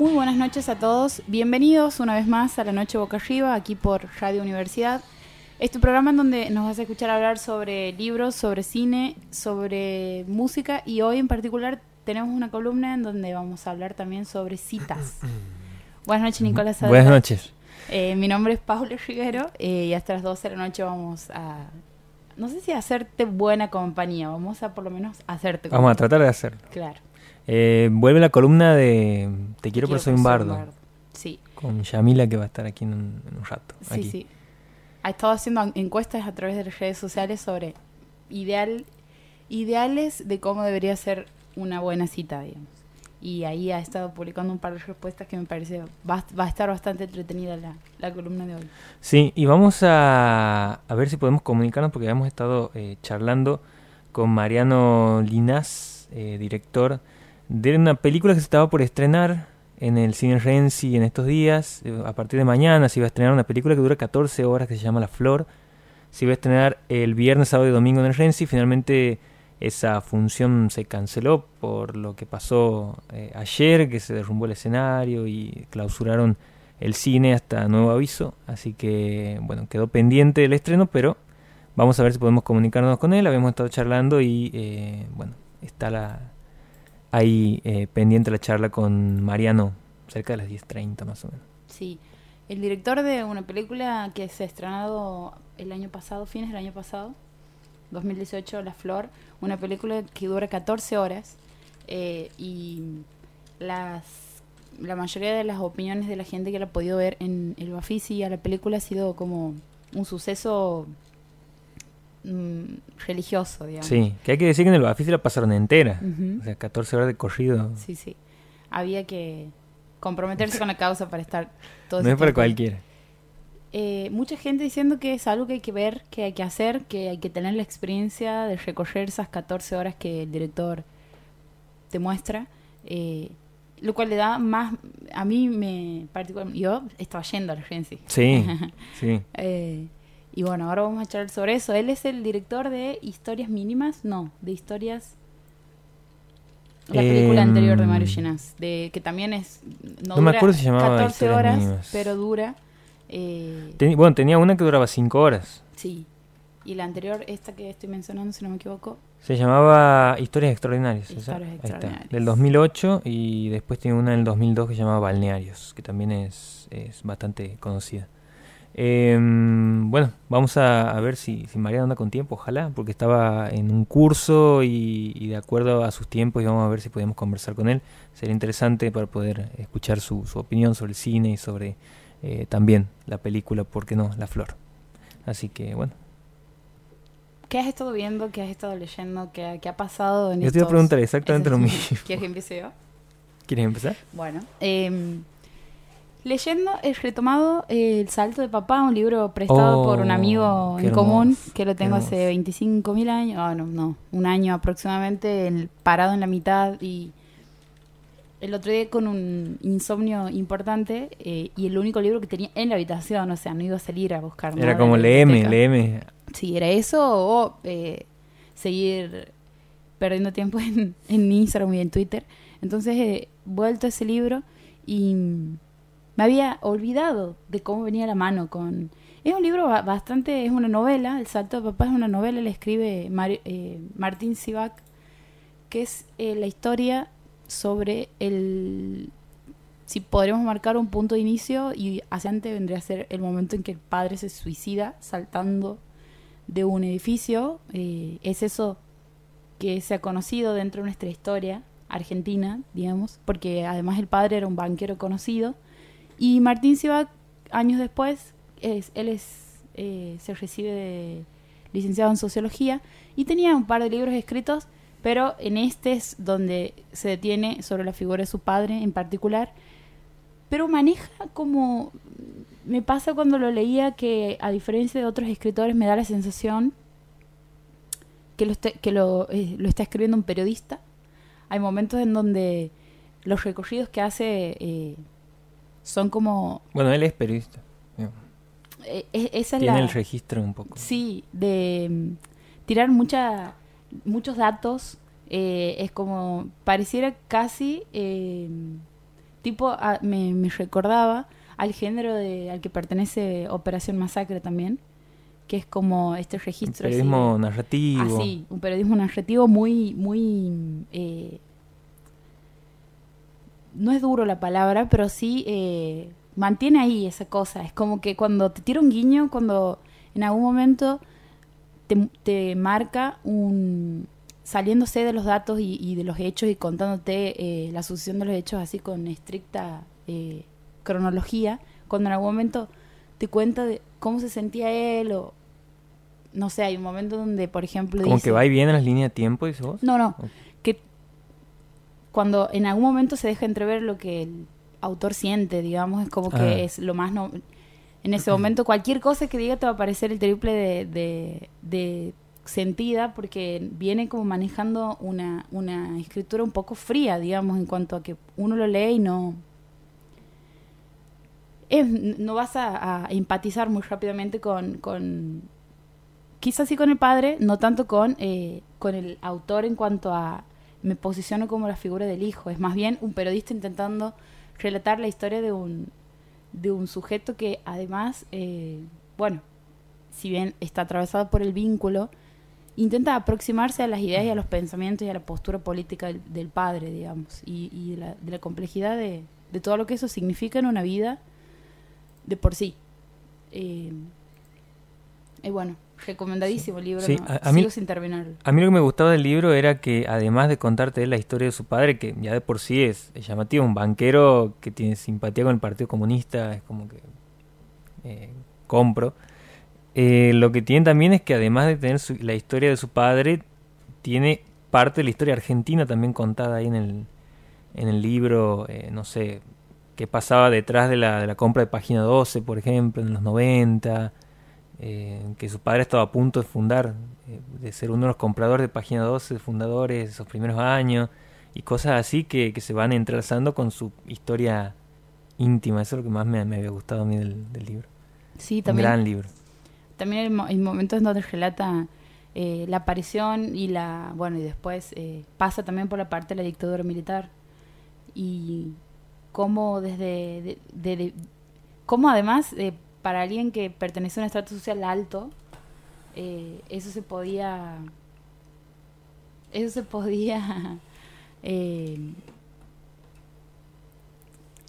Muy buenas noches a todos. Bienvenidos una vez más a la Noche Boca Arriba, aquí por Radio Universidad. Este programa en donde nos vas a escuchar hablar sobre libros, sobre cine, sobre música y hoy en particular tenemos una columna en donde vamos a hablar también sobre citas. Buenas noches, Nicolás. Buenas noches. Eh, mi nombre es Paulo Riguero eh, y hasta las 12 de la noche vamos a... No sé si hacerte buena compañía, vamos a por lo menos hacerte compañía. Vamos a tratar de hacerlo. Claro. Eh, vuelve la columna de Te quiero, pero soy un bardo. Sí. Con Yamila que va a estar aquí en un, en un rato. Sí, aquí. sí. Ha estado haciendo encuestas a través de las redes sociales sobre ideal, ideales de cómo debería ser una buena cita, digamos. Y ahí ha estado publicando un par de respuestas que me parece va, va a estar bastante entretenida la, la, columna de hoy. Sí, y vamos a, a ver si podemos comunicarnos porque hemos estado eh, charlando con Mariano Linas, eh, director de una película que se estaba por estrenar en el cine Renzi en estos días. Eh, A partir de mañana se iba a estrenar una película que dura 14 horas que se llama La Flor. Se iba a estrenar el viernes, sábado y domingo en el Renzi. Finalmente esa función se canceló por lo que pasó eh, ayer, que se derrumbó el escenario y clausuraron el cine hasta nuevo aviso. Así que, bueno, quedó pendiente el estreno, pero vamos a ver si podemos comunicarnos con él. Habíamos estado charlando y, eh, bueno, está la, ahí eh, pendiente la charla con Mariano, cerca de las 10.30 más o menos. Sí, el director de una película que se ha estrenado el año pasado, fines del año pasado, 2018, La Flor, una película que dura 14 horas eh, y las la mayoría de las opiniones de la gente que la ha podido ver en el Bafisi a la película ha sido como un suceso mm, religioso, digamos. Sí, que hay que decir que en el Bafisi la pasaron entera, uh -huh. o sea, 14 horas de corrido. Sí, sí. Había que comprometerse con la causa para estar todo No es para cualquiera. Eh, mucha gente diciendo que es algo que hay que ver, que hay que hacer, que hay que tener la experiencia de recorrer esas 14 horas que el director te muestra, eh, lo cual le da más, a mí me, particularmente, yo estaba yendo a la agencia. Sí, sí. Eh, y bueno, ahora vamos a charlar sobre eso. Él es el director de Historias Mínimas, no, de Historias... La película anterior de Mario Ginás, de que también es... No, no me acuerdo si se llamaba 14 horas, mínimas. pero dura... Eh, Ten, bueno, tenía una que duraba 5 horas. Sí. Y la anterior, esta que estoy mencionando, si no me equivoco. Se llamaba Historias Extraordinarias. Historias Extraordinarias. Del 2008 y después tiene una en el 2002 que se llamaba Balnearios, que también es, es bastante conocida. Eh, bueno, vamos a, a ver si, si, Mariano anda con tiempo, ojalá, porque estaba en un curso y, y, de acuerdo a sus tiempos y vamos a ver si podemos conversar con él. Sería interesante para poder escuchar su, su opinión sobre el cine y sobre eh, también la película, ¿por qué no? La Flor. Así que bueno. ¿Qué has estado viendo? ¿Qué has estado leyendo? ¿Qué, qué ha pasado en Yo te iba a preguntar exactamente lo mismo. ¿Quieres que empiece yo? ¿Quieres empezar? Bueno, eh, leyendo he retomado El Salto de Papá, un libro prestado oh, por un amigo en hermoso, común que lo tengo hace 25 mil años, oh, no, no, un año aproximadamente, parado en la mitad y el otro día con un insomnio importante eh, y el único libro que tenía en la habitación, o sea, no iba a salir a buscar Era como leeme, leeme. Sí, era eso o eh, seguir perdiendo tiempo en, en, Instagram y en Twitter. Entonces he vuelto a ese libro y me había olvidado de cómo venía la mano con... Es un libro bastante, es una novela, El Salto de Papá es una novela, le escribe Mar, eh, Martín Sivak, que es eh, la historia sobre el si podremos marcar un punto de inicio y hacia antes vendría a ser el momento en que el padre se suicida saltando de un edificio eh, es eso que se ha conocido dentro de nuestra historia argentina digamos porque además el padre era un banquero conocido y Martín Sivak años después es, él es eh, se recibe de licenciado en sociología y tenía un par de libros escritos pero en este es donde se detiene sobre la figura de su padre en particular, pero maneja como me pasa cuando lo leía que a diferencia de otros escritores me da la sensación que lo, está, que eh, lo está escribiendo un periodista. Hay momentos en donde los recorridos que hace eh, son como... Bueno, él es periodista. Eh, esa es Tiene la, el registro un poco. Sí, de um, tirar mucha muchos datos. Eh, es como, pareciera casi eh, tipo me, me, recordaba al género de, al que pertenece Operación Masacre también, que es como este registro. Un periodismo narrativo. Así, un periodismo narrativo muy, muy... No es duro la palabra, pero sí eh, mantiene ahí esa cosa. Es como que cuando te tira un guiño, cuando en algún momento te, te marca un saliéndose de los datos y, de los hechos y contándote eh, la sucesión de los hechos así con estricta eh, cronología, cuando en algún momento te cuenta de cómo se sentía él o no sé, hay un momento donde, por ejemplo, como que va y viene en las líneas de tiempo, y vos. No, no, cuando en algún momento se deja entrever lo que el autor siente, digamos, es como que ah. es lo más no en ese momento cualquier cosa que diga te va a parecer el triple de, de sentida porque viene como manejando una, una escritura un poco fría, digamos, en cuanto a que uno lo lee y no... no vas a, empatizar muy rápidamente con, con... Quizás sí con el padre, no tanto con, eh, con el autor en cuanto a... Me posiciono como la figura del hijo. Es más bien un periodista intentando relatar la historia de un, de un sujeto que además, eh, bueno, si bien está atravesado por el vínculo, intenta aproximarse a las ideas y a los pensamientos y a la postura política del, padre, digamos, y, de, la, complejidad de, todo lo que eso significa en una vida de por sí. Eh, y bueno, recomendadísimo el libro, a, mí, sin terminar. A mí lo que me gustaba del libro era que además de contarte la historia de su padre, que ya de por sí es, llamativo, un banquero que tiene simpatía con el Partido Comunista, es como que eh, compro eh, lo que tiene también es que además de tener la historia de su padre, tiene parte de la historia argentina también contada ahí en el, en el libro, eh, no sé, qué pasaba detrás de la, de la compra de Página 12, por ejemplo, en los 90, eh, que su padre estaba a punto de fundar, de ser uno de los compradores de Página 12, fundadores, esos primeros años, y cosas así que, que se van entrelazando con su historia íntima. Eso es lo que más me, me había gustado a mí del, del libro. Sí, también. Un gran libro también hay, momentos en donde relata eh, la aparición y la bueno y después eh, pasa también por la parte de la dictadura militar y cómo desde de, cómo además eh, para alguien que pertenece a un estrato social alto eso se podía eso se podía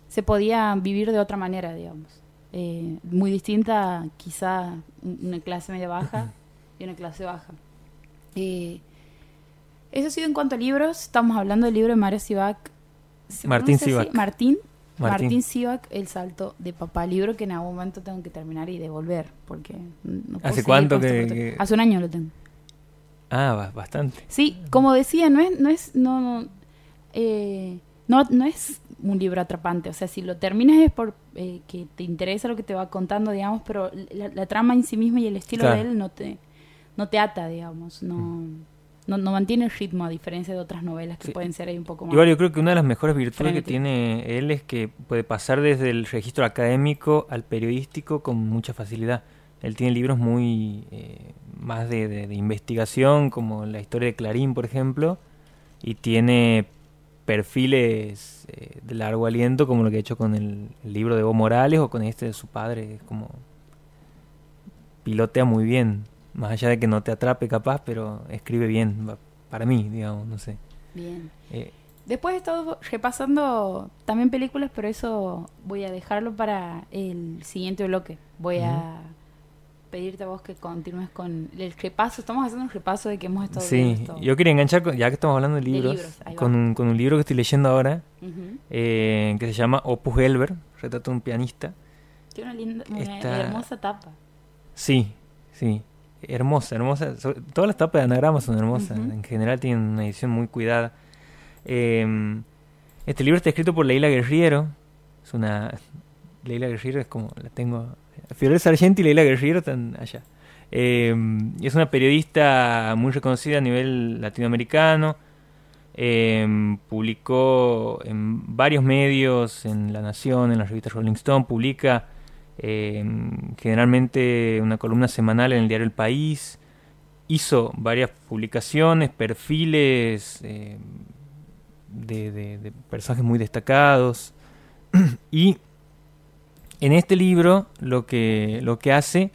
se podía vivir de otra manera digamos eh, muy distinta quizá una clase media baja y una clase baja. Eh, eso ha sido en cuanto a libros. Estamos hablando del libro de Mario Sivak. Martín Sivak. Martín. Martín. Sivak, El salto de papá. Libro que en algún momento tengo que terminar y devolver. porque ¿Hace cuánto que, Hace un año lo tengo. Ah, bastante. Sí, como decía, no es... No, es, no, no, eh, no, no es un libro atrapante. O sea, si lo terminas es por eh, que te interesa lo que te va contando, digamos, pero la, trama en sí misma y el estilo de él no te, no te ata, digamos, no, no, mantiene el ritmo a diferencia de otras novelas que pueden ser ahí un poco más. Igual yo creo que una de las mejores virtudes que tiene él es que puede pasar desde el registro académico al periodístico con mucha facilidad. Él tiene libros muy eh, más de, de investigación, como la historia de Clarín, por ejemplo, y tiene perfiles eh, de largo aliento, como lo que he hecho con el, libro de Evo Morales o con este de su padre. Es como. pilotea muy bien. Más allá de que no te atrape, capaz, pero escribe bien. Para mí, digamos, no sé. Bien. Eh, Después he estado repasando también películas, pero eso voy a dejarlo para el siguiente bloque. Voy a pedirte a vos que continúes con el repaso. Estamos haciendo un repaso de que hemos estado Sí, yo quería enganchar, ya que estamos hablando de libros, con, un, con, un, libro que estoy leyendo ahora, eh, que se llama Opus Gelber, retrato de un pianista. Tiene una, linda, una hermosa tapa. Sí, sí, hermosa, hermosa. todas las tapas de anagrama son hermosas, en general tienen una edición muy cuidada. Em, este libro está escrito por Leila Guerriero, es una... Leila Guerriero es como, la tengo Fiorella Sargenti y Leila Guerrero están allá. Eh, es una periodista muy reconocida a nivel latinoamericano. Eh, publicó en varios medios, en La Nación, en la revista Rolling Stone, publica eh, generalmente una columna semanal en el diario El País. Hizo varias publicaciones, perfiles de, de, personajes muy destacados. y en este libro lo que, lo que hace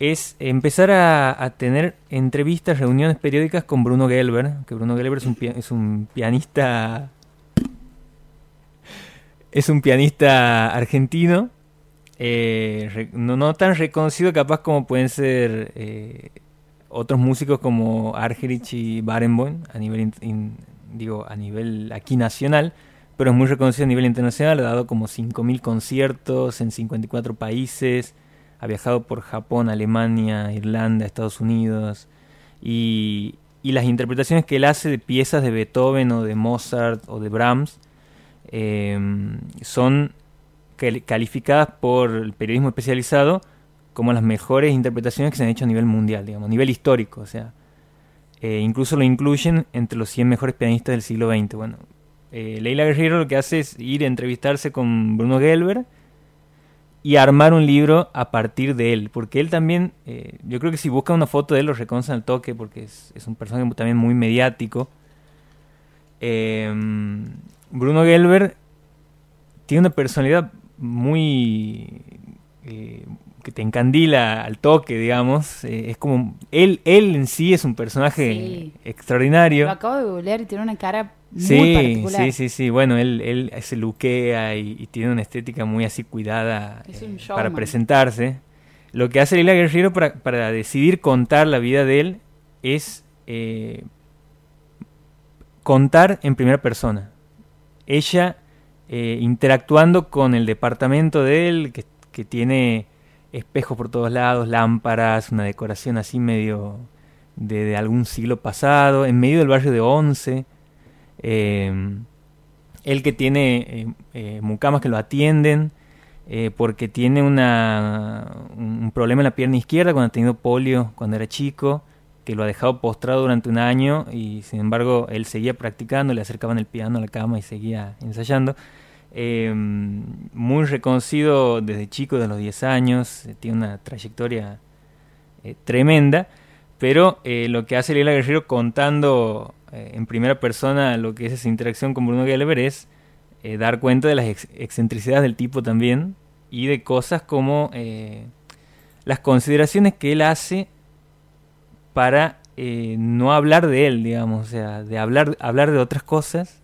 es empezar a, tener entrevistas, reuniones periódicas con Bruno Gelber, que Bruno Gelber es un, es un pianista es un pianista argentino, eh, no, tan reconocido capaz como pueden ser eh, otros músicos como Argerich y Barenboim a nivel, digo, a nivel aquí nacional, pero es muy reconocido a nivel internacional, ha dado como 5.000 conciertos en 54 países, ha viajado por Japón, Alemania, Irlanda, Estados Unidos, y, las interpretaciones que él hace de piezas de Beethoven o de Mozart o de Brahms, Em, son calificadas por el periodismo especializado como las mejores interpretaciones que se han hecho a nivel mundial, digamos, a nivel histórico, o sea, eh, incluso lo incluyen entre los 100 mejores pianistas del siglo XX. Bueno, eh, Leila Guerrero lo que hace es ir a entrevistarse con Bruno Gelber y armar un libro a partir de él, porque él también, eh, yo creo que si busca una foto de él lo reconoce al toque, porque es, es un personaje también muy mediático. Eh, Bruno Gelber tiene una personalidad muy eh, que te encandila al toque, digamos. Eh, es como él, él en sí es un personaje extraordinario. Lo acabo de googlear y tiene una cara muy sí, particular. Sí, sí, sí. Bueno, él, él se luquea y, tiene una estética muy así cuidada eh, para presentarse. Lo que hace Lila Guerrero para, para decidir contar la vida de él es contar en primera persona ella eh, interactuando con el departamento de él, que, tiene espejos por todos lados, lámparas, una decoración así medio de, algún siglo pasado, en medio del barrio de Once. Eh, él que tiene eh, mucamas que lo atienden, porque tiene una, un problema en la pierna izquierda cuando ha tenido polio cuando era chico que lo ha dejado postrado durante un año y sin embargo él seguía practicando, le acercaban el piano a la cama y seguía ensayando. Eh, muy reconocido desde chico, de los 10 años, eh, tiene una trayectoria eh, tremenda, pero lo que hace Lila Guerrero contando en primera persona lo que es esa interacción con Bruno Gelber es dar cuenta de las excentricidades del tipo también y de cosas como las consideraciones que él hace para no hablar de él, digamos, o sea, de hablar, hablar de otras cosas,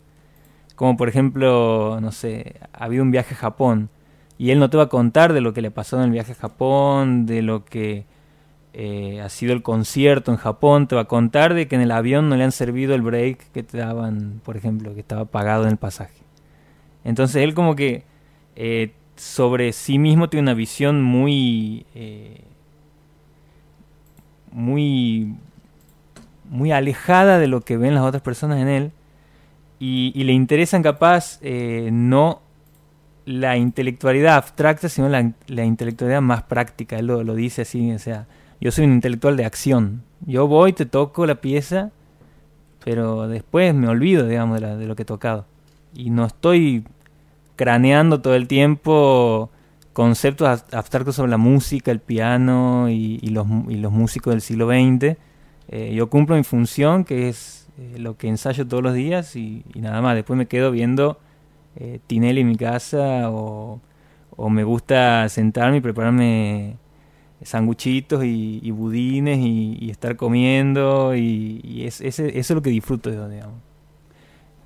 como por ejemplo, no sé, ha habido un viaje a Japón y él no te va a contar de lo que le pasó en el viaje a Japón, de lo que eh, ha sido el concierto en Japón, te va a contar de que en el avión no le han servido el break que te daban, por ejemplo, que estaba pagado en el pasaje. Entonces él como que eh, sobre sí mismo tiene una visión muy muy, muy alejada de lo que ven las otras personas en él y, le interesan capaz eh, no la intelectualidad abstracta, sino la, intelectualidad más práctica. Él lo, lo, dice así, o sea, yo soy un intelectual de acción. Yo voy, te toco la pieza, pero después me olvido, digamos, de, de lo que he tocado. Y no estoy craneando todo el tiempo conceptos abstractos sobre la música, el piano y, los, músicos del siglo XX. Eh, yo cumplo mi función, que es eh, lo que ensayo todos los días y, nada más. Después me quedo viendo eh, Tinelli en mi casa o, me gusta sentarme y prepararme sanguchitos y, budines y, estar comiendo y, es, eso es lo que disfruto, digamos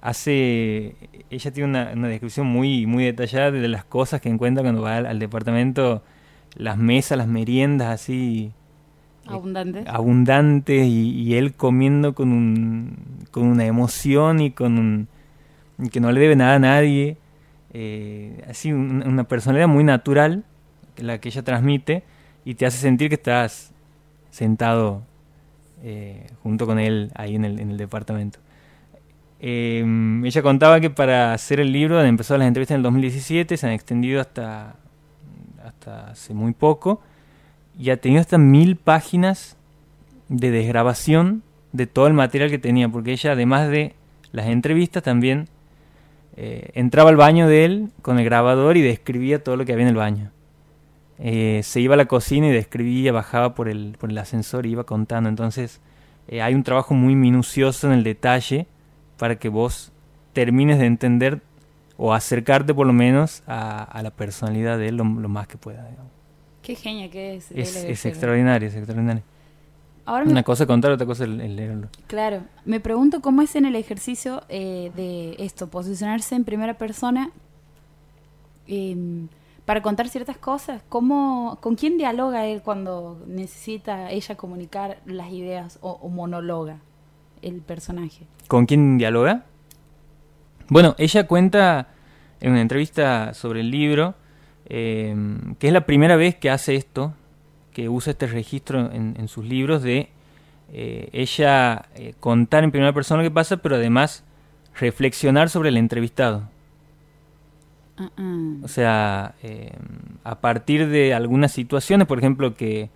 hace ella tiene una, descripción muy muy detallada de las cosas que encuentra cuando va al, departamento las mesas las meriendas así eh, abundantes. abundantes y, él comiendo con un con una emoción y con un que no le debe nada a nadie. Eh, así una personalidad muy natural la que ella transmite y te hace sentir que estás sentado eh, junto con él ahí en el, en el departamento. Em, ella contaba que para hacer el libro empezó las entrevistas en el 2017, se han extendido hasta, hasta hace muy poco y ha tenido hasta mil páginas de desgrabación de todo el material que tenía, porque ella además de las entrevistas también eh, entraba al baño de él con el grabador y describía todo lo que había en el baño. Eh, se iba a la cocina y describía, bajaba por el, por el ascensor y iba contando. Entonces eh, hay un trabajo muy minucioso en el detalle para que vos termines de entender o acercarte por lo menos a, la personalidad de él lo, más que pueda. Qué genia que es. Es, es extraordinario, es extraordinario. Ahora me Una cosa contar, otra cosa el, el leerlo. Claro, me pregunto cómo es en el ejercicio eh, de esto, posicionarse en primera persona em, para contar ciertas cosas. ¿Cómo, ¿Con quién dialoga él cuando necesita ella comunicar las ideas o, o monologa el personaje? ¿Con quién dialoga? Bueno, ella cuenta en una entrevista sobre el libro eh, que es la primera vez que hace esto, que usa este registro en, en sus libros de eh, ella eh, contar en primera persona lo que pasa, pero además reflexionar sobre el entrevistado. Ah. O sea, eh, a partir de algunas situaciones, por ejemplo, que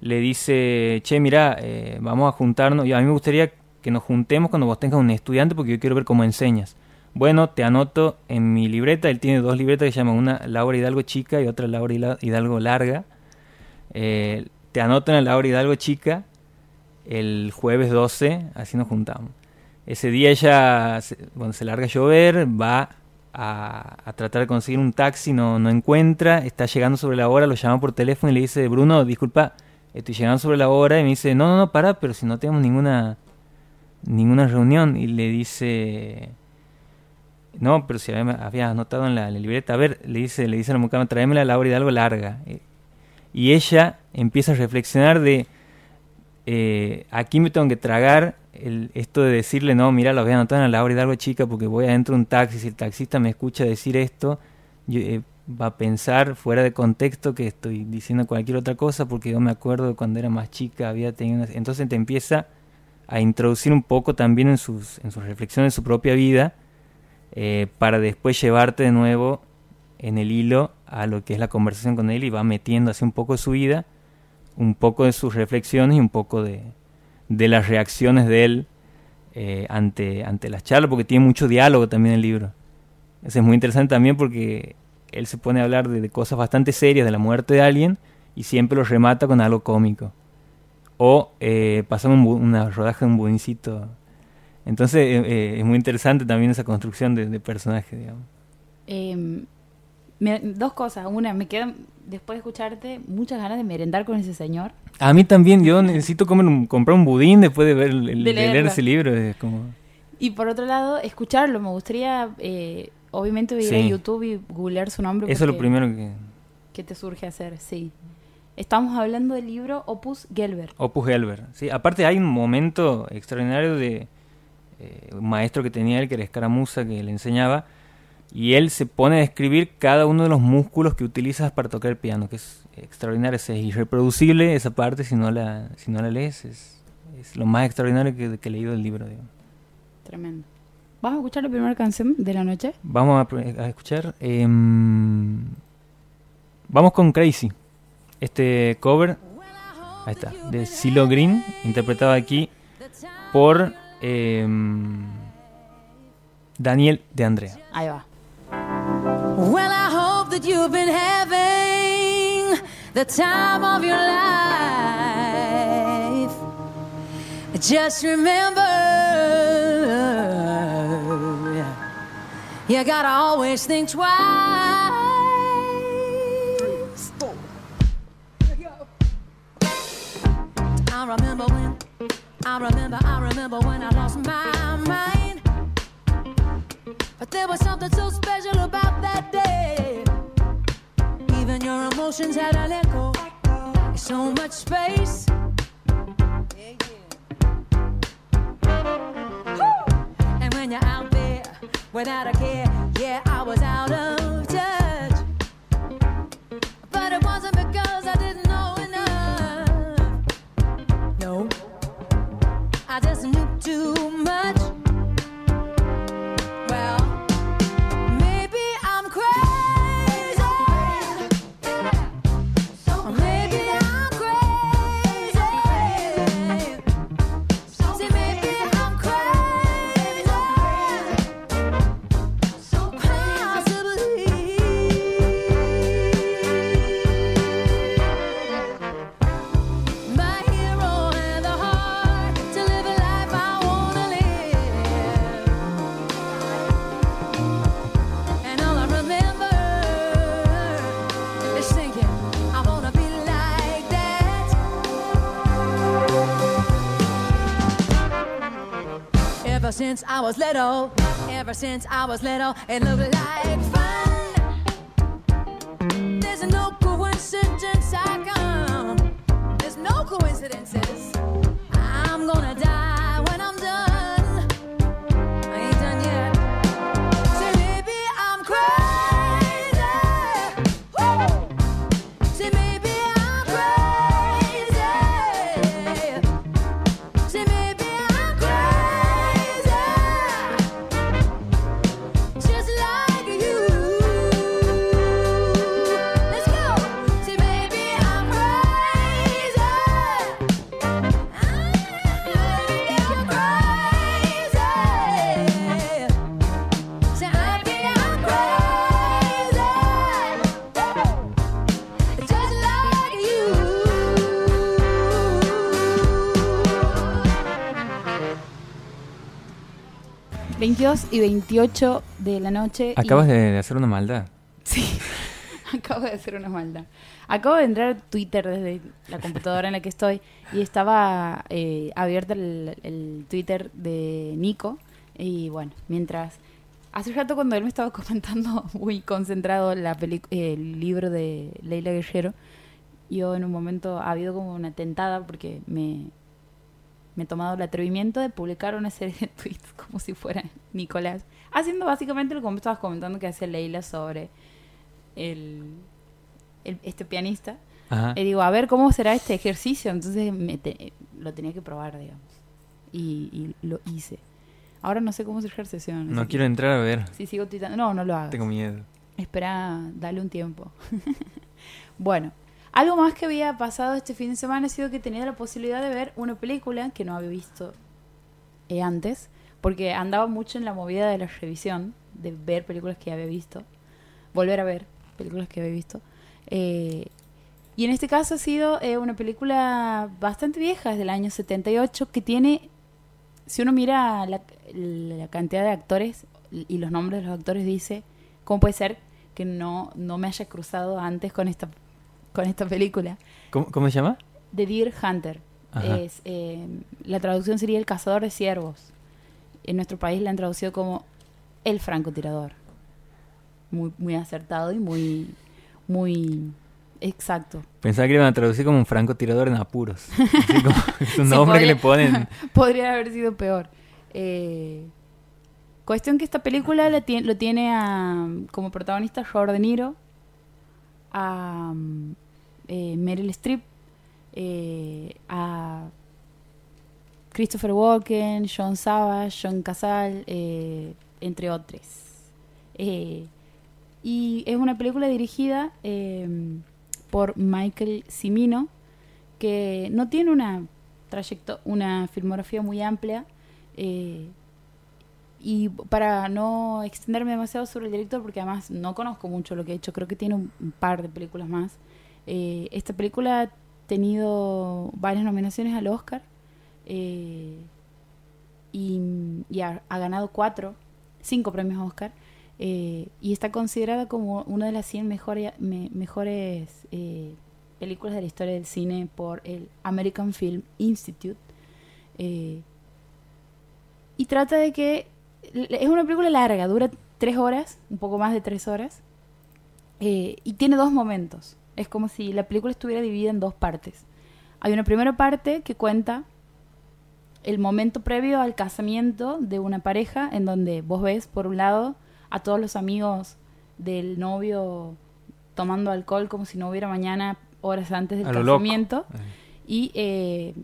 le dice, che, mira, eh, vamos a juntarnos, y a mí me gustaría que nos juntemos cuando vos tengas un estudiante porque yo quiero ver cómo enseñas. Bueno, te anoto en mi libreta, él tiene dos libretas que se llaman una Laura Hidalgo chica y otra Laura Hidalgo larga. Eh, te anoto en la Laura Hidalgo chica el jueves 12, así nos juntamos. Ese día ella, cuando se larga a llover, va a, tratar de conseguir un taxi, no, no encuentra, está llegando sobre la hora, lo llama por teléfono y le dice, Bruno, disculpa, estoy llegando sobre la hora, y me dice, no, no, no, para, pero si no tenemos ninguna, ninguna reunión, y le dice, no, pero si había, había anotado en la, en libreta, a ver, le dice, le dice a la mucama, tráeme la Laura Hidalgo larga. Eh, Y ella empieza a reflexionar de, eh, aquí me tengo que tragar el, esto de decirle, no, mira, lo voy a en la Laura Hidalgo chica porque voy adentro de un taxi, si el taxista me escucha decir esto, yo, eh, va a pensar fuera de contexto que estoy diciendo cualquier otra cosa porque yo me acuerdo de cuando era más chica, había tenido una- Entonces te empieza a introducir un poco también en sus, en sus reflexiones de su propia vida eh, para después llevarte de nuevo en el hilo a lo que es la conversación con él y va metiendo así un poco de su vida, un poco de sus reflexiones y un poco de, de las reacciones de él eh, ante, ante las charlas, porque tiene mucho diálogo también el libro. Eso es muy interesante también porque él se pone a hablar de, cosas bastante serias, de la muerte de alguien, y siempre lo remata con algo cómico. O eh, pasamos un una rodaje de un budincito. Entonces eh, eh, es muy interesante también esa construcción de, de personaje, digamos. Em, me- dos cosas. Una, me quedan, después de escucharte, muchas ganas de merendar con ese señor. A mí también, yo necesito comer un- comprar un budín después de ver el- el- De de leer ese libro. Es como... Y por otro lado, escucharlo. Me gustaría, eh, obviamente, ir a Sí. YouTube y googlear su nombre. Eso es lo primero que... que te surge hacer, sí. Estamos hablando del libro Opus Gelber. Opus Gelber. Sí, aparte hay un momento extraordinario de eh, un maestro que tenía él, que era escaramuza, que le enseñaba, y él se pone a describir cada uno de los músculos que utilizas para tocar el piano, que es extraordinario, es irreproducible esa parte si no la, si no la lees, es, es lo más extraordinario que, que he leído del libro. digamos. Tremendo. ¿Vamos a escuchar la primera canción de la noche? Vamos a, a escuchar. em, vamos con Crazy. Este cover, ahí está, de Silo Green, interpretado aquí por em, Daniel de Andrea. Ahí va. Well, I hope that you've been having the time of your life. Just remember, you gotta always think twice. I remember when, I remember, I remember when I lost my mind. But there was something so special about that day. Even your emotions had an echo. So much space. And when you're out there without a care, yeah, I was out of touch. Since I was little. Ever since I was little, it looked like fun. 2 y 28 de la noche. Acabas y... de hacer una maldad. Sí, acabo de hacer una maldad. Acabo de entrar a Twitter desde la computadora en la que estoy y estaba eh, abierto el, el, Twitter de Nico. Y bueno, mientras. Hace rato cuando él me estaba comentando muy concentrado la el libro de Leila Guerrero, yo en un momento ha habido como una tentada porque me, me he tomado el atrevimiento de publicar una serie de tweets como si fuera Nicolás, haciendo básicamente lo que me estabas comentando que hace Leila sobre el, el- este pianista. Ajá. Y digo, a ver cómo será este ejercicio. Entonces me te- lo tenía que probar, digamos. Y, y lo hice. Ahora no sé cómo se ejerce sesión. No quiero que entrar a ver. Si sigo tuitando. No, no lo hagas. Tengo miedo. Espera, dale un tiempo. bueno, algo más que había pasado este fin de semana ha sido que tenía la posibilidad de ver una película que no había visto eh, antes, porque andaba mucho en la movida de la revisión, de ver películas que había visto, volver a ver películas que había visto. Eh, y en este caso ha sido eh, una película bastante vieja, es del año 78, que tiene, si uno mira la, la cantidad de actores y los nombres de los actores, dice, ¿cómo puede ser que no, no me haya cruzado antes con esta, con esta película? ¿Cómo, cómo se llama? The Deer Hunter. Es, eh, la traducción sería El cazador de ciervos. En nuestro país la han traducido como El francotirador. Muy, muy acertado y muy, muy exacto. Pensaba que le iban a traducir como un francotirador en apuros. Así como es un Sí, nombre que podría- le ponen. Podría haber sido peor. Eh, cuestión que esta película lo tiene a, como protagonista Robert De Niro, a eh, Meryl Streep, eh, a Christopher Walken, John Savage, John Casal, eh, entre otros. Y es una película dirigida por Michael Cimino, que no tiene una trayecto una filmografía muy amplia. y para no extenderme demasiado sobre el director, porque además no conozco mucho lo que ha hecho, creo que tiene un par de películas más. Eh, esta película ha tenido varias nominaciones al Oscar eh, y, ha, ganado cuatro, cinco premios Oscar. eh, y está considerada como una de las 100 mejores, me- mejores películas de la historia del cine por el American Film Institute. Y trata de que es una película larga, dura tres horas, un poco más de tres horas, y tiene dos momentos. Es como si la película estuviera dividida en dos partes. Hay una primera parte que cuenta el momento previo al casamiento de una pareja, en donde vos ves, por un lado, a todos los amigos del novio tomando alcohol como si no hubiera mañana horas antes del loco. casamiento. Y eh,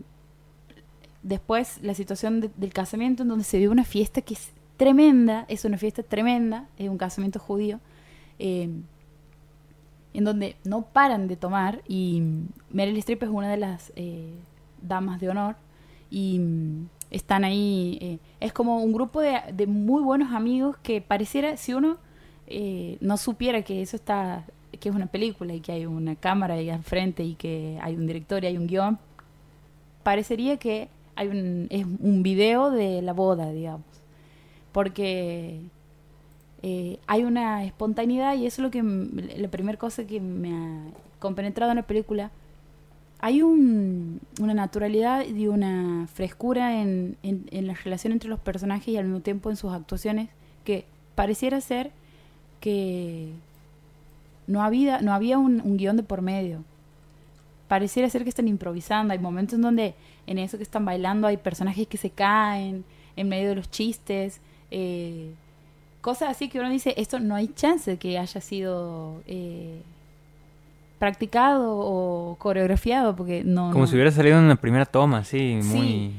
después la situación de- del casamiento en donde se vive una fiesta que es tremenda, es una fiesta tremenda, es un casamiento judío, eh, en donde no paran de tomar y Meryl Streep es una de las eh, damas de honor y mm, están ahí, eh, es como un grupo de, de muy buenos amigos que pareciera, si uno eh, no supiera que eso está, que es una película y que hay una cámara ahí al frente y que hay un director y hay un guion, parecería que hay un, es un video de la boda, digamos. Porque eh, hay una espontaneidad y eso es lo que la primera cosa que me ha compenetrado en la película. hay un- una naturalidad y una frescura en la relación entre los personajes y al mismo tiempo en sus actuaciones que pareciera ser que no había, no había un, un guion de por medio. Pareciera ser que están improvisando. Hay momentos en donde en eso que están bailando hay personajes que se caen en medio de los chistes. eh, cosas así que uno dice, esto no hay chance de que haya sido eh, practicado o coreografiado porque no... Como no. si hubiera salido en la primera toma, sí, Sí. muy...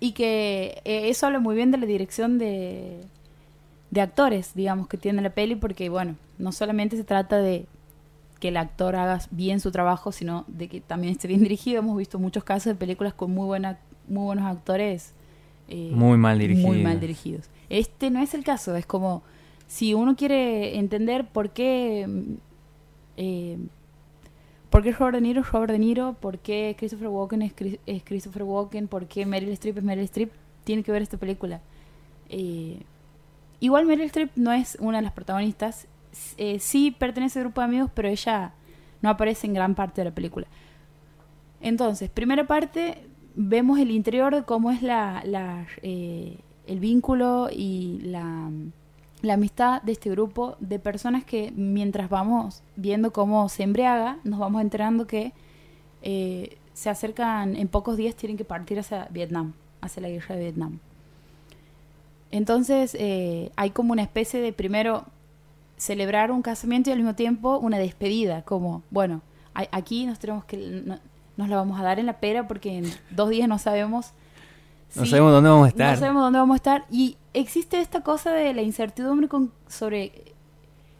Y que eh, eso habla muy bien de la dirección de, de actores, digamos, que tiene la peli, porque, bueno, no solamente se trata de que el actor haga bien su trabajo, sino de que también esté bien dirigido. Hemos visto muchos casos de películas con muy, buena, muy buenos actores. eh, Muy mal dirigidos. Muy mal dirigidos. Este no es el caso, es como si uno quiere entender por qué... mm, eh, ¿Por qué Robert De Niro es Robert De Niro? ¿Por qué Christopher Walken es, Chris- es Christopher Walken? ¿Por qué Meryl Streep es Meryl Streep? Tiene que ver esta película. Eh, igual Meryl Streep no es una de las protagonistas. Eh, sí pertenece al grupo de amigos, pero ella no aparece en gran parte de la película. Entonces, primera parte, vemos el interior de cómo es la, el vínculo y la, amistad de este grupo de personas que mientras vamos viendo cómo se embriaga, nos vamos enterando que eh, se acercan, en pocos días tienen que partir hacia Vietnam, hacia la guerra de Vietnam. Entonces eh, hay como una especie de primero celebrar un casamiento y al mismo tiempo una despedida, como, bueno, aquí nos tenemos que, no- nos la vamos a dar en la pera porque en dos días no sabemos No sabemos dónde vamos a estar. no sabemos dónde vamos a estar. Y existe esta cosa de la incertidumbre con, sobre...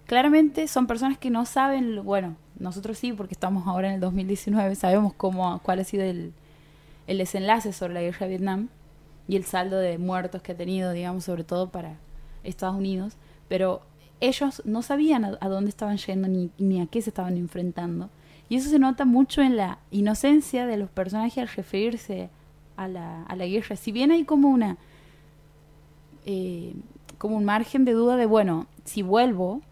Claramente son personas que no saben, bueno, nosotros sí, porque estamos ahora en el 2019, sabemos cómo, cuál ha sido el, el desenlace sobre la guerra de Vietnam y el saldo de muertos que ha tenido, digamos, sobre todo para Estados Unidos. Pero ellos no sabían a, a dónde estaban yendo ni, ni a qué se estaban enfrentando. Y eso se nota mucho en la inocencia de los personajes al referirse a la, a la guerra. Si bien hay como una eh, como un margen de duda de bueno, si vuelvo,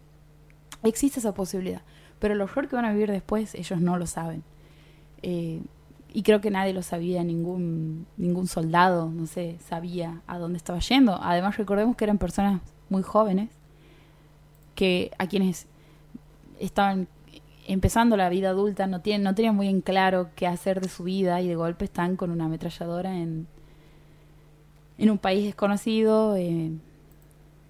existe esa posibilidad. Pero el horror que van a vivir después, ellos no lo saben. Eh, y creo que nadie lo sabía, ningún, ningún soldado, no sé, sabía a dónde estaba yendo. Además, recordemos que eran personas muy jóvenes, que a quienes estaban empezando la vida adulta no tienen no tenían muy en claro qué hacer de su vida y de golpe están con una ametralladora en en un país desconocido eh,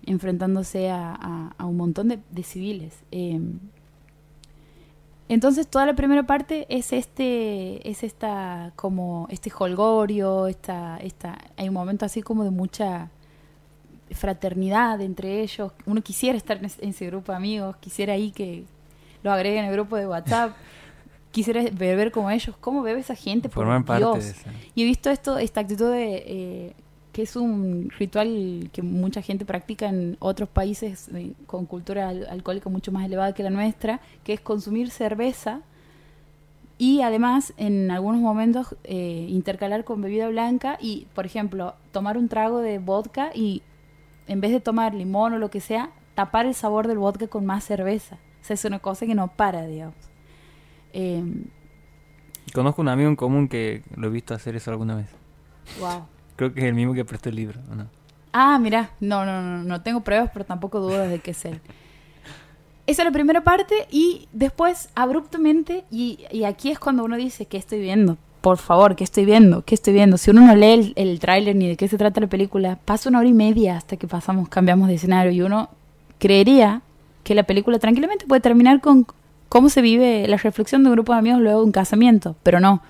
enfrentándose a, a- un montón de, civiles. Eh, entonces toda la primera parte es este es esta como este holgorio esta esta hay un momento así como de mucha fraternidad entre ellos. Uno quisiera estar en ese grupo de amigos quisiera ahí que lo agreguen al grupo de WhatsApp. Quisiera beber como ellos. Cómo bebe esa gente por Formar parte Dios de y he visto esto, esta actitud de eh, que es un ritual que mucha gente practica en otros países eh, con cultura al- alcohólica mucho más elevada que la nuestra, que es consumir cerveza y además en algunos momentos eh, intercalar con bebida blanca y, por ejemplo, tomar un trago de vodka y en vez de tomar limón o lo que sea, tapar el sabor del vodka con más cerveza. O sea, es una cosa que no para, digamos. Eh, Conozco un amigo en común que lo he visto hacer eso alguna vez. wow. Creo que es el mismo que prestó el libro, ¿o no? Ah, mira, no, no, no, no tengo pruebas, pero tampoco dudas de que es él. Esa es la primera parte y después abruptamente, y, y aquí es cuando uno dice, ¿qué estoy viendo? Por favor, ¿qué estoy viendo? ¿Qué estoy viendo? Si uno no lee el, el tráiler ni de qué se trata la película, pasa una hora y media hasta que pasamos, cambiamos de escenario y uno creería que la película tranquilamente puede terminar con cómo se vive la reflexión de un grupo de amigos luego de un casamiento, pero no.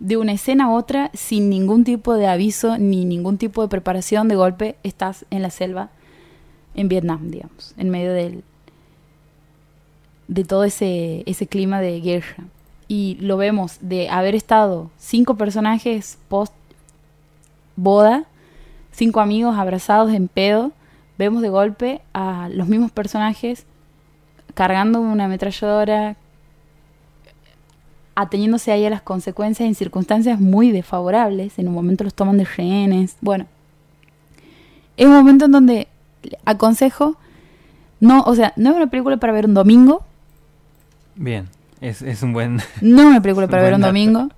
De una escena a otra sin ningún tipo de aviso ni ningún tipo de preparación de golpe estás en la selva en Vietnam digamos en medio del de todo ese ese clima de guerra. Y lo vemos de haber estado cinco personajes post boda cinco amigos abrazados en pedo vemos de golpe a los mismos personajes cargando una ametralladora ateniéndose ahí a las consecuencias en circunstancias muy desfavorables. En un momento los toman de rehenes. Bueno, es un momento en donde aconsejo, no, o sea, no es una película para ver un domingo, Bien. Es, es un buen... No una película para ver un dato. domingo.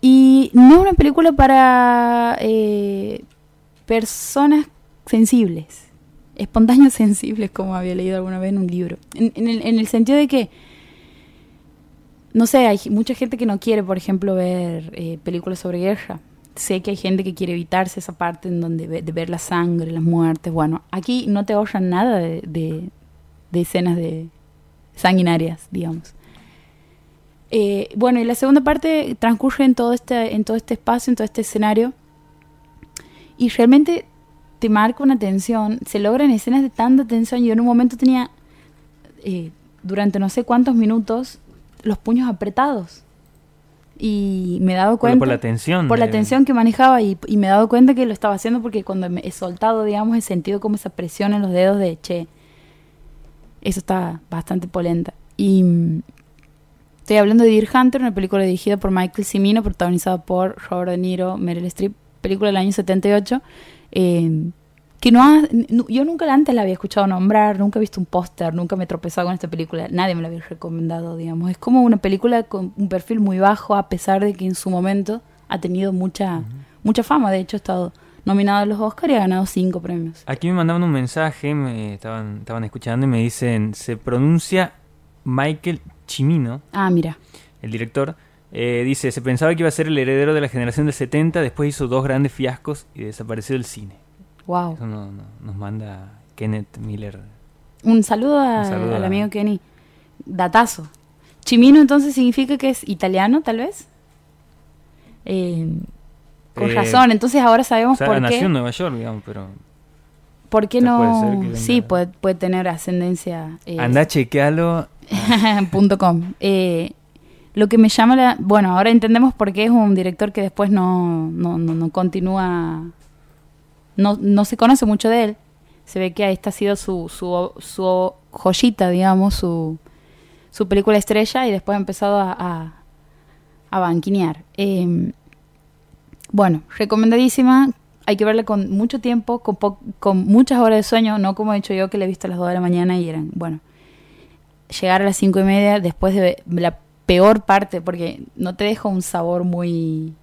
Y no una película para eh, personas sensibles. Espontáneos sensibles, como había leído alguna vez en un libro. En, el, en el sentido de que, no sé, hay mucha gente que no quiere, por ejemplo, ver eh, películas sobre guerra. Sé que hay gente que quiere evitarse esa parte en donde ve- de ver la sangre, las muertes. Bueno, aquí no te ahorran nada de, de- de escenas de sanguinarias, digamos. Eh, bueno, y la segunda parte transcurre en todo este, en todo este espacio, en todo este escenario. Y realmente te marca una tensión. Se logran escenas de tanta tensión. Yo en un momento tenía, eh, durante no sé cuántos minutos, los puños apretados. Y me he dado cuenta. por la tensión. por la de- tensión que manejaba y, y me he dado cuenta que lo estaba haciendo porque cuando me he soltado, digamos, he sentido como esa presión en los dedos de, che, eso está bastante polenta. Y mm, estoy hablando de Deer Hunter, una película dirigida por Michael Cimino, protagonizada por Robert De Niro, Meryl Streep, película del año 78, eh, que no ha- yo nunca antes la había escuchado nombrar, nunca he visto un póster, nunca me he tropezado con esta película, nadie me la había recomendado, digamos. Es como una película con un perfil muy bajo, a pesar de que en su momento ha tenido mucha, mucha fama, de hecho ha estado nominado a los Oscars y ha ganado cinco premios. Aquí me mandaban un mensaje, me estaban, estaban escuchando y me dicen, se pronuncia Michael Cimino, Ah, mira. el director. Eh, dice, se pensaba que iba a ser el heredero de la generación del 70, después hizo dos grandes fiascos y desapareció del cine. Wow. Eso no- no- nos manda Kenneth Miller. Un saludo, a- Un saludo al a- amigo Kenny. Datazo. Chimino entonces significa que es italiano, tal vez. Eh, con Eh, razón, entonces ahora O sabemos sea, por nació qué. en Nueva York, digamos, pero... ¿Por qué puede no? venga- Sí, puede, puede tener ascendencia. eh, Anda, chequealo. punto com. Eh, lo que me llama la... Bueno, ahora entendemos por qué es un director que después no, no, no, no continúa... No, no se conoce mucho de él. Se ve que esta ha sido su, su, su joyita, digamos, su, su película estrella y después ha empezado a, a, banquinear. Eh, bueno, recomendadísima. Hay que verla con mucho tiempo, con, con muchas horas de sueño, no como he hecho yo que la he visto a las 2 de la mañana y eran, bueno, llegar a las cinco y media después de la peor parte, porque no te deja un sabor muy,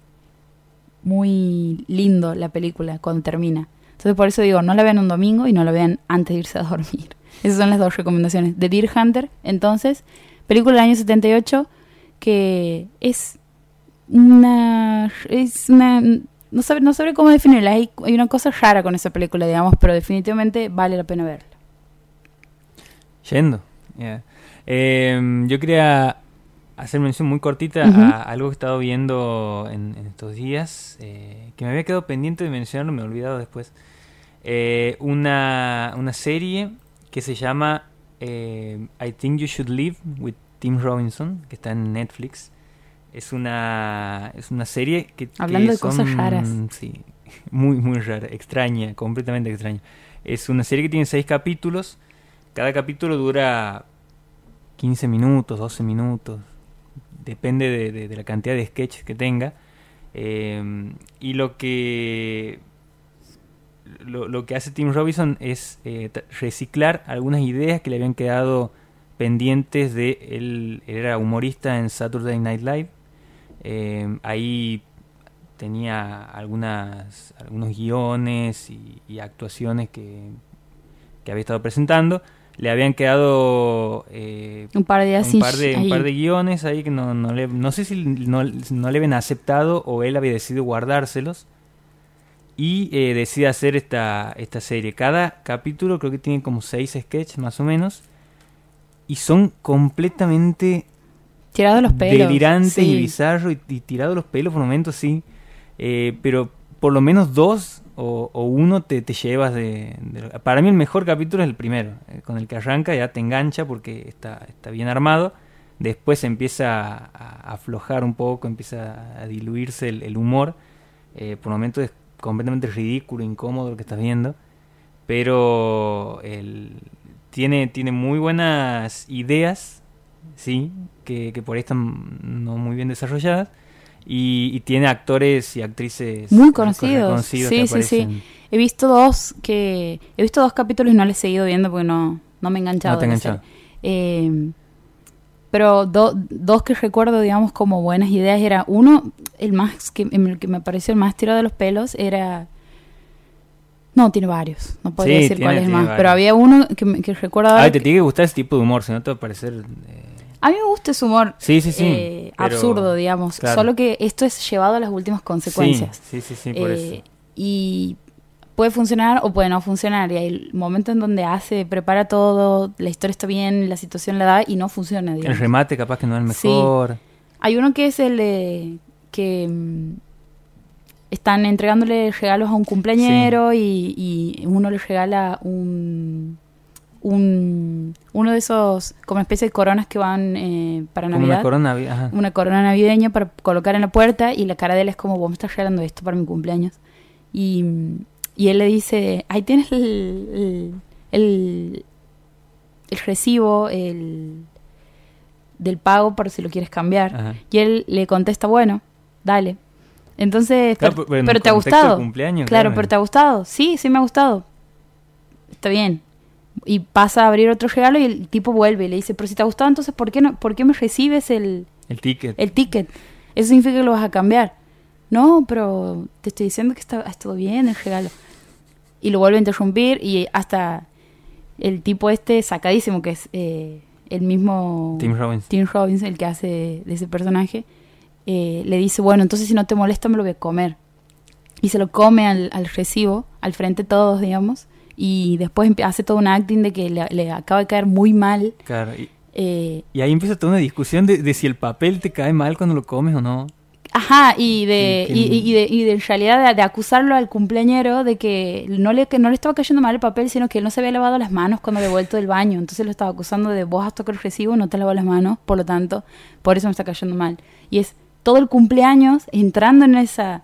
muy lindo la película cuando termina. Entonces por eso digo, no la vean un domingo y no la vean antes de irse a dormir. Esas son las dos recomendaciones. De Deer Hunter, entonces, película del año 78, que es una... Es una no, sabe, no sabré cómo definirla. Hay, hay una cosa rara con esa película, digamos, pero definitivamente vale la pena verla. Yendo. Eh, yo quería hacer mención muy cortita a algo que he estado viendo en, en estos días, eh, que me había quedado pendiente de mencionarlo, me he olvidado después. Eh, una, una serie que se llama eh, I Think You Should Live with Tim Robinson, que está en Netflix. Es una, es una serie que... que Hablando de cosas raras. Sí, muy, muy rara, extraña, completamente extraña. Es una serie que tiene seis capítulos. Cada capítulo dura 15 minutos, 12 minutos. Depende de, de- la cantidad de sketches que tenga. Eh, y lo que lo, que hace Tim Robinson es eh, reciclar algunas ideas que le habían quedado pendientes de él, él era humorista en Saturday Night Live. Eh, ahí tenía algunas algunos guiones y, y actuaciones que, que había estado presentando. Le habían quedado eh, Un par de un par de, un ahí. par de guiones ahí que no, no, le, no sé si no, no le habían aceptado o él había decidido guardárselos y eh, decide hacer esta, esta serie. Cada capítulo creo que tiene como seis sketches más o menos y son completamente Tirado los pelos. delirantes y bizarros y, y tirado los pelos por momentos sí, Eh, pero por lo menos dos o, uno te, te llevas de, Para mí el mejor capítulo es el primero, eh, con el que arranca ya te engancha porque está, está bien armado. Después empieza a, aflojar un poco, empieza a diluirse el, humor. Eh, por momentos es completamente ridículo, incómodo lo que estás viendo. Pero el, tiene, tiene muy buenas ideas, sí, que, que por ahí están no muy bien desarrolladas. Y, y tiene actores y actrices Muy conocidos. Sí, sí, sí. He visto dos que he visto dos capítulos y no les he seguido viendo porque no no me he enganchado. No te enganchado. Eh, pero do- dos que recuerdo, digamos, como buenas ideas era uno, el más que, el que me pareció el más tirado de los pelos era... No, tiene varios, no podría Sí, decir tiene- cuál es más, varios. pero había uno que, que recuerdo Ay, te que- tiene que gustar ese tipo de humor, si no te va a parecer... eh, A mí me gusta ese humor Sí, sí, sí. eh, pero- absurdo, digamos, claro. solo que esto es llevado a las últimas consecuencias. Sí, sí, sí, por Eh, eso. Y puede funcionar o puede no funcionar. Y hay el momento en donde hace, prepara todo, la historia está bien, la situación la da y no funciona. El remate capaz que no es el mejor. Hay uno que es el de que mm, están entregándole regalos a un cumpleañero y, y uno le regala un, un uno de esos como especie de coronas que van eh, para Como Navidad una corona. vi- Ajá. una corona navideña para colocar en la puerta y la cara de él es como, vos me estás regalando esto para mi cumpleaños. Y, y él le dice, ahí tienes el, el, el, el recibo el, del pago por si lo quieres cambiar. Ajá. Y él le contesta, bueno, dale. Entonces, Claro, pero, te ha gustado. cumpleaños, claro, claro. pero te ha gustado. Sí, sí me ha gustado. Está bien. Y pasa a abrir otro regalo y el tipo vuelve y le dice, pero si te ha gustado, entonces ¿por qué, no, ¿por qué me recibes el, El ticket. el ticket. Eso significa que lo vas a cambiar. No, pero te estoy diciendo que está, ha estado bien el regalo. Y lo vuelve a interrumpir y hasta el tipo este sacadísimo, que es eh, el mismo Tim Robbins. Tim Robbins, el que hace de ese personaje, eh, le dice, bueno, entonces si no te molesta me lo voy a comer. Y se lo come al, al recibo, al frente de todos, digamos, y después hace todo un acting de que le, le acaba de caer muy mal. Claro. Y, eh, y ahí empieza toda una discusión de, de si el papel te cae mal cuando lo comes o no. Ajá, y de, y, y- de, y de en realidad de, de acusarlo al cumpleañero de que no le, que no le estaba cayendo mal el papel, sino que él no se había lavado las manos cuando había vuelto del baño. Entonces lo estaba acusando de vos has tocado el recibo, no te lavado las manos, por lo tanto, por eso me está cayendo mal. Y es todo el cumpleaños entrando en esa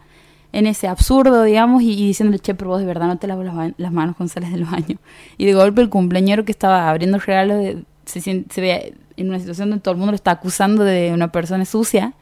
en ese absurdo, digamos, y, y diciéndole, che, pero vos de verdad no te lavas las, las manos cuando sales del baño. Y de golpe el cumpleañero que estaba abriendo regalos de- se, sien- se ve en una situación donde todo el mundo lo está acusando de una persona sucia.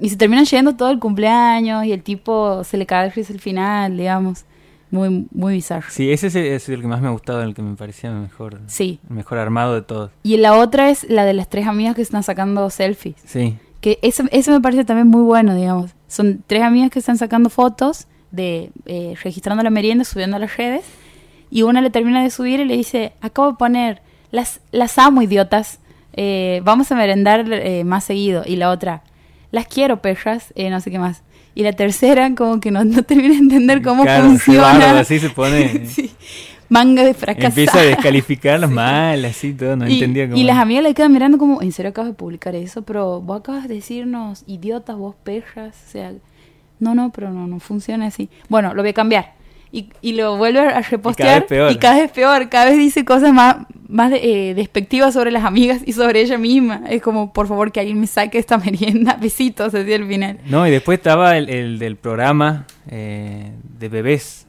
Y se terminan yendo todo el cumpleaños y el tipo se le cae el al final, digamos. Muy, muy bizarro. Sí, ese es el, es el que más me ha gustado, el que me parecía mejor, Sí. el mejor armado de todos. Y la otra es la de las tres amigas que están sacando selfies. Sí. Que eso, eso me parece también muy bueno, digamos. Son tres amigas que están sacando fotos de eh, registrando la merienda, subiendo a las redes. Y una le termina de subir y le dice, acabo de poner, las, las amo idiotas, eh, vamos a merendar eh, más seguido. Y la otra, las quiero perras, eh, no sé qué más. Y la tercera como que no, no termina de entender cómo Claro, funciona. bárbaro, así se pone. Sí. Manga de fracasadas. Empieza a descalificarlas mal, así todo, no y, entendía cómo. y las amigas le quedan mirando como, ¿en serio acabas de publicar eso? Pero vos acabas de decirnos idiotas, vos perras, o sea, no, no, pero no, no funciona así. Bueno, lo voy a cambiar. Y, y lo vuelve a repostear. vez peor. Y cada vez peor, cada vez dice cosas más, más eh, despectivas sobre las amigas y sobre ella misma. Es como, por favor, que alguien me saque esta merienda. Besitos, así al final. No, y después estaba el, el del programa eh, de bebés.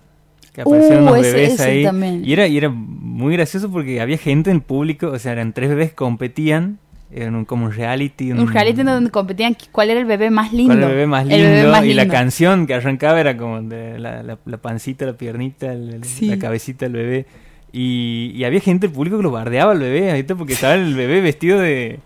Que aparecieron Uh, unos bebés ese ahí. también. Y era, y era muy gracioso porque había gente en el público, o sea, eran tres bebés que competían. Eran un, como un reality. Un reality en donde competían cuál era el bebé más lindo. cuál era el bebé más lindo. bebé más y la canción que arrancaba era como de la, la- la pancita, la piernita, el- el- Sí. la cabecita del bebé. Y, y había gente del público que lo bardeaba al bebé, porque estaba el bebé vestido de...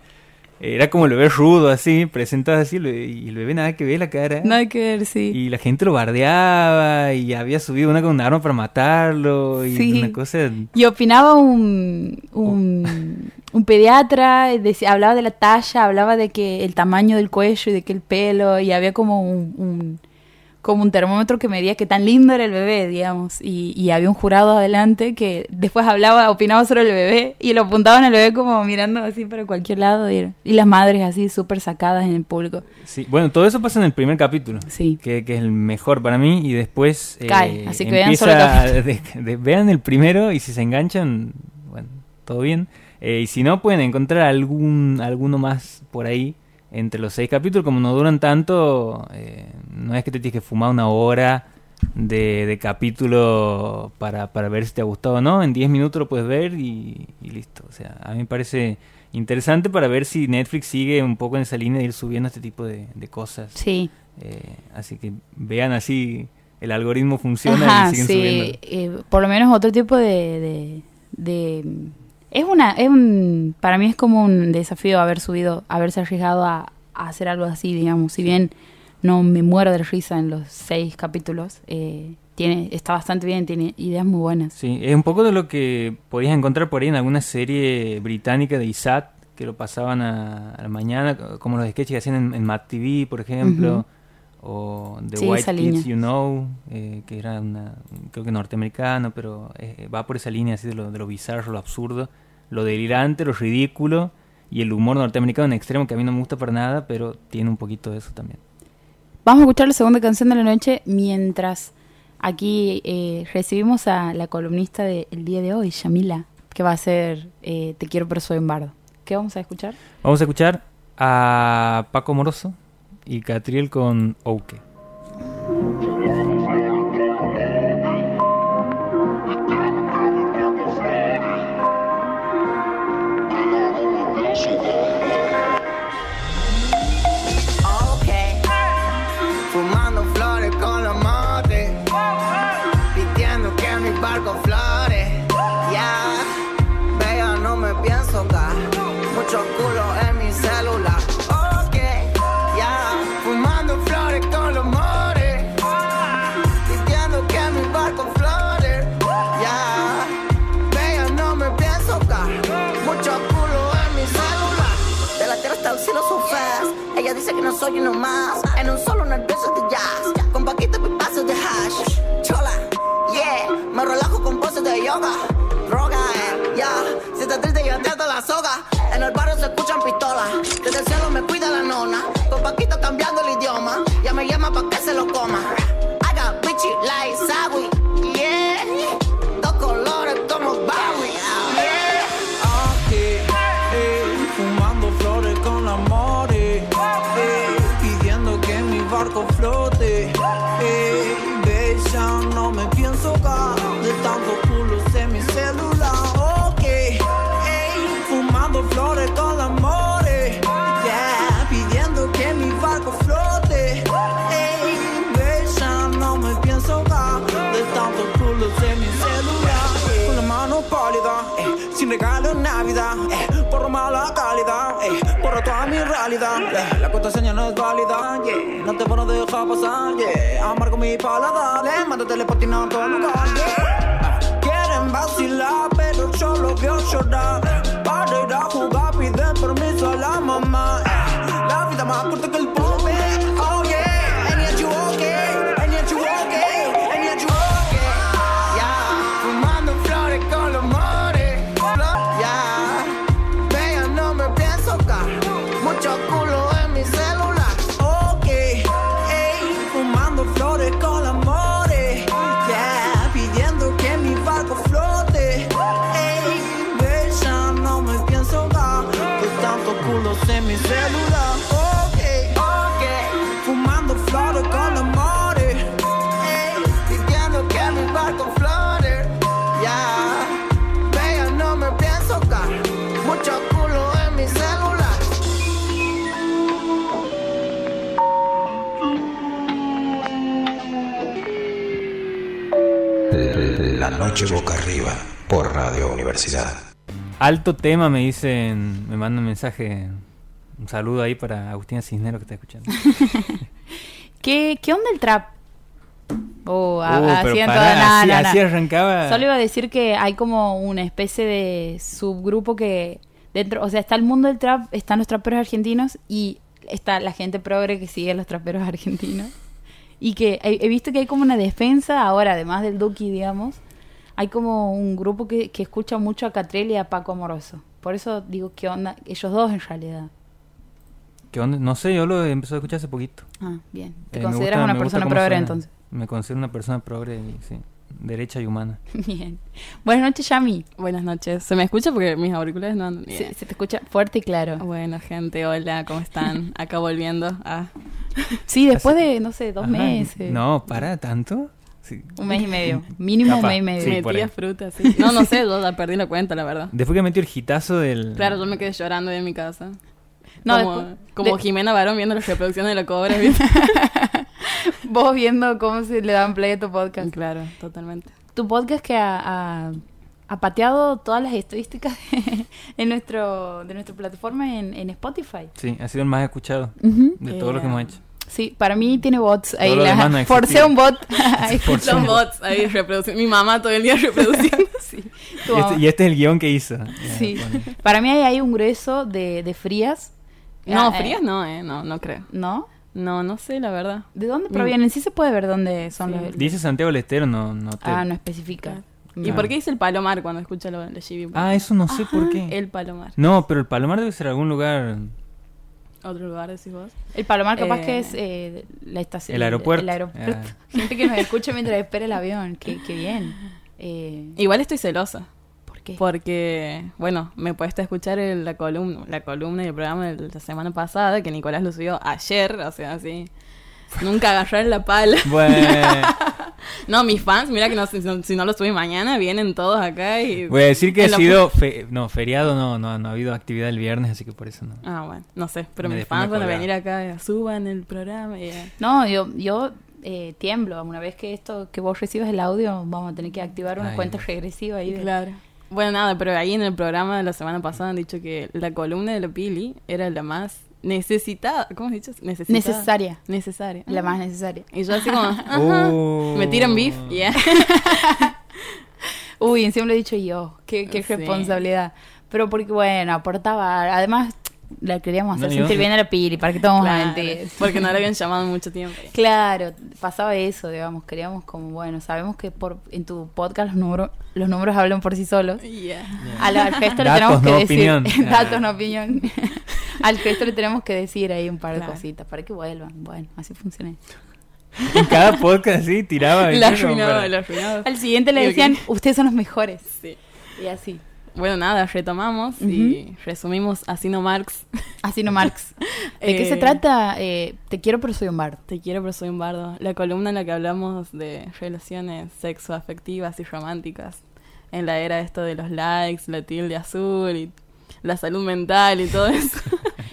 Era como el bebé rudo, así, presentado así, y el bebé nada que ver la cara. Nada que ver, sí. Y la gente lo bardeaba y había subido una con un arma para matarlo y Sí. una cosa... Y opinaba un, un, un pediatra, decía, hablaba de la talla, hablaba de que el tamaño del cuello y de que el pelo, y había como un, un- como un termómetro que medía qué tan lindo era el bebé, digamos. Y, y había un jurado adelante que después hablaba, opinaba sobre el bebé, y lo apuntaban al bebé como mirando así para cualquier lado, y, y las madres así súper sacadas en el público. Sí, bueno, todo eso pasa en el primer capítulo. Sí. Que, que es el mejor para mí y después eh, Cae, así que vean solo de- de- vean el primero y si se enganchan bueno todo bien Eh, y si no pueden encontrar algún alguno más por ahí entre los seis capítulos como no duran tanto eh, no es que te tienes que fumar una hora de, de capítulo para, para ver si te ha gustado o no en 10 minutos lo puedes ver y, y listo o sea a mí me parece interesante para ver si Netflix sigue un poco en esa línea de ir subiendo este tipo de, de cosas Sí. eh, así que vean así el algoritmo funciona Ajá, y siguen sí. subiendo. eh, por lo menos otro tipo de, Es una, es un, para mí es como un desafío haber subido, haberse arriesgado a, a hacer algo así, digamos. Si bien no me muero de risa en los seis capítulos, eh, tiene, está bastante bien, tiene ideas muy buenas. Sí, es un poco de lo que podías encontrar por ahí en alguna serie británica de ISAT, que lo pasaban a, a la mañana, como los sketches que hacían en, en Mad TV, por ejemplo, o The Sí, White Kids línea. You Know, eh, que era una, creo que norteamericano, pero eh, va por esa línea así de lo, de lo bizarro, lo absurdo, lo delirante, lo ridículo y el humor norteamericano en extremo que a mí no me gusta para nada, pero tiene un poquito de eso también. Vamos a escuchar la segunda canción de la noche mientras aquí eh, recibimos a la columnista del día de hoy, Yamila, que va a ser eh, Te quiero pero soy un bardo. ¿Qué vamos a escuchar? Vamos a escuchar a Paco Moroso y Catriel con Ouke. Soy uno. En un solo nervioso de jazz. Con paquitos y pasos de hash. Chola, yeah. Me relajo con poses de yoga. Droga, ya. Si estás triste, yo entiendo la soga. En el barrio se escuchan pistolas. Desde el cielo me cuida la nona. Con paquito cambiando el idioma. Dejar pasar, yeah, amargo mi paladar, eh, mando telepatina a todo lugar, yeah. Quieren vacilar, pero yo lo veo llorar. Para ir a jugar, piden permiso a la mamá. La vida más corta noche boca arriba por Radio Universidad. Alto tema, me dicen, me mandan un mensaje, un saludo ahí para Agustina Cisnero que está escuchando. ¿Qué, qué onda el trap? Oh, Uh, en pará, no, así, no, no. así arrancaba. Solo iba a decir que hay como una especie de subgrupo que dentro, o sea, está el mundo del trap, están los traperos argentinos y está la gente progre que sigue a los traperos argentinos. Y que he, he visto que hay como una defensa ahora, además del Duki, digamos, hay como un grupo que, que escucha mucho a Catrell y a Paco Amoroso. Por eso digo, ¿qué onda? Ellos dos en realidad. ¿Qué onda? No sé, yo lo empecé a escuchar hace poquito. Ah, bien. ¿Te Eh, me consideras gusta- una persona progre entonces? Me considero una persona progre, sí, derecha y humana. Bien. Buenas noches, Yami. Buenas noches. ¿Se me escucha? Porque mis auriculares no andan. Se, se te escucha fuerte y claro. Bueno, gente, hola, ¿cómo están? Acá volviendo. Ah, Sí, después de, no sé, dos Ajá, meses. No, ¿para tanto? Sí. Un mes y medio. Mínimo un mes y medio. Sí, metía fruta, sí. No, no sé, yo ya perdí la cuenta, la verdad. Después que metió el hitazo del... Claro, yo me quedé llorando ahí en mi casa. No, como después- como de- Jimena Barón viendo las reproducciones de la cobra. Vos viendo cómo se le dan play a tu podcast. claro, totalmente. Tu podcast que a, a, ha pateado todas las estadísticas en nuestro, de nuestra plataforma en, en Spotify. Sí, ha sido el más escuchado de todo lo que Eh, hemos hecho. Sí, para mí tiene bots. Ahí la- no forcé un bot. Ahí Forcé Los un bots ahí reproduciendo. Mi mamá todo el día reproduciendo. sí. Este, y este es el guion que hizo. Sí. bueno. Para mí ahí hay un grueso de, de frías. No, Ah, eh, frías no, eh. No, no creo. ¿No? No, no sé, la verdad. ¿De dónde provienen? Sí se puede ver dónde son Sí. los... Dice Santiago del Estero, no, no te... Ah, no especifica. ¿Y por qué dice el palomar cuando escucha lo de Chibi? Ah, eso no sé por qué. El palomar. No, pero el Palomar debe ser algún lugar... Otro lugar, decís vos. El Palomar capaz Eh, que es eh, la estación. El aeropuerto. El aeropuerto. Ah. Gente que nos escucha mientras espera el avión. Qué, qué bien. Eh, Igual estoy celosa. ¿Por qué? Porque, bueno, me puedes escuchar el- la columna, la columna y el programa de la semana pasada, que Nicolás lo subió ayer, o sea, así. Nunca agarrar la pala. Bueno, No, mis fans, mira que no, si, no, si no lo subí mañana, vienen todos acá y... voy a decir que ha sido... fe- No, feriado no, no, no ha habido actividad el viernes, así que por eso no. Ah, bueno, no sé, pero Me mis fans van a venir acá, suban el programa y... No, yo, yo eh, tiemblo. Una vez que esto, que vos recibas el audio, vamos a tener que activar una Ay, cuenta regresiva ahí. de- Claro. Bueno, nada, pero ahí en el programa de la semana pasada han dicho que la columna de la Pili era la más necesitada. ¿Cómo has dicho? Necesitada. Necesaria. Necesaria. La más necesaria. Y yo así como... ajá. Uh. Me tiran beef, yeah. Uy, encima lo he dicho yo. Qué, qué Sí. responsabilidad. Pero porque, bueno, aportaba. Además, la queríamos hacer No, sentir bien a la Pili, para que todos Claro, mentir. porque no la habían llamado en mucho tiempo. Claro, pasaba eso, digamos, queríamos como, bueno, sabemos que por en tu podcast los números, los números hablan por sí solos. Yeah. Al, al gesto le Datos, tenemos que no decir, opinión. datos no opinión. al gesto le tenemos que decir ahí un par de Claro. cositas para que vuelvan. Bueno, así funciona. En cada podcast así tiraba... La arruinaba, la arruinaba. Al siguiente le decían, ustedes son los mejores. Sí. Y así. Bueno, nada, retomamos y resumimos así no Marx. Así no Marx. ¿De qué Eh, se trata? Eh, te quiero pero soy un bardo. Te quiero, pero soy un bardo. La columna en la que hablamos de relaciones sexoafectivas y románticas. En la era esto de los likes, la tilde azul y la salud mental y todo eso.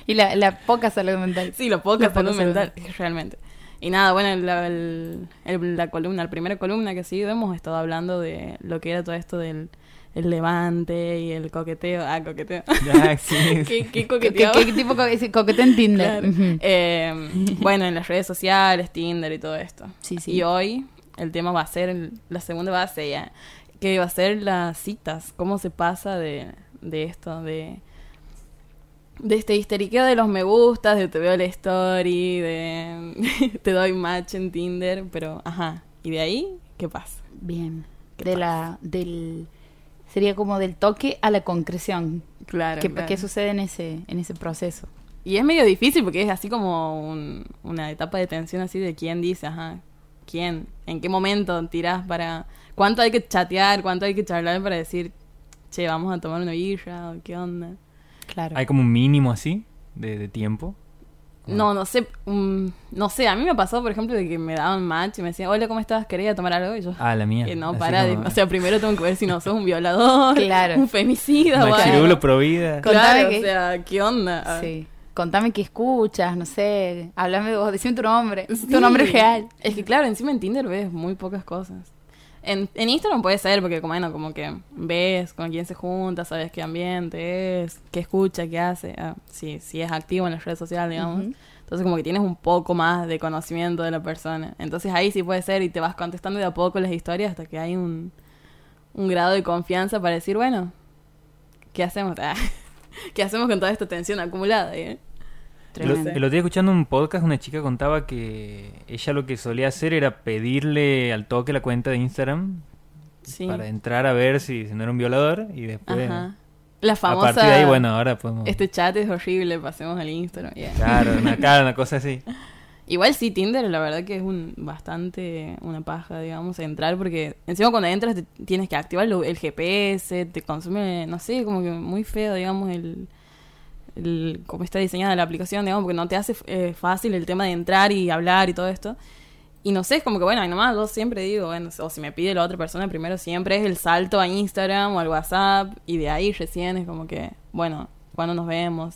Y la, la poca salud mental. sí, poca La poca salud salud mental, realmente. Y nada, bueno, la, el- el- la columna, la primera columna que sí hemos estado hablando de lo que era todo esto del el levante y el coqueteo. Ah, coqueteo. Sí. ¿Qué, qué ¿Qué, coqueteo? qué- qué tipo co- coqueteo en Tinder? Claro. Eh, bueno, en las redes sociales, Tinder y todo esto. Sí, sí. Y hoy el tema va a ser el- la segunda base ya, que va a ser las citas, cómo se pasa de, de esto, de, de este histeriqueo de los me gustas, de te veo la story, de te doy match en Tinder, pero ajá, y de ahí, ¿qué pasa? Bien. ¿Qué De la, del, sería como del toque a la concreción. Claro. ¿Qué, claro. qué sucede en ese, en ese proceso? Y es medio difícil porque es así como un- una etapa de tensión así de quién dice, ajá, quién, en qué momento tirás para... ¿Cuánto hay que chatear? ¿Cuánto hay que charlar para decir, che, vamos a tomar una birra? ¿O qué onda? Claro. Hay como un mínimo así de, de tiempo. No, no sé, mm, no sé, a mí me pasó, por ejemplo, de que me daban match y me decían, hola, ¿cómo estás? ¿Quería tomar algo? Y yo, Ah, la mía. que no, Así para, como- o sea, primero tengo que ver si no sos un violador, Claro. un femicida, o algo. Machirulo pro vida. Contame Claro, que- o sea, ¿qué onda? Sí. Contame qué escuchas, no sé. Háblame vos, decime tu nombre. Sí. Tu nombre real. Es que claro, encima en Tinder ves muy pocas cosas. En, en Instagram puede ser, porque como, bueno, como que ves con quién se junta, sabes qué ambiente es, qué escucha, qué hace, ah, si, si es activo en las redes sociales, digamos. Entonces como que tienes un poco más de conocimiento de la persona. Entonces ahí sí puede ser y te vas contestando de a poco las historias hasta que hay un, un grado de confianza para decir, bueno, ¿qué hacemos? Ah, ¿Qué hacemos con toda esta tensión acumulada? eh? El, Tremendo. el otro día escuchando un podcast, una chica contaba que ella lo que solía hacer era pedirle al toque la cuenta de Instagram Sí. para entrar a ver si, si no era un violador y después Ajá. La a famosa... partir de ahí, bueno, ahora podemos... Este chat es horrible, pasemos al Instagram. yeah. Claro, una cara, una cosa así. Igual sí, Tinder la verdad que es un bastante una paja, digamos, entrar porque encima cuando entras te tienes que activar lo- el GPS, te consume, no sé, como que muy feo, digamos, el, el cómo está diseñada la aplicación, digamos, porque no te hace eh, fácil el tema de entrar y hablar y todo esto. Y no sé, es como que bueno, nomás yo siempre digo, bueno, o si me pide la otra persona primero siempre es el salto a Instagram o al WhatsApp y de ahí recién es como que, bueno, cuando nos vemos.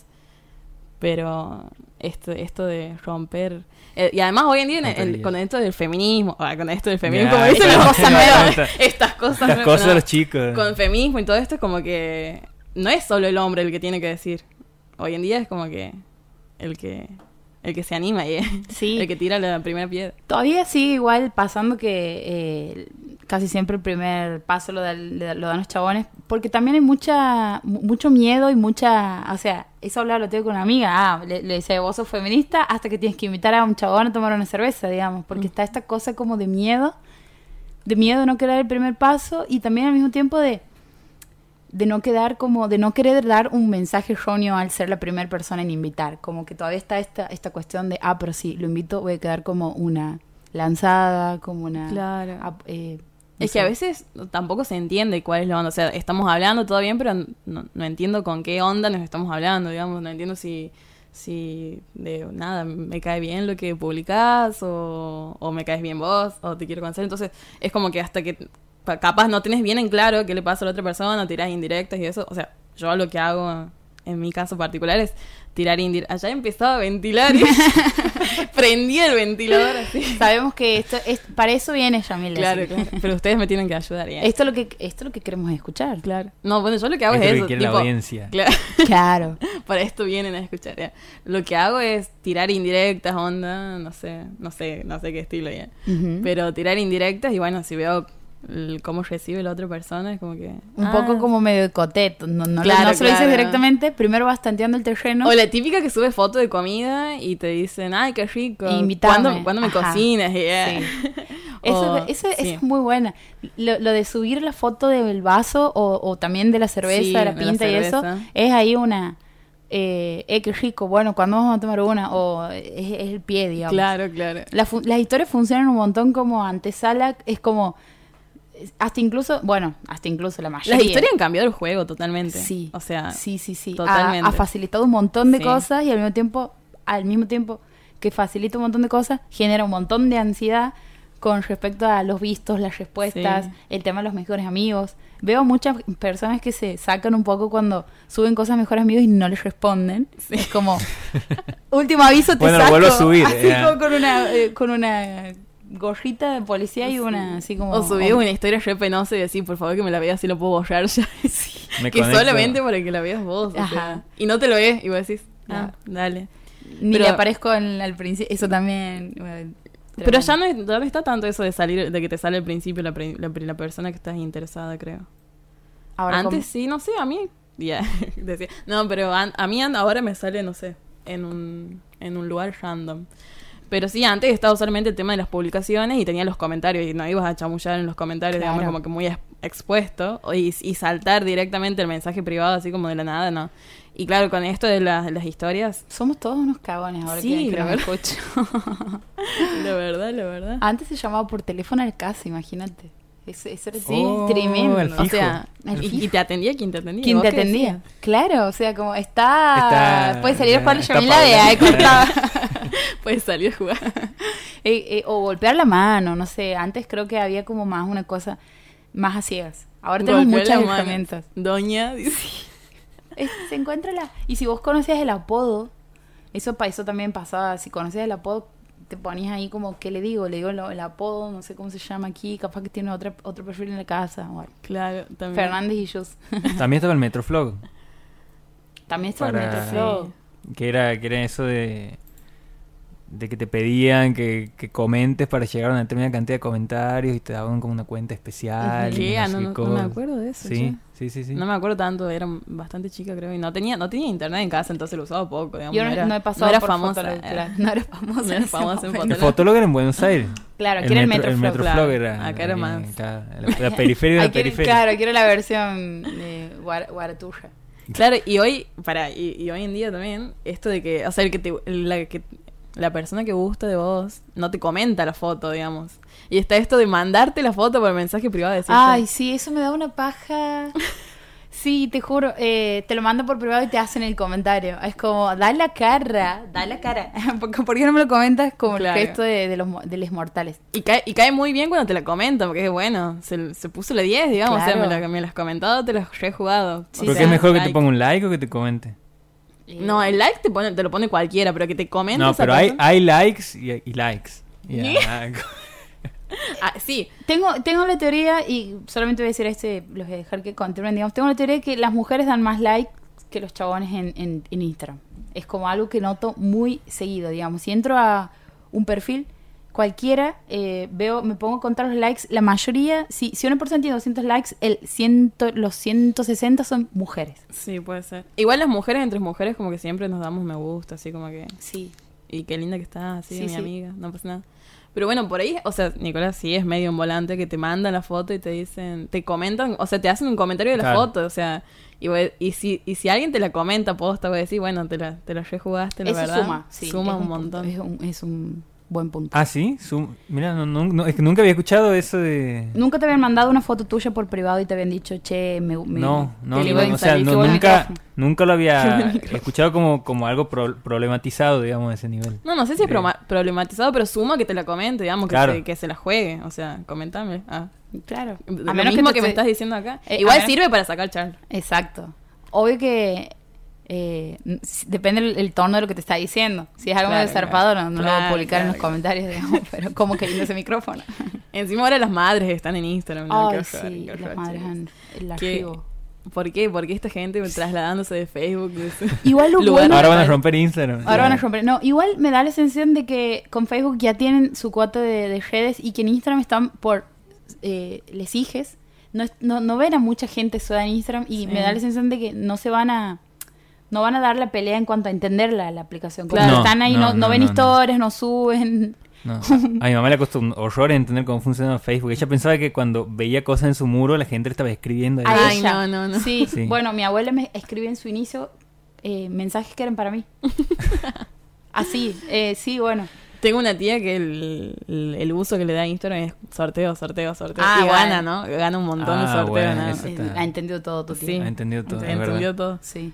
Pero esto, esto de romper... eh, y además hoy en día el- con esto del feminismo, ah, con esto del feminismo, Ya, como dicen cosas nueva. nuevas, estas cosas Las nuevas, cosas de los chicos. Con feminismo y todo esto es como que no es solo el hombre el que tiene que decir. Hoy en día es como que el que el que se anima y Sí. el que tira la primera piedra. Todavía sigue igual pasando que eh, casi siempre el primer paso lo, da- lo dan los chabones, porque también hay mucha mu- mucho miedo y mucha, o sea, eso hablaba lo tengo con una amiga, ah, le, le decía, vos sos feminista hasta que tienes que invitar a un chabón a tomar una cerveza, digamos, porque está esta cosa como de miedo, de miedo de no querer el primer paso y también al mismo tiempo de de no quedar como, de no querer dar un mensaje erróneo al ser la primera persona en invitar. Como que todavía está esta, esta cuestión de, ah, pero si lo invito voy a quedar como una lanzada, como una... Claro. ah, eh, no Es que a veces tampoco se entiende cuál es la onda. O sea, estamos hablando todo bien, pero no, no entiendo con qué onda nos estamos hablando, digamos. No entiendo si, si de nada, me cae bien lo que publicás o, o me caes bien vos o te quiero conocer. Entonces, es como que hasta que capaz no tenés bien en claro qué le pasa a la otra persona, tirás indirectas y eso. O sea, yo lo que hago en mi caso particular es tirar indirectas. Allá empezaba a ventilar y prendí el ventilador así. Sabemos que esto es, para eso viene Yamil. Claro, claro. Pero ustedes me tienen que ayudar. ¿ya? Esto es lo que esto es lo que queremos escuchar. Claro. No, bueno, yo lo que hago Esto es lo eso. que quiere la tipo, audiencia. Claro. Claro. Para esto vienen a escuchar. ya. Lo que hago es tirar indirectas, onda, no sé, no sé, no sé qué estilo ya. Pero tirar indirectas y bueno, si veo el- cómo recibe la otra persona es como que Un ah. poco como medio de coteto. No, no, Claro, no se lo dices directamente, primero vas tanteando el terreno. O la típica que sube foto de comida y te dicen, ay, qué rico. Invítame. ¿Cuándo, cuándo me Ajá. cocinas? Y, eh. Sí. Eso, O- eso, sí. es muy buena. Lo, lo de subir la foto del vaso o, o también de la cerveza, Sí, de la de la pinta y eso, es ahí una... Eh, eh, qué rico, bueno, ¿cuándo vamos a tomar una? O es, es el pie, digamos. Claro, claro. La las historias funcionan un montón como antesala, es como... Hasta incluso, bueno, hasta incluso la mayoría. Las historias han cambiado el juego totalmente. Sí. O sea, sí, sí, sí. Ha- totalmente. Ha, facilitado un montón de Sí. cosas y al mismo tiempo, al mismo tiempo que facilita un montón de cosas, genera un montón de ansiedad con respecto a los vistos, las respuestas, Sí. el tema de los mejores amigos. Veo muchas personas que se sacan un poco cuando suben cosas a mejores amigos y no les responden. Es como último aviso te Bueno, saco. vuelvo a subir, Así ya. como con una eh, con una gorrita de policía y una así como O subí una historia re penosa y decir, por favor que me la veas si lo puedo borrar ya. Me que conecto. solamente para que la veas vos. o Ajá. sea, y no te lo ves y vos decís, ah, Ah. dale. ni Pero- le aparezco en- al principio. Eso también. Pero ya no, ya no está tanto eso de salir, de que te sale al principio la, la, persona que estás interesada, creo. Ahora, Antes sí, no sé, a mí. Ya, decía. No, pero an- a mí ahora me sale, no sé, en un, en un lugar random. Pero sí, antes estaba solamente el tema de las publicaciones y tenía los comentarios y no ibas a chamullar en los comentarios, digamos, como que muy ex- expuesto y, y saltar directamente el mensaje privado así como de la nada, no. Y claro, con esto de las, las historias, Somos todos unos cagones ahora Sí, que, la verdad. escucho. la verdad, la verdad. Antes se llamaba por teléfono al casa, imagínate. Eso, eso era Sí, Oh, tremendo. el O sea, El y, fijo. y te atendía quien te atendía. ¿Quién ¿Vos te atendía? decías? Claro, o sea, como está... Está- puede salir a jugar la está Yamila de Paula. ahí cortada. Puedes salir a jugar. Eh, eh, o golpear la mano, no sé. Antes creo que había como más una cosa más a ciegas. Ahora tenemos muchas herramientas. Doña, dice. Es- se encuentra la... Y si vos conocías el apodo, eso, pa- eso también pasaba. Si conocías el apodo, te ponías ahí como, ¿qué le digo? Le digo lo- el apodo, no sé cómo se llama aquí. Capaz que tiene otra, otro perfil en la casa. Bueno, Claro, también. Fernández y Jus. También estaba el Metroflog, También está el Metroflow. que era, que era eso de, de que te pedían que, que comentes para llegar a una determinada cantidad de comentarios y te daban como una cuenta especial. y ¿Qué? Sé no, no- no me acuerdo de eso, Sí. Sí, sí. sí. No me acuerdo tanto, era bastante chica creo y no tenía no tenía internet en casa, entonces lo usaba poco, digamos. Yo no, era, no he pasado no era por famosa. Era-. No era famosa. No era famosa en el Fotolog era en Buenos Aires. Claro, aquí era el metro- Metroflog. Metroflog claro. era. Acá era eh, más. claro, la, la periferia de la era- periferia. Claro, aquí era la versión de Guar- Guaratuja. Claro, y hoy, para, y, y hoy en día también, esto de que, o sea, el que te, la, que la persona que gusta de vos no te comenta la foto, digamos. Y está esto de mandarte la foto por mensaje privado de decirte, Ay, sí, eso me da una paja. Sí, te juro, eh, te lo mando por privado y te hacen el comentario. Es como, da la cara, da la cara. ¿Por qué, por qué no me lo comentas como Claro. el gesto de, de los, mo- de los mortales? Y cae, y cae muy bien cuando te la comentan, porque es bueno, se, se puso la 10, digamos, o sea, Claro. me la, me la has comentado, te la has rejugado. O Sí, Porque sea, es mejor que te ponga un like o que te comente. No, el like te, pone, te lo pone cualquiera, pero que te comente No, pero hay, hay likes y, y likes. Ya. Ah, sí, Tengo, tengo la teoría, y solamente voy a decir este, los voy a dejar que continúen, digamos, tengo la teoría de que las mujeres dan más like que los chabones en, en, en Instagram. Es como algo que noto muy seguido, digamos. Si entro a un perfil, cualquiera, eh, veo, me pongo a contar los likes, la mayoría, si, si una persona tiene 200 likes, el ciento, los 160 son mujeres. sí, puede ser. Igual las mujeres entre mujeres como que siempre nos damos me gusta, así como que... Sí. Y qué linda que estás, así, Sí, mi sí. amiga, no pasa nada. Pero bueno, por ahí, o sea, Nicolás sí es medio un volante que te mandan la foto y te dicen, te comentan, o sea, te hacen un comentario de la Claro. foto, o sea, y, voy- y si y si alguien te la comenta posta, voy a decir, bueno, te la, te la rejugaste, la Eso verdad. suma, sí. Suma es un punto, montón. es, un, es un buen punto. ah, sí. Sum- Mira, no, no- no- es que nunca había escuchado eso de. Nunca te habían mandado una foto tuya por privado y te habían dicho, che, me. me No, no, no, o sea, nunca, micrófono". nunca lo había escuchado como, como algo pro- problematizado, digamos, de ese nivel. No, no sé si es proma- problematizado, pero suma que te la comente, digamos, que, Claro. se, que se la juegue, o sea, comentame. Ah. Claro. Lo A menos mismo te- que, me estás diciendo acá. Eh, a Igual menos- sirve para sacar charla. Exacto. Obvio que eh, depende el, el tono de lo que te está diciendo. Si es algo Claro, medio zarpado, no, no lo voy a claro, publicar en los comentarios, digamos, pero como que lindo ese micrófono. Encima ahora las madres están en Instagram. ¿no? Ay, sí, las madres han el ¿Qué? archivo. ¿Por qué? ¿Por qué esta gente trasladándose de Facebook? de Igual lo lugar bueno- Ahora van a romper Instagram. Ahora van a romper. No, igual me da la sensación de que con Facebook ya tienen su cuota de, de redes y que en Instagram están por eh, les hijes. No, no, no ven a mucha gente sola en Instagram y Sí. me da la sensación de que no se van a no van a dar la pelea en cuanto a entender la, la aplicación. Como Claro. están ahí, no, no, no, no, ven historias, no suben. No, a mi mamá le costó un horror entender cómo funciona Facebook. Ella pensaba que cuando veía cosas en su muro, la gente le estaba escribiendo. ahí. Ay, no, no, no. Sí, Sí. bueno, mi abuela me escribió en su inicio eh, mensajes que eran para mí. Así, eh, sí, bueno. Tengo una tía que el, el, el uso que le da a Instagram es sorteo, sorteo, sorteo. Ah, y bueno. gana, ¿no? Gana un montón de Ah, sorteo. bueno, ¿no? eso está- ha entendido todo tu Sí. tía. Ha entendido todo, es Entendió verdad. todo. Sí.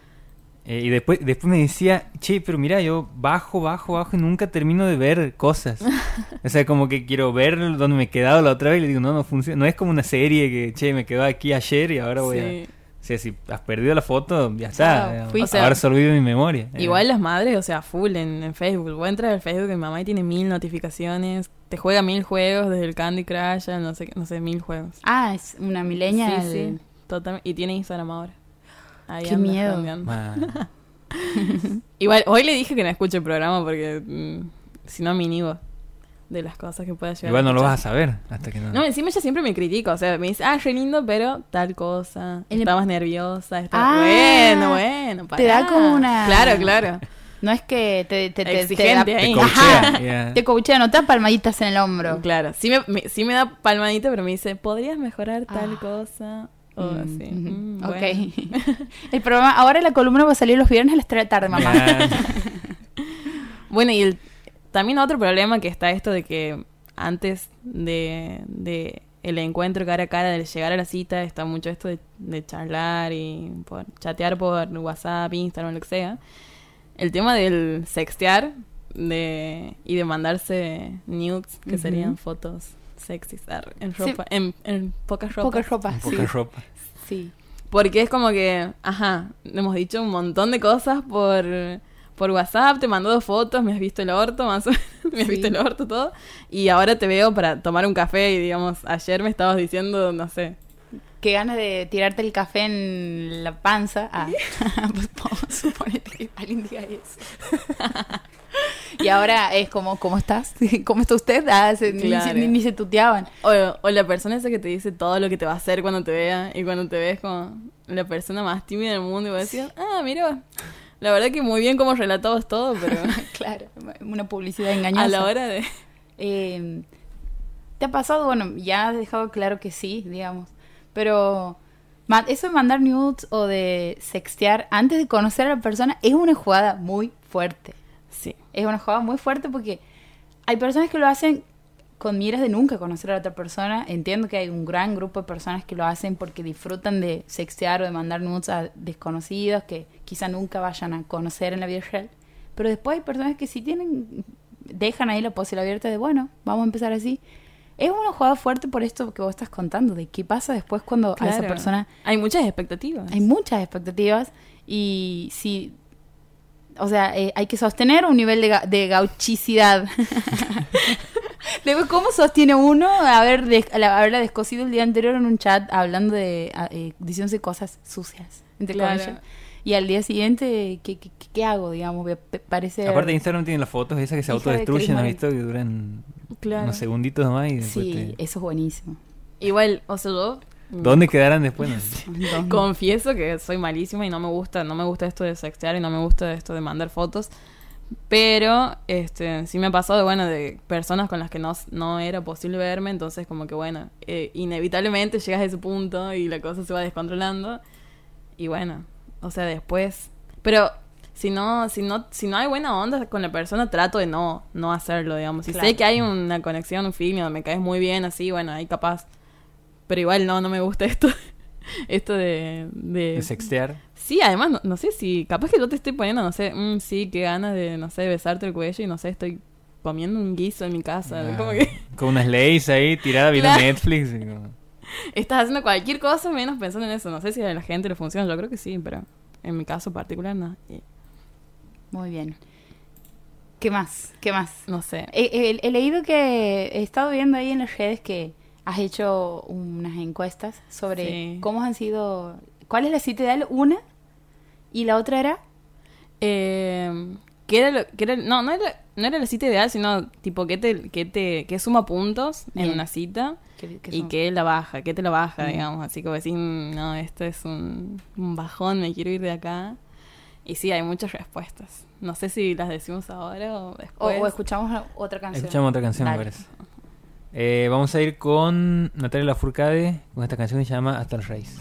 Eh, y después, después me decía, che, pero mira, yo bajo, bajo, bajo y nunca termino de ver cosas. o sea, como que quiero ver donde me he quedado la otra vez y le digo, no, no funciona. No es como una serie que, che, me quedó aquí ayer y ahora voy Sí. a... O sea, si has perdido la foto, ya está. digamos. fuiste. O sea, de mi memoria. Eh, Igual las madres, o sea, full en, en Facebook. Voy a entrar al Facebook de mi mamá y tiene mil notificaciones. Te juega mil juegos desde el Candy Crush, no sé, qué- no sé, mil juegos. Ah, es una milenia. Sí, sí. Y tiene Instagram ahora. Ahí Qué miedo. Igual, hoy le dije que no escuche el programa porque mm, si no me inhibo de las cosas que pueda llegar Igual no lo vas a saber hasta que no. No, encima ella siempre me critica, o sea, me dice, ah, re lindo, pero tal cosa, el- estabas nerviosa, estabas... Ah, bueno, bueno, te da pará. como una- Claro, claro. No es que te, te, te, te, Exigente da- ahí. Te coachea, ya. te coachea, no te da palmaditas en el hombro. Claro, sí me, me- sí me da palmadita, pero me dice, ¿podrías mejorar tal Ah. cosa? O Mm, así. Mm, ok. bueno. el programa, ahora la columna va a salir los viernes a las 3 de la tarde, mamá. Bueno, y el- también otro problema que está esto de que antes de, de el encuentro cara a cara, de llegar a la cita, está mucho esto de, de charlar y por, chatear por WhatsApp, Instagram, lo que sea. El tema del sextear de, y de mandarse nudes, que serían fotos sexys arre, en, Sí. ropa, en, en pocas ropas. Poca ropa. Poca sí. ropa. Sí. Porque es como que, ajá, hemos dicho un montón de cosas por, por WhatsApp, te mando dos fotos, me has visto el orto, más o menos, me has Sí. visto el orto, todo. Y ahora te veo para tomar un café y digamos, ayer me estabas diciendo, no sé, Qué ganas de tirarte el café en la panza. Ah, pues a suponer que alguien diga eso. y ahora es como, ¿cómo estás? ¿Cómo está usted? Ah, se- ni, Claro. se, ni- ni se tuteaban. O, o la persona esa que te dice todo lo que te va a hacer cuando te vea y cuando te ves como la persona más tímida del mundo y vos decís, ah, mira, la verdad que muy bien como relatabas todo, pero Claro, una publicidad engañosa. a la hora de... Eh, ¿Te ha pasado? Bueno, ya has dejado claro que sí, digamos. Pero eso de mandar nudes o de sextear antes de conocer a la persona es una jugada muy fuerte. Sí, Es una jugada muy fuerte porque hay personas que lo hacen con miras de nunca conocer a la otra persona. Entiendo que hay un gran grupo de personas que lo hacen porque disfrutan de sextear o de mandar nudes a desconocidos que quizá nunca vayan a conocer en la vida real. Pero después hay personas que sí tienen, dejan ahí la posibilidad abierta de, bueno, vamos a empezar así. Es una jugada fuerte por esto que vos estás contando, de qué pasa después cuando a esa persona Hay muchas expectativas. hay muchas expectativas y si O sea, eh, hay que sostener un nivel de, ga- de gauchicidad. Después, ¿cómo sostiene uno haber des- la- haberla descosido el día anterior en un chat hablando de, a- eh, diciéndose cosas sucias, entre Claro. comillas? Y al día siguiente, ¿qué, qué, qué- hago, digamos? Parece... Aparte Instagram tiene las fotos esas que se de autodestruyen, ¿has visto? Que duran Claro. unos segunditos nomás y después Sí, te- eso es buenísimo. Igual, o sea, yo ¿Dónde quedarán después? No confieso que soy malísima y no me gusta, no me gusta esto de sextear y no me gusta esto de mandar fotos. Pero este sí me ha pasado, bueno, de personas con las que no, no era posible verme, entonces como que bueno, eh, inevitablemente llegas a ese punto y la cosa se va descontrolando. Y bueno, o sea, después... Pero si no, si no, si no hay buena onda con la persona, trato de no, no hacerlo, digamos. Si Claro. sé que hay una conexión, un feeling, donde me caes muy bien, así, bueno, ahí capaz. Pero igual no, no me gusta esto. esto de, de, De sextear. Sí, además, no, no sé si. Capaz que yo te estoy poniendo, no sé, mm, sí, qué ganas de, no sé, besarte el cuello y no sé, estoy comiendo un guiso en mi casa. Ah, Como que Con unas leyes ahí tiradas viendo Claro. Netflix. y como- estás haciendo cualquier cosa menos pensando en eso. No sé si a la gente le funciona, yo creo que sí, pero en mi caso particular no. Muy bien. ¿Qué más? ¿Qué más? no sé. He, he- he leído que he estado viendo ahí en las redes que has hecho unas encuestas sobre Sí. cómo han sido. ¿Cuál es la cita ideal? Una. Y la otra era. Eh, ¿qué era lo- qué era- no, no era, no era la cita ideal, sino tipo que te, que te, que suma puntos en Bien. una cita que- que y que la baja, que te la baja, Mm. digamos. Así como decir, "Mm, no, esto es un, un bajón, me quiero ir de acá. Y sí, hay muchas respuestas. No sé si las decimos ahora o O, después. o escuchamos otra canción. Escuchamos otra canción, me Dale. parece. Eh, vamos a ir con Natalia Lafourcade con esta canción que se llama Hasta el Raíz.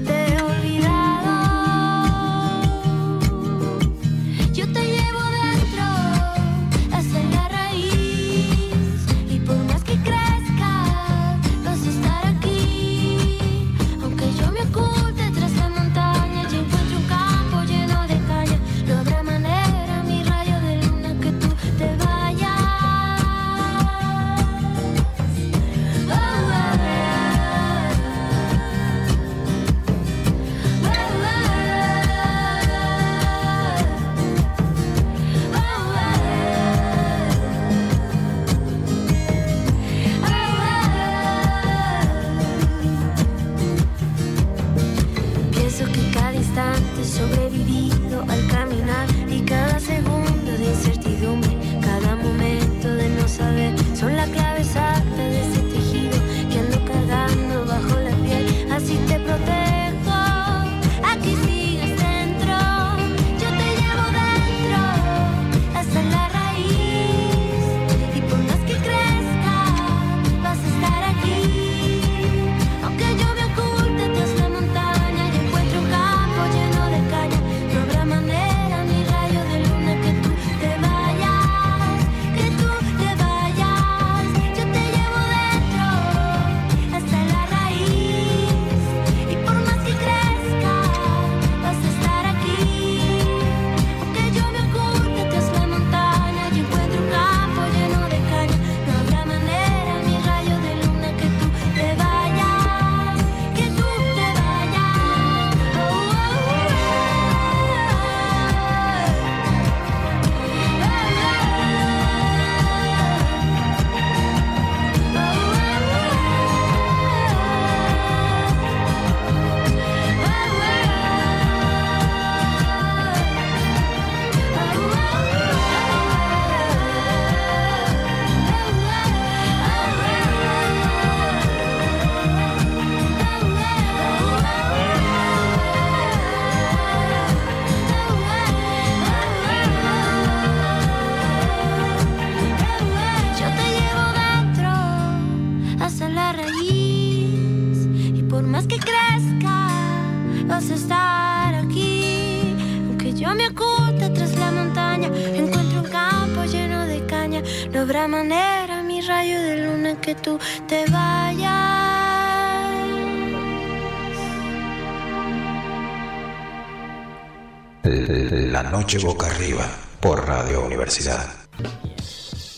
La noche boca arriba por Radio Universidad.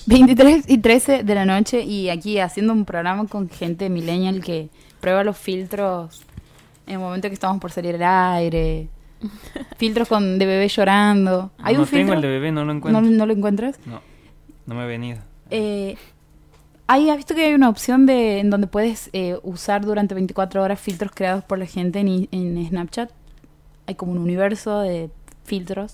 23 y 13 de la noche y aquí haciendo un programa con gente millennial que prueba los filtros en el momento que estamos por salir al aire. Filtros con de bebé llorando. Hay no un filtro. tengo el de bebé, no lo ¿No, encuentro. no lo encuentras? No, no me he venido. Eh, hay, ¿Has visto que hay una opción de en donde puedes eh, usar durante 24 horas filtros creados por la gente en Snapchat? Hay como un universo de filtros.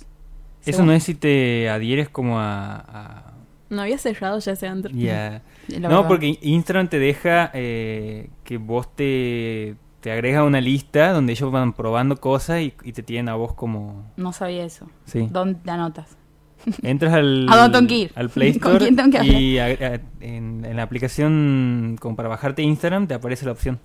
Eso Según- no es si te adhieres como a... a- No había cerrado ya ese antro. y a- la no, verdad. porque Instagram te deja eh, que vos te, te agregas a una lista donde ellos van probando cosas y, y te tienen a vos como... No sabía eso. Sí. ¿Dónde te anotas? Entras al, ¿A dónde tengo que ir? al Play ¿Con Store quién tengo que y a- a- en, en la aplicación como para bajarte Instagram te aparece la opción.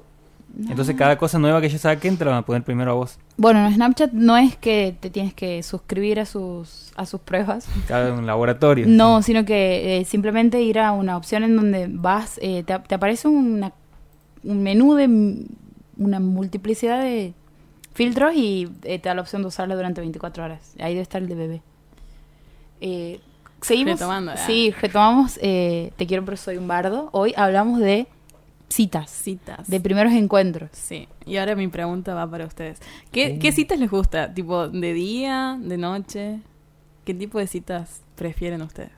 Entonces cada cosa nueva que ellos saquen te la van a poner primero a vos. Bueno, en Snapchat no es que te tienes que suscribir a sus, a sus pruebas. Cada un laboratorio. No, sí. sino que eh, simplemente ir a una opción en donde vas, eh, te, te aparece una, un menú de una multiplicidad de filtros y eh, te da la opción de usarla durante 24 horas. Ahí debe estar el de bebé. Eh, seguimos. Retomando. Sí, retomamos. eh, te quiero, pero soy un bardo. Hoy hablamos de citas, Citas. de primeros encuentros. Sí, y ahora mi pregunta va para ustedes. ¿Qué, ¿Qué citas les gusta? ¿Tipo de día, de noche? ¿Qué tipo de citas prefieren ustedes?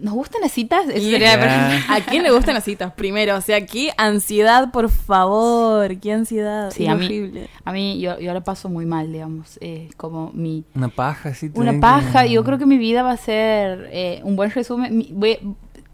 ¿Nos gustan las citas? Esa Y- sería la Ya. pregunta. ¿A quién le gustan las citas? Primero, o sea, qué ansiedad, por favor, qué ansiedad. Sí, a mí-. A mí, yo, yo la paso muy mal, digamos. eh, como mi, Una paja, sí. Una paja, que- yo creo que mi vida va a ser eh, un buen resumen. Mi- voy-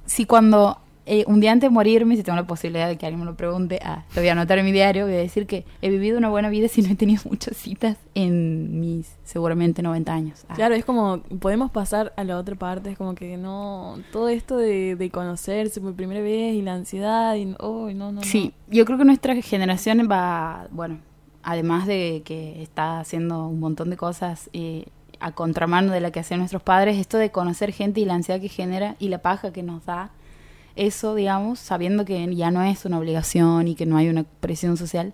si cuando eh, un día antes de morirme, si tengo la posibilidad de que alguien me lo pregunte, ah, lo voy a anotar en mi diario, voy a decir que he vivido una buena vida si no he tenido muchas citas en mis seguramente 90 años. Ah. Claro, es como, podemos pasar a la otra parte, es como que no, todo esto de, de conocerse por primera vez y la ansiedad, y oh, no, no, Sí, yo creo que nuestra generación va, bueno, además de que está haciendo un montón de cosas eh, a contramano de la que hacían nuestros padres, esto de conocer gente y la ansiedad que genera y la paja que nos da eso, digamos, sabiendo que ya no es una obligación y que no hay una presión social.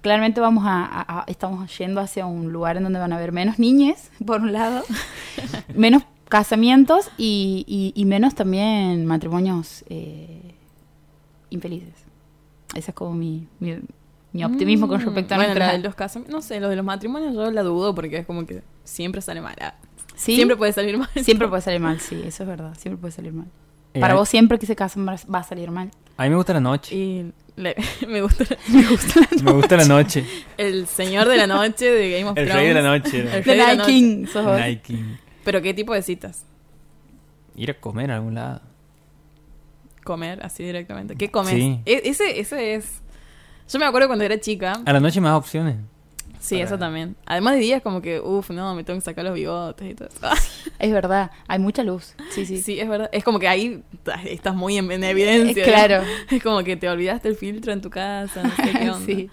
Claramente vamos a, a- a- estamos yendo hacia un lugar en donde van a haber menos niñes, por un lado, menos casamientos y, y- y menos también matrimonios eh, infelices. Ese es como mi, mi, mi optimismo con Mm, respecto a bueno, nuestra... de los casos, no sé, lo de los matrimonios yo la dudo porque es como que siempre sale mal. ah. ¿Sí? Siempre puede salir mal. Siempre puede salir mal, sí, eso es verdad. Siempre puede salir mal. Para vos siempre que se casan va a salir mal. A mí me gusta la noche. Y le- me gusta Me gusta Me gusta la noche. el señor de la noche de Game of El Thrones. rey de la noche. El rey de la Night noche. King, sos vos. Night King. Pero ¿qué tipo de citas? Ir a comer a algún lado. Comer así directamente. ¿Qué comes? Sí. E- ese, ese es... Yo me acuerdo cuando era chica. A la noche más opciones. Sí, para- eso también. Además de días como que, uff, no, me tengo que sacar los bigotes y todo eso. Es verdad, hay mucha luz. Sí, sí. Sí, es verdad. Es como que ahí estás muy en, en evidencia. Eh, claro. ¿no? Es como que te olvidaste el filtro en tu casa, no sé qué onda. Sí.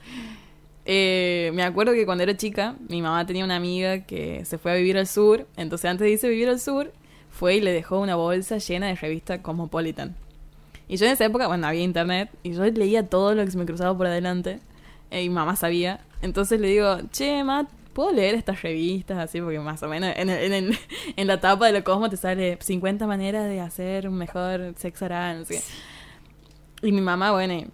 Eh, me acuerdo que cuando era chica, mi mamá tenía una amiga que se fue a vivir al sur. Entonces, antes de irse a vivir al sur, fue y le dejó una bolsa llena de revista Cosmopolitan. Y yo en esa época, bueno, había internet y yo leía todo lo que se me cruzaba por adelante. Eh, y mamá sabía. Entonces le digo, che, Matt, ¿puedo leer estas revistas? Así, porque más o menos en, el- en, el- en la tapa de lo Cosmo te sale 50 maneras de hacer un mejor sexo oral. Y mi mamá, bueno, y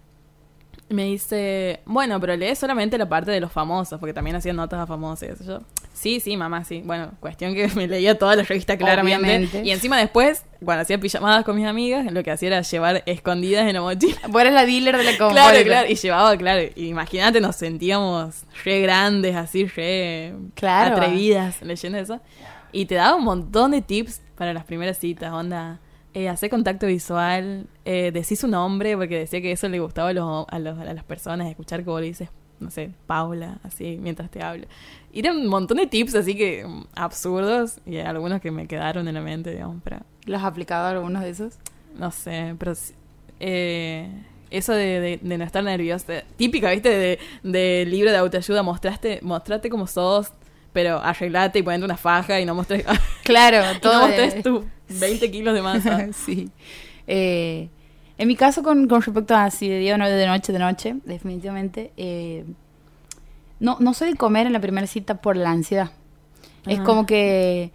me dice, bueno, pero lee solamente la parte de los famosos, porque también hacían notas a famosos. y yo. Sí, sí, mamá, sí. Bueno, cuestión que me leía todas las revistas claramente. Obviamente. Y encima después, cuando hacía pijamadas con mis amigas, lo que hacía era llevar escondidas en la mochila. Vos eres la dealer de la Claro, Cosmopolitan. claro, y llevaba, claro, imagínate, nos sentíamos re grandes, así, re Claro. atrevidas leyendo eso. Y te daba un montón de tips para las primeras citas, onda, eh, hacer contacto visual, eh, decís su nombre, porque decía que eso le gustaba a, los, a, los- a las personas, escuchar vos le dices, no sé, Paula, así, mientras te habla. Y eran un montón de tips así que mm, absurdos, y algunos que me quedaron en la mente, digamos, pero ¿Los has aplicado algunos de esos? no sé, pero eh, Eso de, de, de no estar nerviosa. Típica, ¿viste? De, de libro de autoayuda. Mostraste, mostrate como sos, pero arreglate y ponete una faja y no mostres, Claro, todo. no de- mostres tus 20 kilos de masa. sí. Eh, en mi caso, con, con respecto a si de día o no, de noche, de noche, definitivamente. eh, no, no soy de comer en la primera cita por la ansiedad. Es como que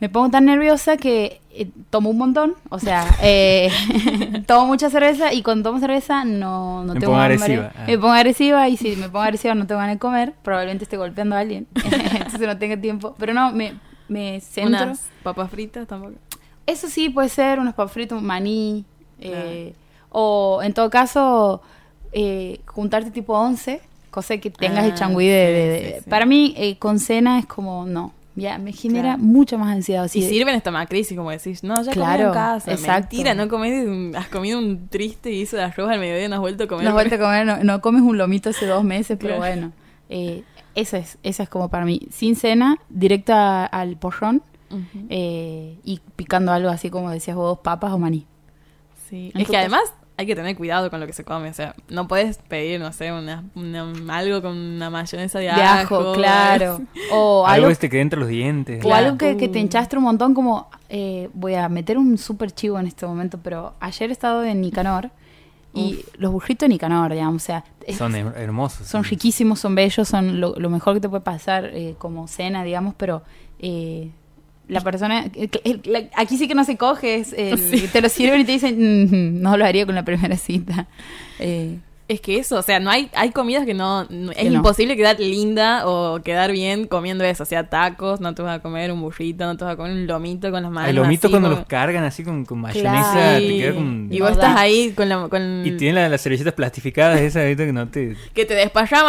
me pongo tan nerviosa que eh, tomo un montón. O sea, eh, tomo mucha cerveza y cuando tomo cerveza no, no Me tengo pongo hambre. agresiva, ah. Me pongo agresiva y si me pongo agresiva no tengo ganas de comer. Probablemente esté golpeando a alguien. Entonces no tengo tiempo. Pero no, me, me centro. Unas papas fritas tampoco. Eso sí puede ser unos papas fritos, maní. eh, o en todo caso, eh, juntarte tipo 11, cosa que tengas Ah, el changüí de... de- de- sí, sí. Para mí, eh, con cena es como, no. Ya, me genera Claro. mucha más ansiedad. así Y de- sirven crisis como decís, no, ya comí Claro, en casa. exacto. Mentira, no comés, has comido un triste guiso de arroz al mediodía y no has vuelto a comer. No has vuelto a comer, no, no comes un lomito hace dos meses, pero Claro. bueno. Eh, esa es, esa es como para mí. Sin cena, directa al porrón eh, y picando algo así como decías vos, papas o maní. Sí. Es que además hay que tener cuidado con lo que se come. O sea, no puedes pedir, no sé, una, una- algo con una mayonesa de, De ajo, claro. O Algo algo este que entre los dientes. O algo que, que te Uh. enchastre un montón, como eh, voy a meter un súper chivo en este momento, pero ayer he estado en Nicanor y los burritos de Nicanor, digamos, o sea, es- Son her- hermosos. son sí. riquísimos, son bellos, son lo, lo mejor que te puede pasar eh, como cena, digamos, pero eh, la persona, el- la- aquí sí que no se coge, es el- te lo sirven y te dicen, "Mm, no lo haría con la primera cita. Eh, Es que eso, o sea, no hay, hay comidas que no, no- es Que no. imposible quedar linda o quedar bien comiendo eso. O sea, tacos, no te vas a comer un burrito, no te vas a comer un lomito con las manos. El lomito así cuando como- los cargan así con, con mayonesa, Claro. te queda con... Y No vos estás da. ahí con la... Con... Y tienen la- las servilletas plastificadas esas ahorita que no te... Que te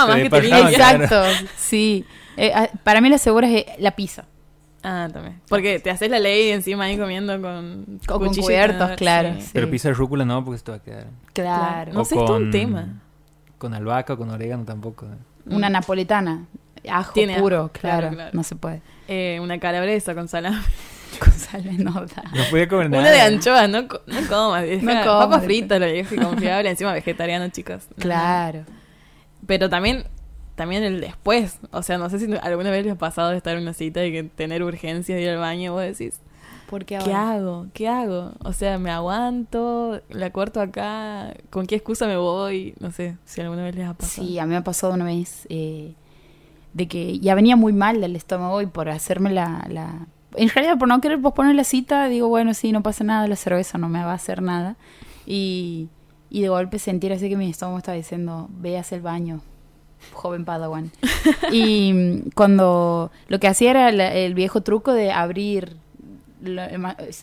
más que te claro. exacto, sí. Eh, ah, para mí la segura es la pizza. Ah, también. Porque te haces la ley encima ahí comiendo con... O con cubiertos, claro, sí. sí. Pero pizza de rúcula no, porque se te va a quedar. Claro. No sé, es todo un tema. Con albahaca o con orégano tampoco. Una napolitana. Ajo Tiene ajo, puro, claro, claro, claro. No se puede. Eh, una calabresa con salame. Con sal de nota. No podía comer nada. Una de anchoas, no, co- no comas. No comas. Papas fritas, lo y confiable. Encima vegetariano, chicos. No. Claro. Pero también, también el después. O sea, no sé si alguna vez les ha pasado de estar en una cita y que tener urgencias de ir al baño. Vos decís, Porque ¿qué ahora. hago? ¿Qué hago? O sea, me aguanto, la corto acá. ¿Con qué excusa me voy? No sé si alguna vez les ha pasado. Sí, a mí me ha pasado una vez eh, de que ya venía muy mal del estómago y por hacerme la, la... En realidad, por no querer posponer la cita, digo, bueno, sí, no pasa nada, la cerveza no me va a hacer nada. Y, y de golpe sentir así que mi estómago estaba diciendo, veas el baño, joven Padawan. y mm, cuando lo que hacía era la- el viejo truco de abrir,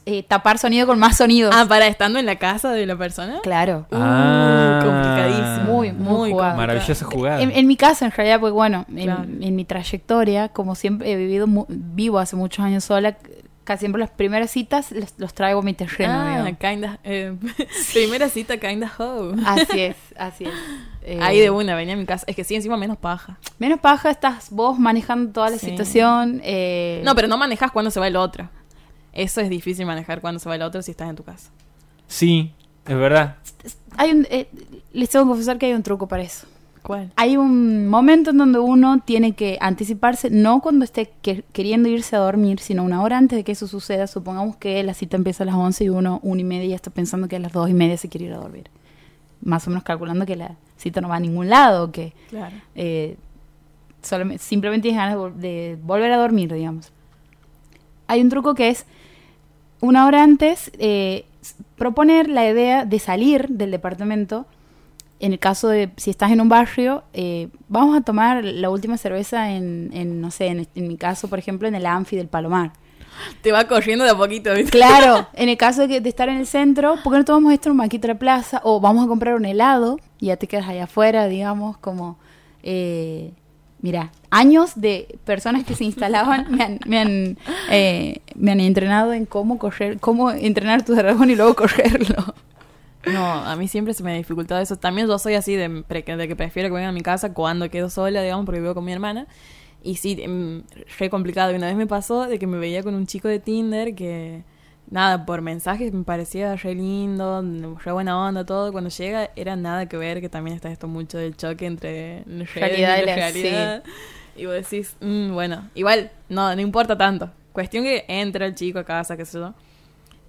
eh, tapar sonido con más sonido. Ah, para estando en la casa de la persona. claro. Uh, Ah. complicadísimo. Muy, muy jugado. Maravillosa jugada. En, en mi caso, en realidad, pues bueno, en, Claro. en mi trayectoria, como siempre he vivido, mu- vivo hace muchos años sola, casi siempre las primeras citas los, los traigo a mi terreno. Ah, kinda. eh, primera cita, kinda hoe. Así es, así es. Eh, Ahí de una, venía a mi casa. Es que sí, encima menos paja. Menos paja, estás vos manejando toda la Sí. situación. eh, No, pero no manejas cuando se va el otro. Eso es difícil manejar cuando se va el otro si estás en tu casa. Sí, es verdad. hay un, eh, les tengo que confesar que hay un truco para eso. ¿Cuál? Hay un momento en donde uno tiene que anticiparse, no cuando esté que- queriendo irse a dormir, sino una hora antes de que eso suceda. Supongamos que la cita empieza a las 11 y uno, una y media, ya está pensando que a las dos y media se quiere ir a dormir. Más o menos calculando que la cita no va a ningún lado, que Claro. eh, solamente, simplemente tienes ganas de, vol- de volver a dormir, digamos. Hay un truco que es, una hora antes, eh, proponer la idea de salir del departamento. En el caso de, si estás en un barrio, eh, vamos a tomar la última cerveza en, en, no sé, en, en mi caso, por ejemplo, en el Anfi del Palomar. Te va corriendo de a poquito, ¿viste? Claro, en el caso de, que- de estar en el centro, ¿por qué no tomamos esto en un banquito de la plaza? O vamos a comprar un helado y ya te quedas allá afuera, digamos, como... Eh, mira, años de personas que se instalaban me han, me han, eh, me han entrenado en cómo correr, cómo entrenar tu dragón y luego correrlo. No, a mí siempre se me ha dificultado eso. También yo soy así de que prefiero que vengan a mi casa cuando quedo sola, digamos, porque vivo con mi hermana. Y sí, em, re complicado. Y una vez me pasó de que me veía con un chico de Tinder que, nada, por mensajes me parecía re lindo, re buena onda, todo. Cuando llega era nada que ver, que también está esto mucho del choque entre Realidad y la realidad. Y vos decís, mm, bueno, igual, no, no importa tanto. Cuestión que entra el chico a casa, qué sé yo.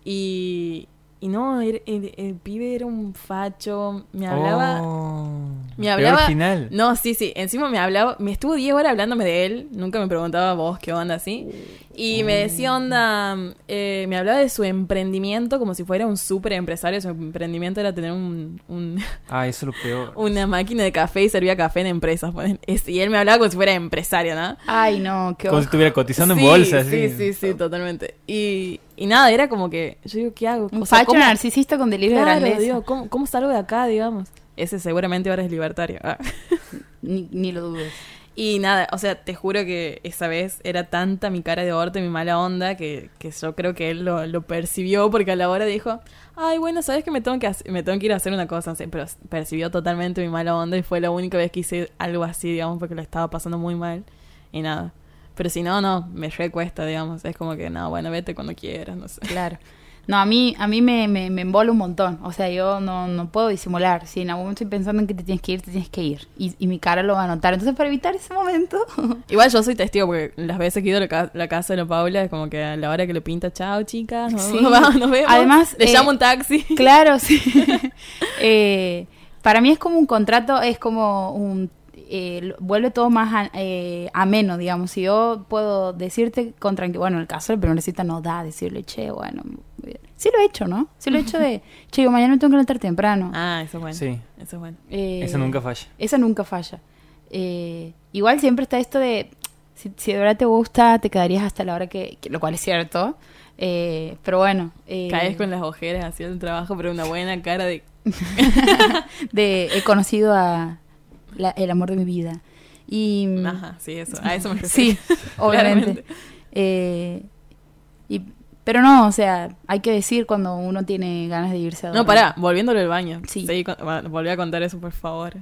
Y, y no, el, el- el pibe era un facho, me hablaba... Oh, Me peor hablaba. final. No, sí, sí. Encima me hablaba. Me estuvo 10 horas hablándome de él. Nunca me preguntaba vos qué onda así. Y me decía onda. eh, me hablaba de su emprendimiento como si fuera un súper empresario. Su emprendimiento era tener un, un- Ah, eso es lo peor. una máquina de café y servía café en empresas. y él me hablaba como si fuera empresario, ¿no? Ay, no, qué Como si estuviera cotizando Sí, en bolsa. Sí, así. sí, sí, totalmente. Y, y nada, era como que. Yo digo, ¿qué hago? Un O sea, facho ¿cómo- narcisista con delirio de Claro, grandeza. digo, ¿cómo, ¿cómo salgo de acá, digamos? Ese seguramente ahora es libertario. Ah. Ni, ni lo dudes. Y nada, o sea, te juro que esa vez era tanta mi cara de orto y mi mala onda que, que yo creo que él lo, lo percibió porque a la hora dijo, ay, bueno, sabes que me tengo que, hacer- me tengo que ir a hacer una cosa, pero percibió totalmente mi mala onda y fue la única vez que hice algo así, digamos, porque lo estaba pasando muy mal y nada. Pero si no, no, me recuesta, digamos, es como que, no, bueno, vete cuando quieras, no sé. Claro. No, a mí, a mí me, me, me embola un montón. O sea, yo no, no puedo disimular. Si en algún momento estoy pensando en que te tienes que ir, te tienes que ir. Y, y mi cara lo va a notar. Entonces, para evitar ese momento, Igual yo soy testigo porque las veces que he ido a la, ca- la casa de la Paula es como que a la hora que le pinta, chao chicas, nos, Sí. vamos, nos vemos. Además, le eh, llamo un taxi. Claro, sí. Eh, para mí es como un contrato, es como un... eh, vuelve todo más a- eh, ameno, digamos. Si yo puedo decirte con tranquilidad, bueno, en el caso de la primera cita no da decirle, che, bueno, bien. sí lo he hecho, ¿no? Sí lo he hecho de, che, yo mañana me tengo que levantar temprano. Ah, eso es bueno. Sí. Eso es bueno. Eh, Eso nunca falla. Esa nunca falla. Eh, igual siempre está esto de, si, si de verdad te gusta, te quedarías hasta la hora que, que- lo cual es cierto. Eh, pero bueno. eh, Caes con las ojeras haciendo el trabajo, pero una buena cara de... de he conocido a la- el amor de mi vida. Y Ajá, sí, eso. A eso me refiero. sí, obviamente. Eh, y, pero no, o sea, hay que decir cuando uno tiene ganas de irse a No, dormir. pará, volviéndolo al baño. Sí. Volví a contar eso, por favor.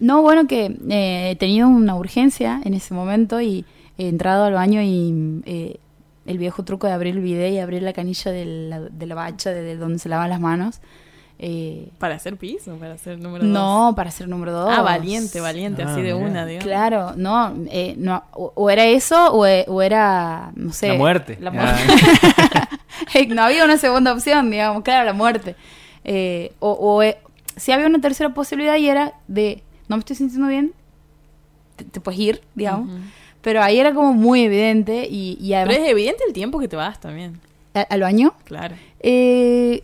No, bueno, que eh, he tenido una urgencia en ese momento y he entrado al baño y eh, el viejo truco de abrir el bidet y abrir la canilla de la, de la bacha, de, de donde se lavan las manos. Eh, ¿Para hacer piso? ¿Para hacer número dos? no, para ser número dos. Ah, valiente, valiente, Ah, así de mirá. una, digamos. Claro, no, eh, no o, o era eso o, e- o era, no sé. La muerte. La Ah. muerte. no había una segunda opción, digamos, claro, la muerte. Eh, o o eh, sí había una tercera posibilidad y era de, no me estoy sintiendo bien, te, te puedes ir, digamos. Pero ahí era como muy evidente y, y Pero es evidente el tiempo que te vas también. ¿a- ¿al baño? Claro. Eh,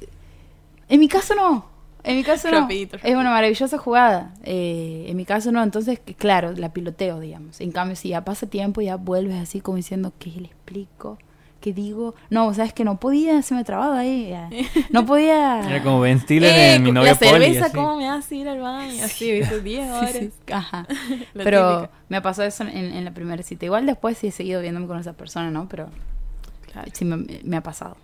en mi caso no. En mi caso no. Rapidito, Es rapidito. una maravillosa jugada. Eh, en mi caso no. Entonces, claro, la piloteo, digamos. En cambio, si ya pasa tiempo, ya vuelves así como diciendo, ¿qué le explico? ¿Qué digo? No, sabes que no podía, se me trababa ahí. ya. No podía. Era como Ben Stiller Eh, en mi la novia Polly. cerveza, así. ¿cómo me hace ir al baño? Así, ¿viste? 10 Sí, horas. sí, Ajá. La Pero típica. me pasó eso en, en la primera cita. Igual después sí he seguido viéndome con esa persona, ¿no? Pero Claro. sí me, me ha pasado.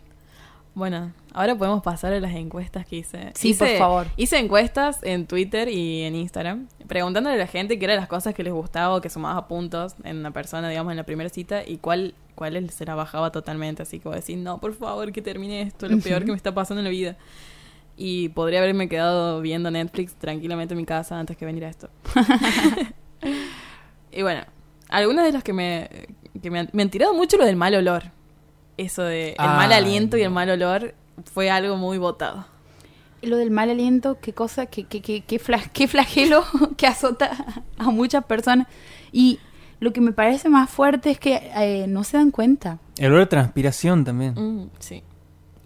Bueno, ahora podemos pasar a las encuestas que hice. Sí, Hice- por favor. Hice encuestas en Twitter y en Instagram, preguntándole a la gente qué eran las cosas que les gustaba o que sumaba puntos en una persona, digamos, en la primera cita y cuál, cuál se la bajaba totalmente. Así que voy a decir, no, por favor, que termine esto, lo peor que me está pasando en la vida. Y podría haberme quedado viendo Netflix tranquilamente en mi casa antes que venir a esto. y bueno, algunas de las que me, que me, han, me han tirado mucho lo del mal olor. Eso de el mal Ay, aliento y el mal olor fue algo muy votado. Lo del mal aliento, qué cosa, qué, qué, qué, qué, fla- qué flagelo que azota a muchas personas. Y lo que me parece más fuerte es que eh, no se dan cuenta. El olor de transpiración también. Mm, sí.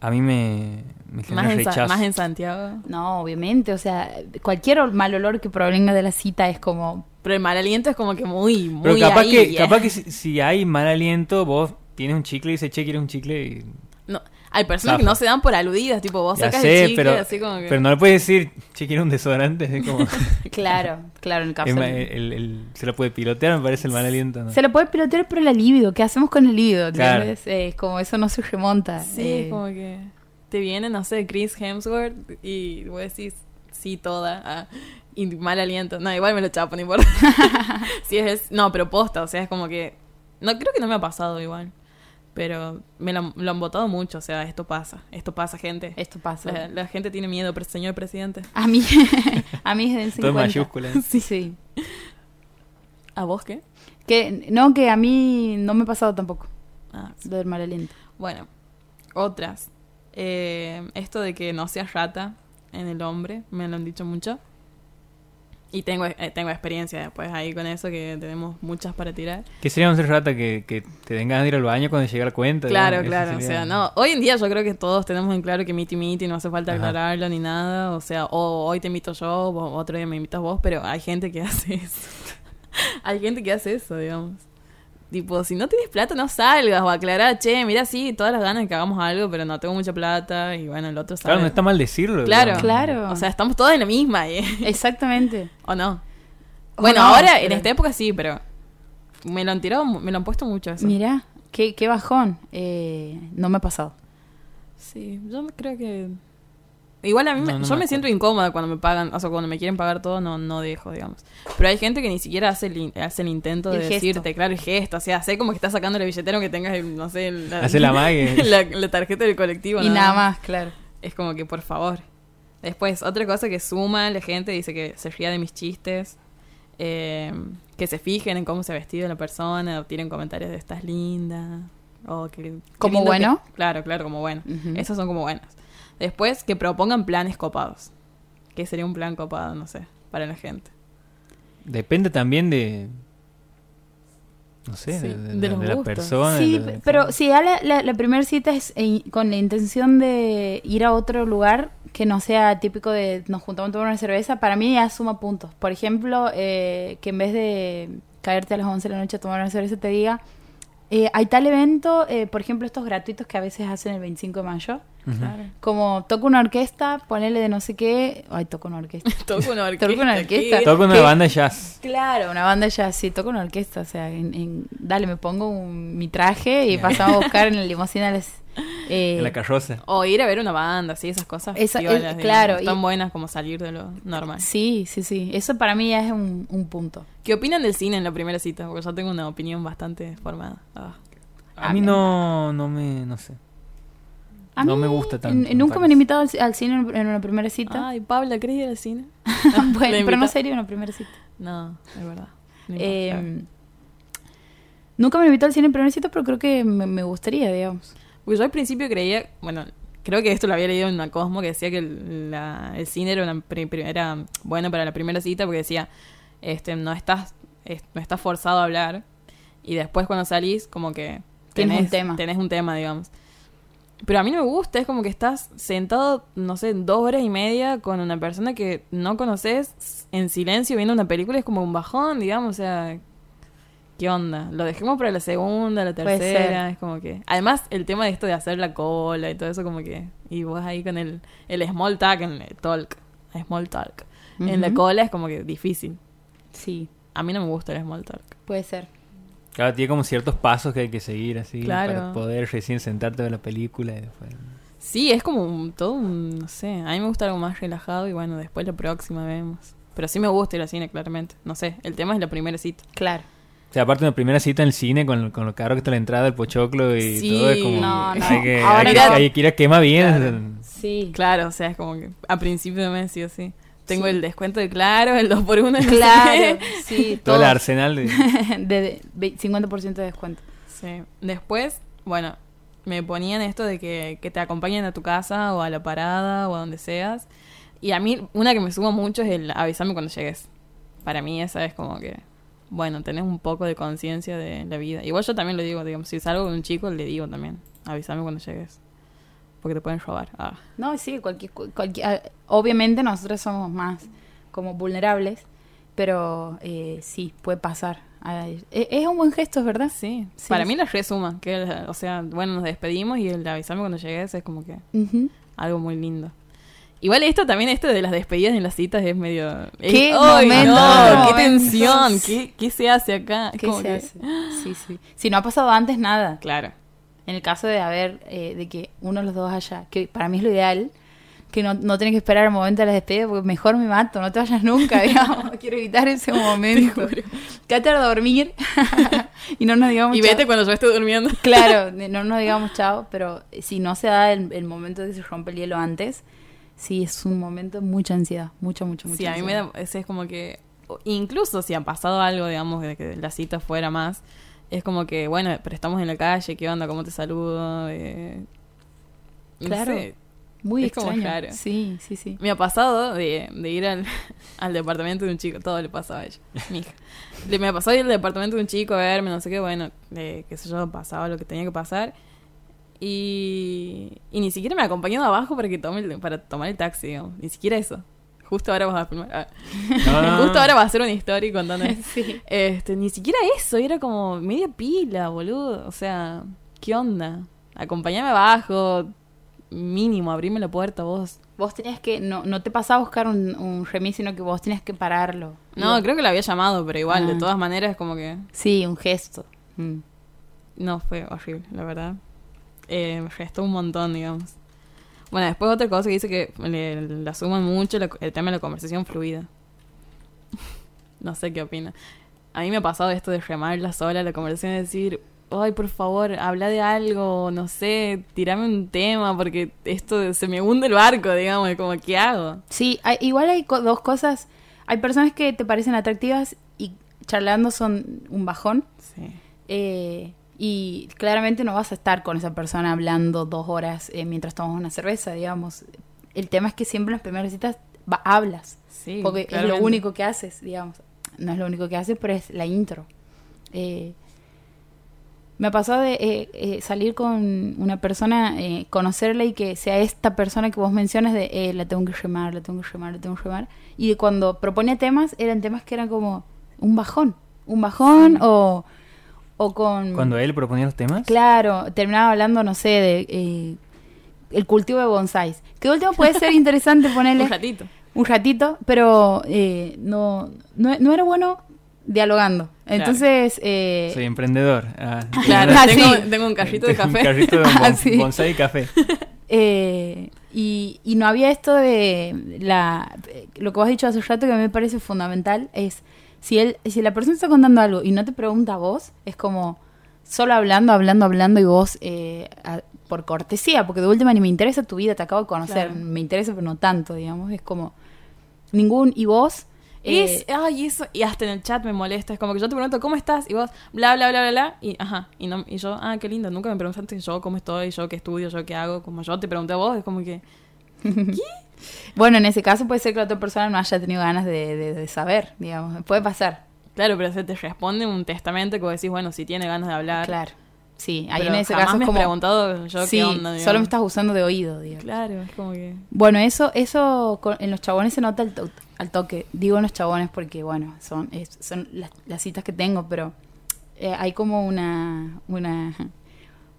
A mí me, me genera Más en, rechazo. más en Santiago. No, obviamente, o sea, cualquier mal olor que provenga de la cita es como... Pero el mal aliento es como que muy, muy Pero capaz ahí, que, ¿eh? capaz que si, si hay mal aliento, vos tienes un chicle y dices, che, ¿quieres un chicle? Y No, hay personas que no se dan por aludidas, tipo vos ya sacas sé, el chicle pero, así como que... pero no le puedes decir, che, ¿quieres un desodorante? Es como, Claro, claro, en el el- el- se lo puede pilotear, me parece el mal aliento. ¿no? Se lo puede pilotear por el libido. ¿Qué hacemos con el libido? Claro. Eh, es como eso no se remonta. Sí, eh, como que te viene, no sé, Chris Hemsworth y vos decís sí toda. ah, y mal aliento. No, igual me lo chapo, no importa. sí, es, no, pero posta, o sea, es como que... No, creo que no me ha pasado igual. Pero me lo, lo han votado mucho, o sea, esto pasa, esto pasa, gente. Esto pasa. La, la gente tiene miedo, pre- señor presidente. A mí, a mí es Todo en 50. mayúsculas. Sí, sí. ¿A vos qué? Que, no, que a mí no me ha pasado tampoco Ah, sí. lo del mal aliento. Bueno, otras. Eh, esto de que no seas rata en el hombre, me lo han dicho mucho. Y tengo, eh, tengo experiencia después ahí con eso, que tenemos muchas para tirar. ¿Qué sería un ser rata que, que te den ganas de ir al baño cuando llega la cuenta? Claro, digamos? claro. O sea, no. Hoy en día yo creo que todos tenemos en claro que miti miti, no hace falta Ajá. aclararlo ni nada. O sea, o hoy te invito yo, vos- otro día me invitas vos, pero hay gente que hace eso. hay gente que hace eso, digamos. Tipo, si no tienes plata, no salgas o aclarar, che, mira, sí, todas las ganas de que hagamos algo, pero no tengo mucha plata y bueno, el otro sabe. Claro, no está mal decirlo. Claro. Claro. O sea, estamos todos en la misma, ¿eh? Exactamente. ¿O no? O Bueno, no, ahora, en esta época sí, pero me lo han tirado, me lo han puesto mucho eso. Mira, qué, qué bajón. Eh, no me ha pasado. Sí, yo creo que... Igual a mí, me- No, yo me me, siento incómoda cuando me pagan, o sea, cuando me quieren pagar todo, no, no dejo, digamos. Pero hay gente que ni siquiera hace el, hace el intento de El gesto. decirte, claro, el gesto, o sea, sé como que estás sacando el billetero que tengas, el, no sé, la, Hace la mague. la, la tarjeta del colectivo. y nada más, claro. Es como que, por favor. Después, otra cosa que suma la gente, dice que se ría de mis chistes, eh, que se fijen en cómo se ha vestido la persona, o tienen comentarios de estás linda, o que... qué ¿Como lindo que-". bueno? Claro, claro, como bueno. Ujú. Esos son como buenos. Después, que propongan planes copados. ¿Qué sería un plan copado? No sé, para la gente. Depende también de. No sé, Sí, de, de- de los de la persona. Sí, de- de- pero si ya la, la, la primera cita es con la intención de ir a otro lugar que no sea típico de nos juntamos a tomar una cerveza, para mí ya suma puntos. Por ejemplo, eh, que en vez de caerte a las 11 de la noche a tomar una cerveza te diga, eh, hay tal evento, eh, por ejemplo, estos gratuitos que a veces hacen el 25 de mayo, Como toca una orquesta, ponele de no sé qué, ay, toca una orquesta. Toco una orquesta. Toco una orquesta. ¿qué? Toca una ¿Qué? banda de jazz. Claro, una banda ya, sí, toco una orquesta, o sea, en, en- dale, me pongo un- mi traje y pasamos a buscar en la limusina las... eh, En la carroza. O ir a ver una banda, sí, esas cosas. Esa- piolas, es- digamos. claro, Están y- buenas como salir de lo normal. Sí, sí, sí, eso para mí ya es un, un punto. ¿Qué opinan del cine en la primera cita? Porque yo tengo una opinión bastante formada. Ah. A mí no, no me. No sé. A No mí, me gusta tanto, Nunca me han invitado al, al cine en una primera cita. Ay, Paula, ¿querés ir al cine? bueno, ¿Le pero no sería una primera cita. No, es verdad. Eh, nunca me han invitado al cine en primera cita, pero creo que me, me gustaría, digamos. Porque yo al principio creía, bueno, creo que esto lo había leído en una Cosmo que decía que el, la- el cine era, una pri- pri- era bueno para la primera cita porque decía, este, no estás, es- no estás forzado a hablar y después cuando salís como que Tienes un tema. tenés un tema, digamos. Pero a mí no me gusta, es como que estás sentado, no sé, dos horas y media con una persona que no conoces en silencio viendo una película, es como un bajón, digamos, o sea, ¿qué onda? Lo dejemos para la segunda, la tercera, es como que... Además, el tema de esto de hacer la cola y todo eso, como que... Y vos ahí con el, el small talk, en el talk, small talk, en la cola es como que difícil. Sí, A mí no me gusta el small talk. puede ser. Claro, tiene como ciertos pasos que hay que seguir así. Claro. Para poder recién sentarte a ver la película y después. Sí, es como un- todo un, no sé, a mí me gusta algo más relajado y bueno, después la próxima vemos. Pero sí me gusta ir al cine, claramente. No sé, el tema es la primera cita. Claro. O sea, aparte de la primera cita en el cine con, con lo caro que está la entrada, el pochoclo y Sí. todo, es como. No, no. Hay que, Ahora hay que, no. hay que ir a quema bien. Claro. Sí. Claro, o sea, es como que a principio de mes sí o sí. Tengo el descuento de Claro, el 2 por 1 Claro, sí, Todo el arsenal de. de, de ve- 50% de descuento. Sí. Después, bueno, me ponían esto de que, que te acompañen a tu casa o a la parada o a donde seas. Y a mí, una que me suma mucho es el avisarme cuando llegues. Para mí esa es como que, bueno, tenés un poco de conciencia de la vida. Igual yo también lo digo, digamos, si salgo con un chico, le digo también, avísame cuando llegues. Porque te pueden robar. Ah. No, sí, cualquier, cualquier, ah, obviamente nosotros somos más como vulnerables, pero eh, sí, puede pasar. Ah, Es, es un buen gesto, es verdad. Sí, Sí, para mí la resuma. Que, o sea, bueno, nos despedimos y el avisarme cuando llegues es como que Ujú. algo muy lindo. Igual esto también, esto de las despedidas en las citas es medio... es- ¿Qué ¡Ay, momento, no! qué ¡Qué tensión! ¿Qué, ¿Qué se hace acá? Es ¿Qué se que- hace? Sí, sí. Si no ha pasado antes, nada. Claro. En el caso de haber, eh, de que uno de los dos haya, que para mí es lo ideal, que no, no tenés que esperar el momento de la despedida porque mejor me mato, no te vayas nunca, digamos. Quiero evitar ese momento. Quédate a dormir y no nos digamos Y chao. vete cuando yo esté durmiendo. Claro, no nos digamos chao, pero si no se da el, el momento de que se rompe el hielo antes, sí es un momento de mucha ansiedad, mucha, mucha, mucha Sí, a mí me ansiedad. da, ese es como que, incluso si ha pasado algo, digamos, de que la cita fuera más, es como que, bueno, pero estamos en la calle, ¿qué onda? ¿Cómo te saludo? Eh, no Claro. sé. Muy es como raro. Sí, sí, sí. Me ha pasado de, de ir al, al departamento de un chico, todo le pasaba a ella, mi hija. Le, me ha pasado ir al departamento de un chico a verme, no sé qué, bueno, eh, qué sé yo, pasaba lo que tenía que pasar. Y, y ni siquiera me acompañó de abajo para, que tome el- para tomar el taxi, digamos. Ni siquiera eso. Justo ahora vas a filmar. ah. No. Justo ahora va a hacer una historia contando. Sí. Este, ni siquiera eso, era como media pila, boludo. O sea, ¿qué onda? Acompañame abajo, mínimo, abrime la puerta vos. Vos tenías que, no, no te pasaba a buscar un, un remis, sino que vos tenías que pararlo. No, Y- creo que la había llamado, pero igual, de Ah. todas maneras, como que Sí, un gesto. Mm. no fue horrible, la verdad. Eh, me restó un montón, digamos. Bueno, después otra cosa que dice que le, la suman mucho la- el tema de la conversación fluida. no sé qué opina. A mí me ha pasado esto de remarla sola la conversación y decir, ay, por favor, habla de algo, no sé, tirame un tema, porque esto se me hunde el barco, digamos, como, ¿qué hago? Sí, hay- igual hay co- dos cosas. Hay personas que te parecen atractivas y charlando son un bajón. Sí. Eh, y claramente no vas a estar con esa persona hablando dos horas eh, mientras tomas una cerveza, digamos. El tema es que siempre en las primeras citas va- hablas. Sí, porque es lo único que haces, digamos. No es lo único que haces, pero es la intro. Eh, me ha pasado de eh, eh, salir con una persona, eh, conocerla y que sea esta persona que vos mencionas de la tengo que llamar, la tengo que llamar, la tengo que llamar. Y de cuando proponía temas, eran temas que eran como un bajón. Un bajón o, o con... Cuando él proponía los temas. Claro, terminaba hablando, no sé, de eh, el cultivo de bonsáis. Que último puede ser interesante ponerle Un ratito. un ratito, pero eh, no, no, no era bueno dialogando. Entonces, eh, Soy emprendedor. Ah, Claro, tengo- ah, tengo, sí. tengo un carrito de café. Un carrito de Ah, bon- sí. bonsai y café. eh, y, y no había esto de la lo que vos has dicho hace rato que a mí me parece fundamental es si él si la persona está contando algo y no te pregunta a vos es como solo hablando hablando hablando y vos eh, a- por cortesía porque de última ni me interesa tu vida te acabo de conocer Claro. me interesa pero no tanto digamos es como ningún y vos eh, Es, ay, eso, y hasta en el chat me molesta. Es como que yo te pregunto, ¿cómo estás? Y vos, bla, bla, bla, bla, bla. Y, ajá, y, no, y yo, ah, qué lindo, nunca me preguntaste yo cómo estoy, yo qué estudio, yo qué hago. Como yo te pregunté a vos, es como que, Bueno, en ese caso puede ser que la otra persona no haya tenido ganas de, de- de saber, digamos. Puede pasar. claro, pero se te responde un testamento que vos decís, bueno, si tiene ganas de hablar. Claro. Sí, ahí Pero en ese jamás caso me es como... preguntado yo sí, qué onda, solo me estás usando de oído, digamos. Claro, es como que... Bueno, eso eso en los chabones se nota al, to- al toque. Digo en los chabones porque, bueno, son, es- son las, las citas que tengo, pero eh, hay como una... una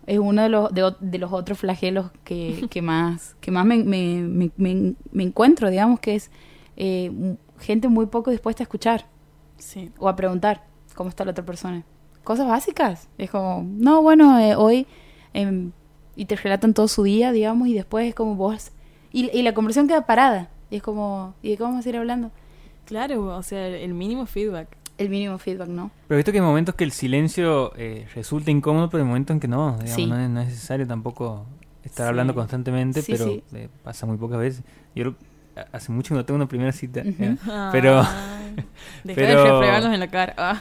es uno de los, de, los otros flagelos que, que más, que más me, me, me- me- encuentro, digamos, que es eh, gente muy poco dispuesta a escuchar. Sí. o a preguntar cómo está la otra persona. Cosas básicas. Es como, no, bueno, eh, hoy. em, y te relatan todo su día, digamos, y después es como vos. Y, y la conversación queda parada. Y es como, ¿y de qué vamos a seguir hablando? Claro, o sea, el mínimo feedback. El mínimo feedback, ¿no? Pero he visto que hay momentos que el silencio eh, resulta incómodo, pero hay momentos en que no. Digamos, Sí. no, es, no es necesario tampoco estar Sí. hablando constantemente, Sí, pero sí. eh, pasa muy pocas veces. Yo hace mucho que no tengo una primera cita. ¿eh? Pero- Deja pero- de refregarnos en la cara. Ah.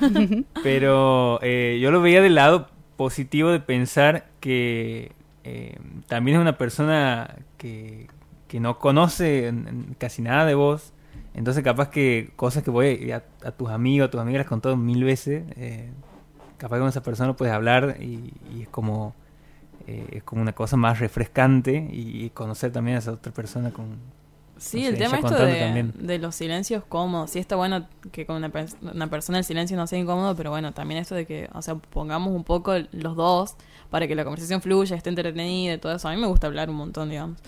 Pero eh, yo lo veía del lado positivo de pensar que eh, también es una persona que, que no conoce casi nada de vos. Entonces capaz que cosas que voy a, a tus amigos, a tus amigas las contado mil veces, eh, capaz que con esa persona puedes hablar y, y es como eh, es como una cosa más refrescante y, conocer también a esa otra persona con, Sí, No el sé, tema esto de, de los silencios cómodos. Sí está bueno que con una, pers- una persona el silencio no sea incómodo, pero bueno, también esto de que, o sea, pongamos un poco los dos para que la conversación fluya, esté entretenida y todo eso. A mí me gusta hablar un montón, digamos.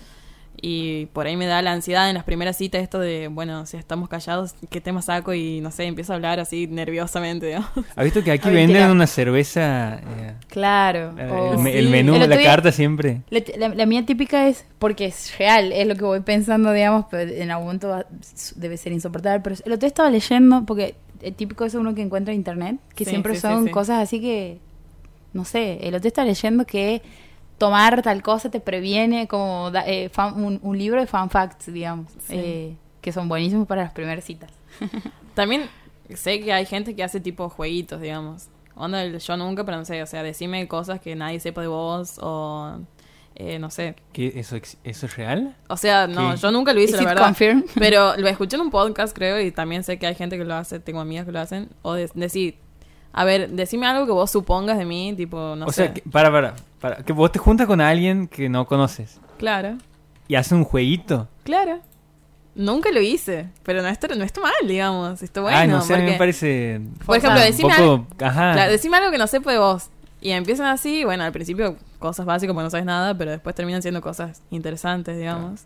Y por ahí me da la ansiedad en las primeras citas esto de, bueno, si estamos callados, ¿qué tema saco? Y no sé, empiezo a hablar así nerviosamente, digamos. ¿Has visto que aquí venden ventilar. una cerveza? eh, Claro. el, o- me- sí. el menú, El otro la carta siempre. La, la- la mía típica es, porque es real, es lo que voy pensando, digamos, pero en algún momento va- debe ser insoportable. Pero el otro día estaba leyendo, porque el típico es uno que encuentra en internet, que Sí, siempre sí, son sí. cosas así que, no sé, el otro día estaba leyendo que tomar tal cosa te previene, como da- eh, fan- un, un libro de fan facts, digamos, Sí. eh, que son buenísimos para las primeras citas. También sé que hay gente que hace tipo jueguitos, digamos. Onda, el yo nunca, pero no sé, o sea, decime cosas que nadie sepa de vos o... eh, no sé. ¿Qué, eso, ¿Eso es real? O sea, no, ¿Qué? yo nunca lo hice, la verdad. confirmed? Pero lo escuché en un podcast, creo, y también sé que hay gente que lo hace, tengo amigas que lo hacen. O de- decir, a ver, decime algo que vos supongas de mí, tipo, no o sé. sea, que- para, para, para. Que vos te juntas con alguien que no conoces Claro, y haces un jueguito. claro. Nunca lo hice, pero no está, no está mal, digamos. Está bueno. Ay, no sé, a mí me porque- parece. Por ejemplo, decime poco. Ajá. Claro, decime algo que no sepa de vos. Y empiezan así, bueno, al principio cosas básicas porque no sabes nada, pero después terminan siendo cosas interesantes, digamos.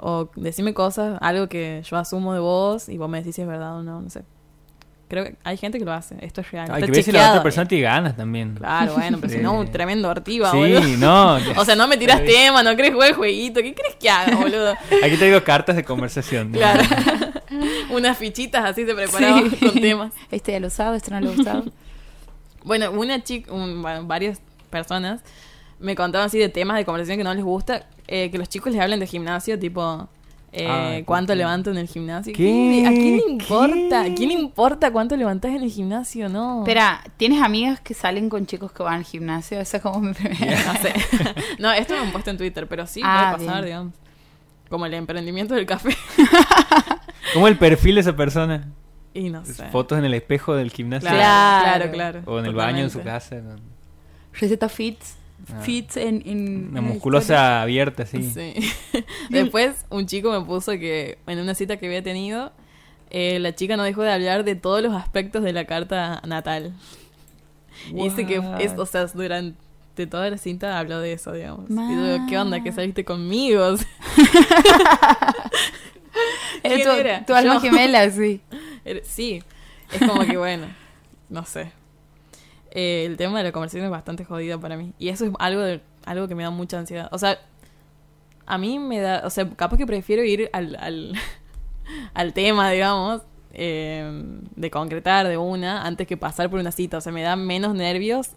O decime cosas, algo que yo asumo de vos y vos me decís si es verdad o no, no sé. Creo que hay gente que lo hace, esto es real. Hay que ver si la otra persona tiene ganas también. Claro, bueno, pero si no, un Sí. tremendo ortiva, Sí, boludo. no. O sea, no me tiras tema, no querés jugar el jueguito, ¿qué crees que haga, boludo? Aquí traigo cartas de conversación. Claro. Unas fichitas así se preparaban Sí. con temas. Este ya lo usado, este no lo he usado. Bueno, una chica, un- bueno, varias personas me contaban así de temas de conversación que no les gusta, eh, que los chicos les hablen de gimnasio, tipo, eh, Ay, ¿cuánto levanto en el gimnasio? ¿Qué? ¿A quién le importa? ¿Qué? ¿A quién le importa cuánto levantás en el gimnasio? No. Espera, ¿tienes amigas que salen con chicos que van al gimnasio? Esa es como mi primera. No sé. no, esto me han puesto en Twitter, pero sí Ah, puede pasar, bien. digamos. Como el emprendimiento del café. ¿Cómo el perfil de esa persona? y no sé. Fotos en el espejo del gimnasio. Claro, Claro. O en el baño en su casa. Receta fits. Ah. Fits en, en la musculosa abierta, sí. Sí. Después, un chico me puso que en una cita que había tenido, eh, la chica no dejó de hablar de todos los aspectos de la carta natal. Y dice que, es, o sea, durante toda la cita habló de eso, digamos. Y digo, ¿qué onda? ¿Que saliste conmigo? ¿Quién tu, era? tu alma Yo. gemela, sí. Sí, es como que bueno, no sé. Eh, el tema de la conversación es bastante jodido para mí. Y eso es algo, de- algo que me da mucha ansiedad. O sea, a mí me da, o sea, capaz que prefiero ir al, al, al tema, digamos, eh, de concretar de una antes que pasar por una cita. O sea, me da menos nervios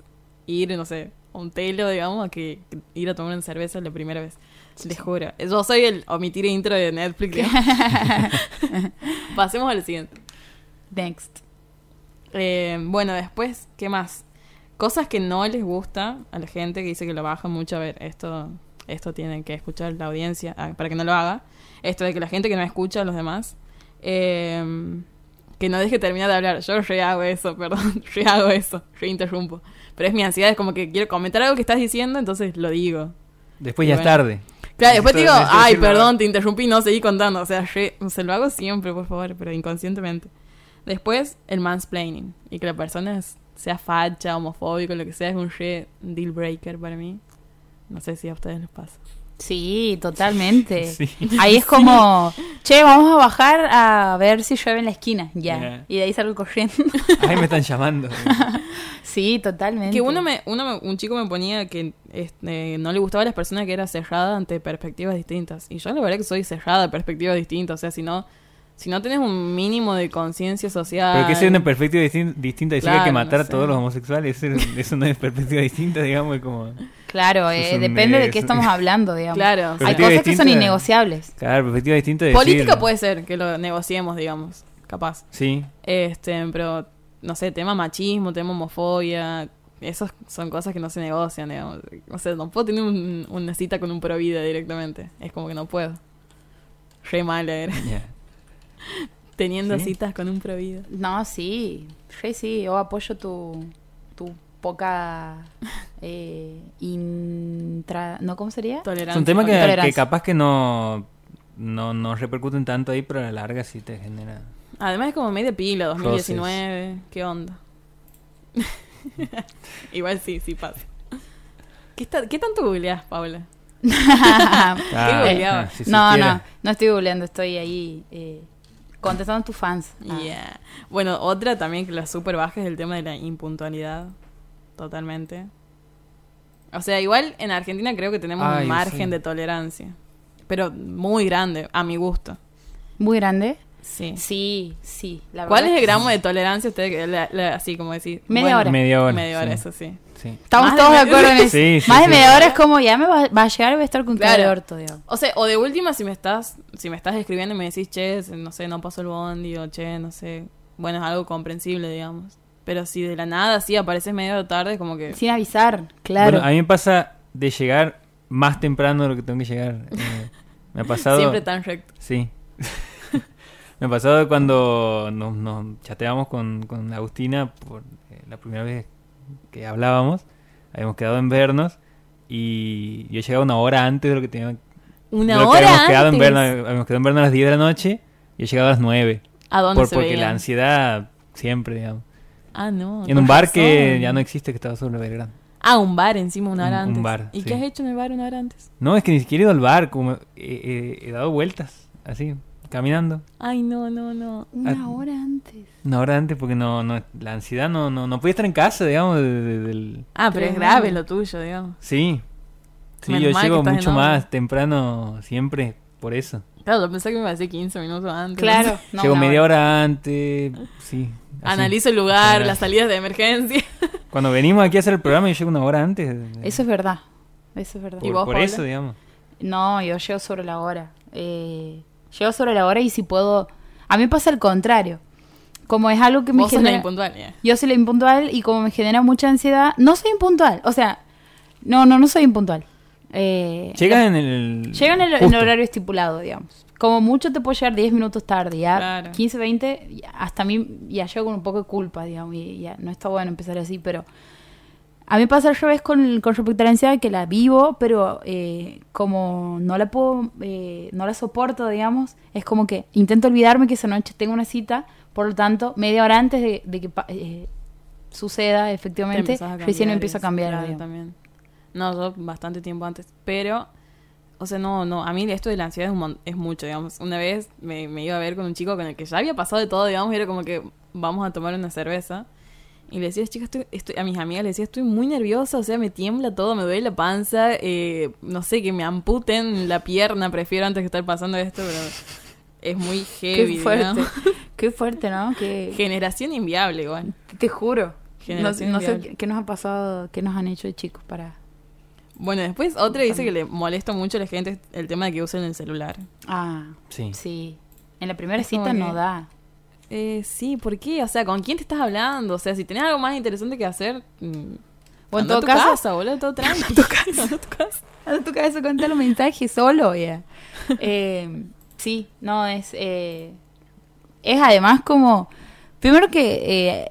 ir, no sé, a un telo, digamos, a que que ir a tomar una cerveza la primera vez. Les juro. Yo soy el omitir intro de Netflix. Pasemos al siguiente. Next. Eh, bueno, después, ¿qué más? Cosas que no les gusta a la gente que dice que lo baja mucho. A ver, esto, esto tiene que escuchar la audiencia ah, para que no lo haga. Esto de que la gente que no escucha a los demás, eh, que no deje terminar de hablar. Yo re hago eso, perdón, re hago eso, re interrumpo. Pero es mi ansiedad, es como que quiero comentar algo que estás diciendo, entonces lo digo. Después Y ya bueno. es tarde. Claro, después te digo, ay, perdón, ahora". te interrumpí, no, seguí contando. O sea, re- se lo hago siempre, por favor, pero inconscientemente. Después, el mansplaining. Y que la persona sea facha, homofóbico, lo que sea, es un re deal breaker para mí. No sé si a ustedes les pasa. Sí, totalmente. Sí. Ahí es como, che, vamos a bajar a ver si llueve en la esquina. Ya. Ya. Y de ahí salgo corriendo. Ay, me están llamando. sí, totalmente. Que uno me, uno me- un chico me ponía que este, no le gustaba a las personas que era cerrada ante perspectivas distintas. Y yo la verdad que soy cerrada a perspectivas distintas. O sea, si no, si no tenés un mínimo de conciencia social. Pero que sea una perspectiva distin- distinta. Decir que hay que Claro, matar no a todos sé. los homosexuales. Eso, no es perspectiva distinta, digamos. como... Claro, eh, un- depende de es- qué estamos hablando, digamos. Claro. Hay cosas que son distinta. innegociables. Claro, perspectiva distinta de decir... Política puede ser que lo negociemos, digamos, capaz. Sí. Este, pero no sé, tema machismo, tema homofobia, esas son cosas que no se negocian, digamos. O sea, no puedo tener un- una cita con un provida directamente. Es como que no puedo. Re mala era. ya. Teniendo ¿Sí? citas con un provida. No, sí. Sí, sí. Yo apoyo tu, tu poca eh, intra... ¿No? ¿Cómo sería? Tolerancia. Es un tema que, que capaz que no, no, no repercuten tanto ahí, pero a la larga sí te genera... Además es como media pila, 2019. ¿Qué onda? Igual sí, sí pasa. ¿Qué, está- ¿Qué tanto googleás, Paula? Ah, si no, no, no estoy googleando, estoy ahí eh, contestando a tus fans. Ah. Yeah. Bueno, otra también que la super baja es el tema de la impuntualidad. Totalmente. O sea, igual en Argentina creo que tenemos Ay, un margen sí. de tolerancia. Pero muy grande, a mi gusto. Muy grande. Sí. Sí, sí. La ¿Cuál es el gramo de tolerancia usted? que la- la- así como decir. Media hora. Media hora. Media hora, sí. eso sí. Sí. Estamos Más de todos de acuerdo en eso. Sí, sí, Más de sí. media hora es como ya me va, va a llegar y voy a estar con de Claro. orto, digamos. O sea, o de última si me estás si me estás escribiendo y me decís, che, no sé, no pasó el bondi o che, no sé. Bueno, es algo comprensible, digamos. Pero si de la nada sí apareces medio tarde, como que... Sin avisar, claro. Bueno, a mí me pasa de llegar más temprano de lo que tengo que llegar. Eh, me ha pasado. Siempre tan recto. Sí. me ha pasado cuando nos, nos chateamos con, con Agustina por eh, la primera vez que hablábamos. Habíamos quedado en vernos y yo he llegado una hora antes de lo que tenía Una lo que hora habíamos quedado en antes. vernos. Habíamos quedado en vernos a las 10 de la noche y he llegado a las 9. ¿A dónde Por, se porque veían? la ansiedad siempre, digamos. Ah, no. En un bar que razón. ya no existe, que estaba sobre Belgrano. Ah, un bar encima una hora Un- un antes. bar, ¿Y sí. qué has hecho en el bar una hora antes? No, es que ni siquiera he ido al bar, como he, he- he dado vueltas, así, caminando. Ay, no, no, no. Una Ah. hora antes. Una hora antes porque no, no la ansiedad no, no, no podía estar en casa, digamos, de- de- del... Ah, pero es grave lo tuyo, digamos. Sí. Sí, Menos yo llego mucho más temprano siempre por eso. Claro, yo pensé que me iba a decir 15 minutos antes. Claro. no llego media hora antes, sí. así. Analizo el lugar, general. las salidas de emergencia. Cuando venimos aquí a hacer el programa yo llego una hora antes. Eso es verdad. Eso es verdad. por, ¿Y vos, por eso, digamos. No, yo llego sobre la hora. Eh, llego sobre la hora y si puedo... A mí pasa el contrario. Como es algo que me Vos sos la genera... impuntual, ya. Yo soy la impuntual y como me genera mucha ansiedad... No soy impuntual. O sea, no, no, no soy impuntual. Eh, Llegas en el... Llega en el, en el justo. horario estipulado, digamos. Como mucho te puedo llegar 10 minutos tarde, ya Claro. 15, 20, ya hasta a mí ya llego con un poco de culpa, digamos, y ya no está bueno empezar así, pero a mí pasa al revés con, con respecto a la ansiedad, que la vivo, pero eh, como no la puedo, eh, no la soporto, digamos, es como que intento olvidarme que esa noche tengo una cita, por lo tanto, media hora antes de, de que eh, suceda Te efectivamente, a recién cambiar empiezo a cambiar. también. No, yo bastante tiempo antes. Pero, o sea, no, no. A mí esto de la ansiedad es, un es mucho, digamos. Una vez me, me iba a ver con un chico con el que ya había pasado de todo, digamos, y era como que vamos a tomar una cerveza. Y le decía, chicas, estoy, estoy, a mis amigas le decía, estoy muy nerviosa, o sea, me tiembla todo, me duele la panza, eh, no sé, que me amputen la pierna, prefiero antes que estar pasando esto, pero es muy heavy, Qué fuerte, digamos. qué fuerte, ¿no? Qué, Generación inviable, igual. Te juro. No, Generación no sé inviable. qué, qué nos ha pasado, qué nos han hecho de chicos para... Bueno, después otra dice que le molesta mucho a la gente el tema de que usen el celular. Ah, Sí. sí. En la primera cita no que- da. Eh, sí, ¿por qué? O sea, ¿con quién te estás hablando? O sea, si tenés algo más interesante que hacer... mm, O en anda todo tu caso- casa, boludo, todo tranquilo. Anda a tu casa. Anda tu con los mensajes solo, ya. Eh, sí, no, es... eh, es además como... Primero que eh,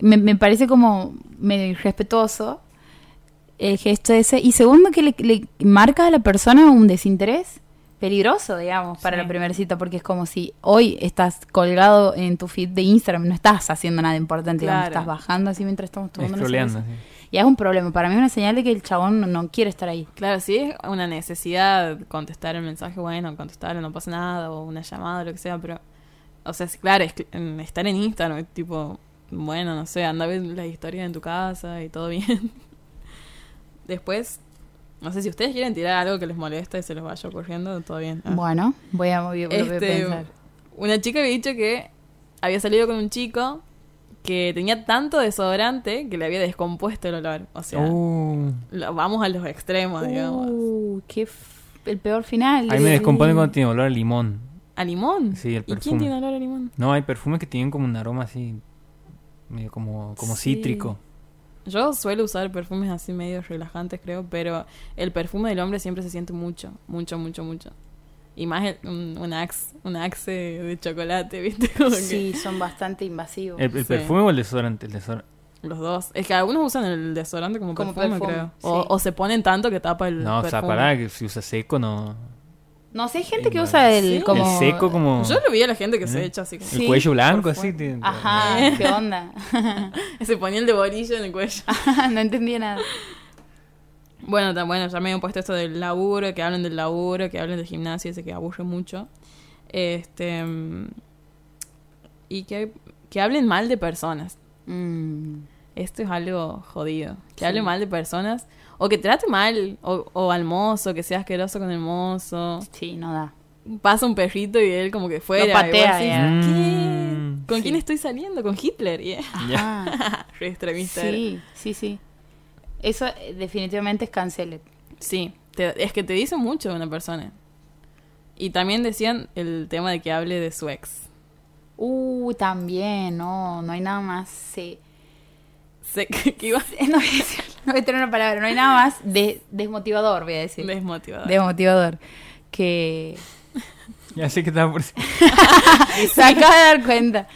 me, me parece como medio irrespetuoso el gesto ese. Y segundo que le, le marca a la persona un desinterés peligroso, digamos, para Sí. la primera cita, porque es como si hoy estás colgado en tu feed de Instagram, no estás haciendo nada importante, digamos, estás bajando así mientras estamos tomando una Scrolleando, cerveza. sí. Y es un problema, para mí es una señal de que el chabón no, no quiere estar ahí. Claro, si es una necesidad contestar el mensaje, bueno, contestarlo, no pasa nada, o una llamada, lo que sea, pero... O sea, es- claro, es, estar en Instagram, es tipo, bueno, no sé, anda a ver las historias en tu casa y todo bien. Después, no sé si ustedes quieren tirar algo que les molesta y se les vaya ocurriendo, todo bien. Ah. Bueno, voy a, voy a- voy a Este, pensar. Una chica había dicho que había salido con un chico que tenía tanto desodorante que le había descompuesto el olor. O sea, Uh, lo- vamos a los extremos, digamos. Uh, qué f- el peor final. a mí me descompone cuando tiene olor a limón. ¿A limón? Sí, el ¿Y quién perfume. tiene olor a limón? No, hay perfumes que tienen como un aroma así, medio como, como Sí. cítrico. Yo suelo usar perfumes así medio relajantes, creo, pero el perfume del hombre siempre se siente mucho, mucho, mucho, mucho. Y más el- un, un axe, un axe de chocolate, ¿viste? Como que Sí, son bastante invasivos. ¿El, el Sí. perfume o el desodorante? El desodorante. los dos. Es que algunos usan el desodorante como, Como perfume, perfume, creo. O, sí. o se ponen tanto que tapa el No, o sea, perfume. pará, que si usa seco no... No sé, hay gente que usa el sí, como... El seco como... Yo lo vi a la gente que se ¿Eh? echa así como... El Sí, cuello blanco así. Ajá, ¿qué onda? Se ponía el de bolillo en el cuello. no entendía nada. Bueno, ta- bueno, ya me habían puesto esto del laburo, que hablen del laburo, que hablen del gimnasio, ese que aburre mucho. Este. Y que, que hablen mal de personas. Mm, Esto es algo jodido. Que Sí. hable mal de personas. O que trate mal. O, o al mozo, que sea asqueroso con el mozo. sí, no da. Pasa un perrito y él como que fuera. Lo patea, y vos decís, ya. ¿Qué? Mm. ¿Con Sí. quién estoy saliendo? ¿Con Hitler? Y- Ajá. Re extremista. era. sí, sí, sí. Eso eh, definitivamente es canceled. Sí, te- es que te dice mucho de una persona. Y también decían el tema de que hable de su ex. Uh, también, no, no hay nada más. Sí. Sé que, que iba No voy a decir, no voy a tener una palabra, no hay nada más de, desmotivador, voy a decir. desmotivada. Desmotivador. Que Ya sé que estaba por... se acaba de dar cuenta.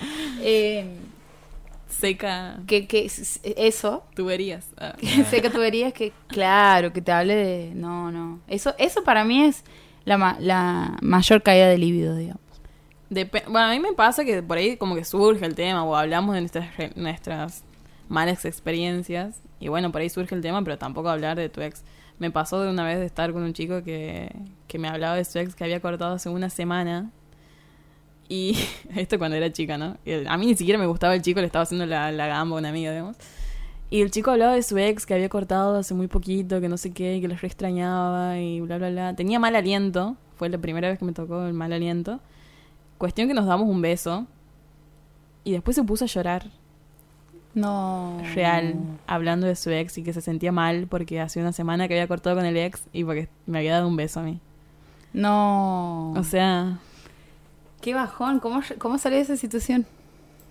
Eh, Seca que, que es- eso, tuberías. Ah. que seca tuberías, que claro, que te hable de... No, no. Eso, eso para mí es la, ma- la mayor caída de libido, digamos. Bueno, a mí me pasa que por ahí como que surge el tema o hablamos de nuestras, re- nuestras malas experiencias y bueno, por ahí surge el tema, pero tampoco hablar de tu ex. Me pasó de una vez de estar con un chico que, que me hablaba de su ex que había cortado hace una semana y esto cuando era chica, ¿no? A mí ni siquiera me gustaba el chico, le estaba haciendo la, la gamba a una amiga, digamos. Y el chico hablaba de su ex que había cortado hace muy poquito, que no sé qué, que le re extrañaba y bla, bla, bla. Tenía mal aliento, fue la primera vez que me tocó el mal aliento. Cuestión que nos damos un beso y después se puso a llorar, No. real, hablando de su ex y que se sentía mal porque hace una semana que había cortado con el ex y porque me había dado un beso a mí. No. O sea, Qué bajón, ¿cómo, cómo salió de esa situación?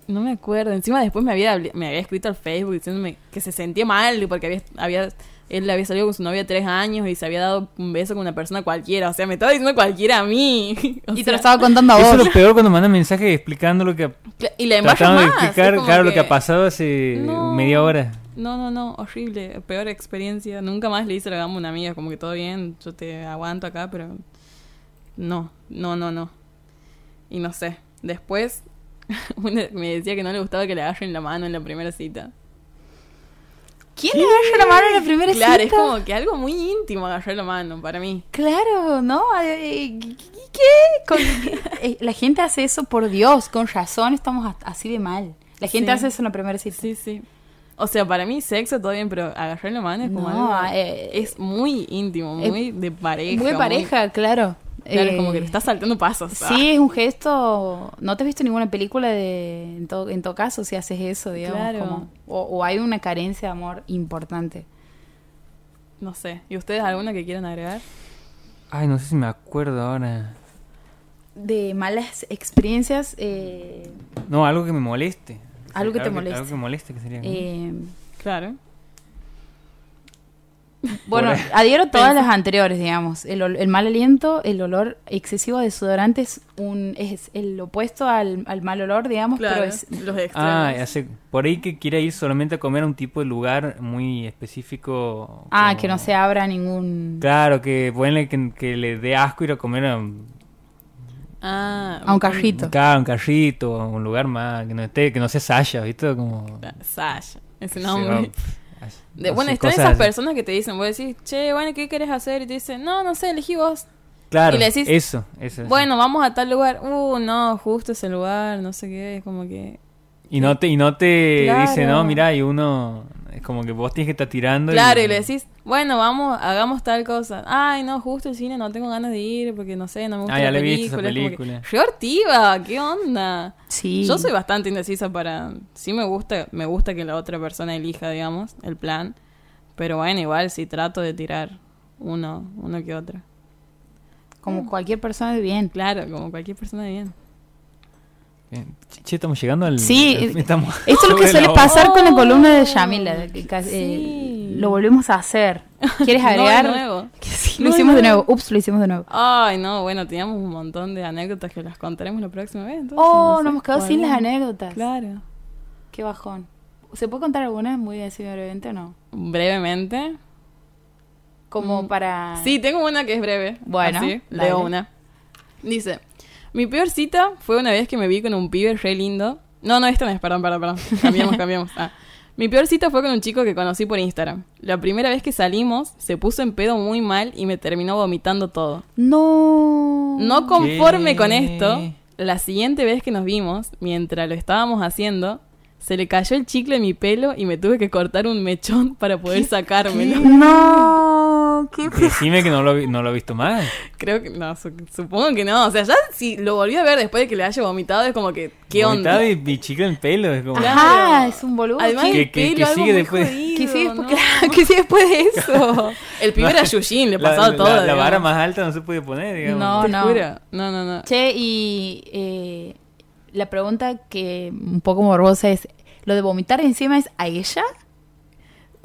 no me acuerdo. Encima después me había, me había escrito al Facebook diciéndome que se sentía mal porque había, había él había salido con su novia tres años y se había dado un beso con una persona cualquiera. O sea, me estaba diciendo cualquiera a mí. O y te sea, lo estaba contando a Eso vos. es lo peor cuando mandan mensajes explicando lo que... y la Tratando de más. explicar, claro, lo que- ha pasado hace No. media hora. No, no, no, horrible, peor experiencia. Nunca más le hice la gamba a una amiga, como que todo bien, yo te aguanto acá, pero no, no, no, no. Y no sé, después me decía que no le gustaba que le agarren la mano en la primera cita. ¿Quién le agarra la mano en la primera Claro, es cita? como que algo muy íntimo agarrar la mano para mí. Claro, ¿no? Eh, ¿Qué? Con- eh, la gente hace eso por Dios, con razón estamos así de mal. La gente Sí. hace eso en la primera cita. Sí, sí. O sea, para mí sexo todo bien, pero agarrar la mano es como No, algo... eh, es muy íntimo, eh, muy de pareja. Muy de pareja, claro. Claro, es como Eh, que le estás saltando pasos. Sí, es un gesto. No te has visto ninguna película de. En todo, en todo caso, si haces eso, digamos. Claro. como- o, o hay una carencia de amor importante. No sé. ¿Y ustedes alguna que quieran agregar? Ay, no sé si me acuerdo ahora. De malas experiencias. eh, No, algo que me moleste. Algo que te moleste. Algo que moleste que sería. eh, Claro. Bueno, adhiero a todas las anteriores, digamos. El, el mal aliento, el olor excesivo de desodorante es, un, es el opuesto al, al mal olor, digamos, Claro, pero es. los extremos. Ah, sé. Por ahí que quiera ir solamente a comer a un tipo de lugar muy específico. Ah, como- que no se abra ningún. Claro, que ponle que, que le dé asco ir a comer a, Ah, A un carrito. claro, un carrito, a un lugar más, que no esté, que no sea Sasha, ¿viste? Como... Sasha, ese se nombre. De, bueno, están esas así. personas que te dicen, vos decís, che, bueno, ¿qué querés hacer? Y te dicen, no, no sé, elegí vos. Claro, y le decís, eso, eso. eso. Bueno, vamos a tal lugar. Uh, no, justo ese lugar, no sé qué, es como que... Y no te, y no te Claro. dice, no, mira, y uno, es como que vos tienes que estar tirando. Claro, y le decís, bueno, vamos, hagamos tal cosa. Ay, no, justo el cine no tengo ganas de ir porque no sé, no me gusta Ah, ya la visto película. esa que, película. "Re hortiva, ¿qué onda? Sí. Yo soy bastante indecisa para... Sí me gusta, me gusta que la otra persona elija, digamos, el plan. Pero bueno, igual sí trato de tirar uno, uno que otro. Como cualquier persona de bien. Claro, como cualquier persona de bien. Bien. Che, estamos llegando al... Sí, al- estamos Esto es lo que suele pasar con la Oh. columna de Yamila. que Sí. eh, lo volvemos a hacer. ¿Quieres No, de agregar? nuevo. Que sí, No, lo hicimos de de nuevo. Ups, lo hicimos de nuevo. Ay, no, bueno, teníamos un montón de anécdotas que las contaremos la próxima vez. entonces, Oh, sé, nos hemos quedado sin las anécdotas. Claro. Qué bajón. ¿Se puede contar alguna muy así brevemente o no? Brevemente. Como Mm. para... Sí, tengo una que es breve. Bueno, Así, una. Dice, mi peor cita fue una vez que me vi con un pibe re lindo. No, no, esta no es, perdón, perdón, perdón. Cambiamos, cambiamos. Ah. Mi peor cita fue con un chico que conocí por Instagram. La primera vez que salimos, se puso en pedo muy mal y me terminó vomitando todo. No. No conforme ¿Qué? con esto, la siguiente vez que nos vimos, mientras lo estábamos haciendo, se le cayó el chicle en mi pelo y me tuve que cortar un mechón para poder sacármelo. No. ¿Qué Decime que no lo, vi- no lo he visto más. Creo que no, su- supongo que no. O sea, ya si lo volví a ver después de que le haya vomitado, es como que, ¿qué Vomitado onda? Y, y chicle en pelo. Es como... Ajá, es un boludo. Además, Que- sigue después. jodido, ¿Qué sigue, ¿no? ¿Qué sigue después de eso? El pibe era Yushin, le La- pasaba la, todo. La, digamos. vara más alta no se puede poner, digamos. No, no. juro. No, no, no. Che, y eh, la pregunta que un poco morbosa es, ¿lo de vomitar encima es a ella?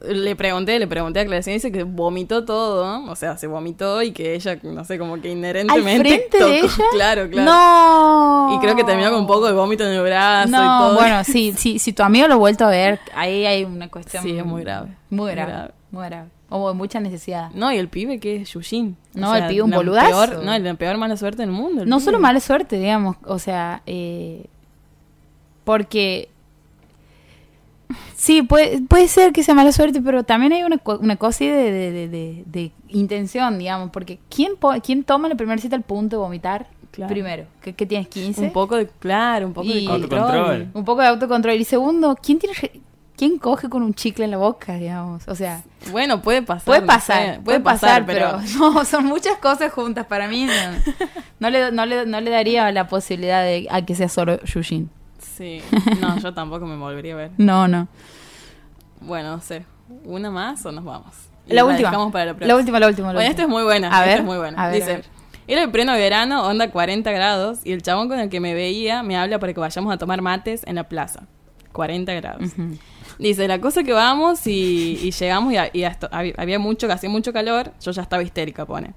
Le pregunté, le pregunté a Clarecina y dice que vomitó todo, o sea, se vomitó y que ella, no sé, como que ¿Al inherentemente. frente de ella? Claro, claro. No. Y creo que terminó con un poco de vómito en el brazo y No, todo. bueno, sí, sí, si tu amigo lo ha vuelto a ver, ahí hay una cuestión. Sí, es muy grave. Muy Muy grave. grave. Muy grave. O de mucha necesidad. No, y el pibe que es Yushin. No, el pibe un boludazo. peor- no, la peor mala suerte del mundo. No pibe. solo mala suerte, digamos, o sea, eh, porque sí, puede, puede ser que sea mala suerte, pero también hay una, co- una cosa de, de, de- de- de intención, digamos, porque ¿quién, po- ¿quién toma la primera cita al punto de vomitar Claro. primero? ¿Qué, qué tienes, 15? Un poco de, claro, un poco Y- de control. Autocontrol. Un poco de autocontrol. Y segundo, ¿quién tiene quién coge con un chicle en la boca, digamos? O sea, Bueno, puede pasar. puede no pasar, sé, puede pasar, pero, no, son muchas cosas juntas para mí. No, no le, no, le, no le daría la posibilidad de a que sea solo Yushin. Sí, no, yo tampoco me volvería a ver. No, no. Bueno, no sé. ¿Una más o nos vamos? Y La última. para la última, la última. la Bueno, esta es muy buena. A esta ver, es muy buena. a ver, Dice, a ver. era el pleno verano, onda 40 grados, y el chabón con el que me veía me habla para que vayamos a tomar mates en la plaza. 40 grados. Dice, la cosa que vamos y, y llegamos y, a- y hasta- había, había mucho, que hacía mucho calor, yo ya estaba histérica, pone.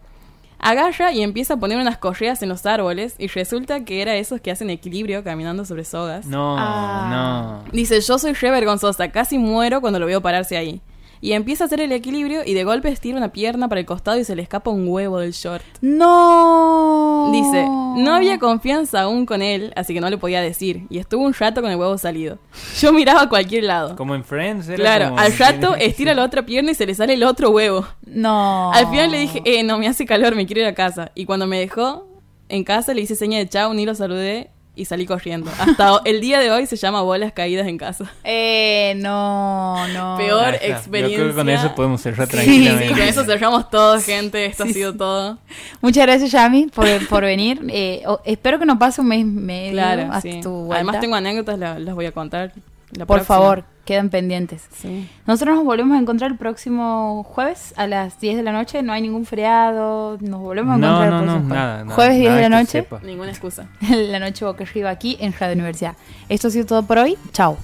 Agarra y empieza a poner unas correas en los árboles y resulta que era esos que hacen equilibrio caminando sobre sogas. No, Ah. no. Dice, yo soy re vergonzosa, casi muero cuando lo veo pararse ahí. Y empieza a hacer el equilibrio y de golpe estira una pierna para el costado y se le escapa un huevo del short. No. Dice, no había confianza aún con él, así que no le podía decir. Y estuvo un rato con el huevo salido. Yo miraba a cualquier lado. Como en Friends. era Claro, como- al rato estira la otra pierna y se le sale el otro huevo. No. Al final le dije, eh, no, me hace calor, me quiero ir a casa. Y cuando me dejó en casa le hice seña de chao, ni lo saludé y salí corriendo. Hasta el día de hoy se llama bolas caídas en casa. Eh, no, no. Peor está. Yo experiencia. creo que con eso podemos cerrar Sí, Sí, con eso cerramos todo, gente. Esto Sí, ha sido sí. todo. Muchas gracias, Yami, por, por venir. Eh, espero que no pase un mes y medio Claro, hasta sí. tu vuelta. Además tengo anécdotas, la- las voy a contar. la Por próxima. favor, quedan pendientes. Sí. Nosotros nos volvemos a encontrar el próximo jueves a las 10 de la noche. No hay ningún feriado. Nos volvemos a No, encontrar no, el no, próximo nada, jueves. nada, Jueves 10 nada de la noche. Ninguna excusa. La noche boca arriba aquí en Radio Universidad. Esto ha sido todo por hoy. Chao.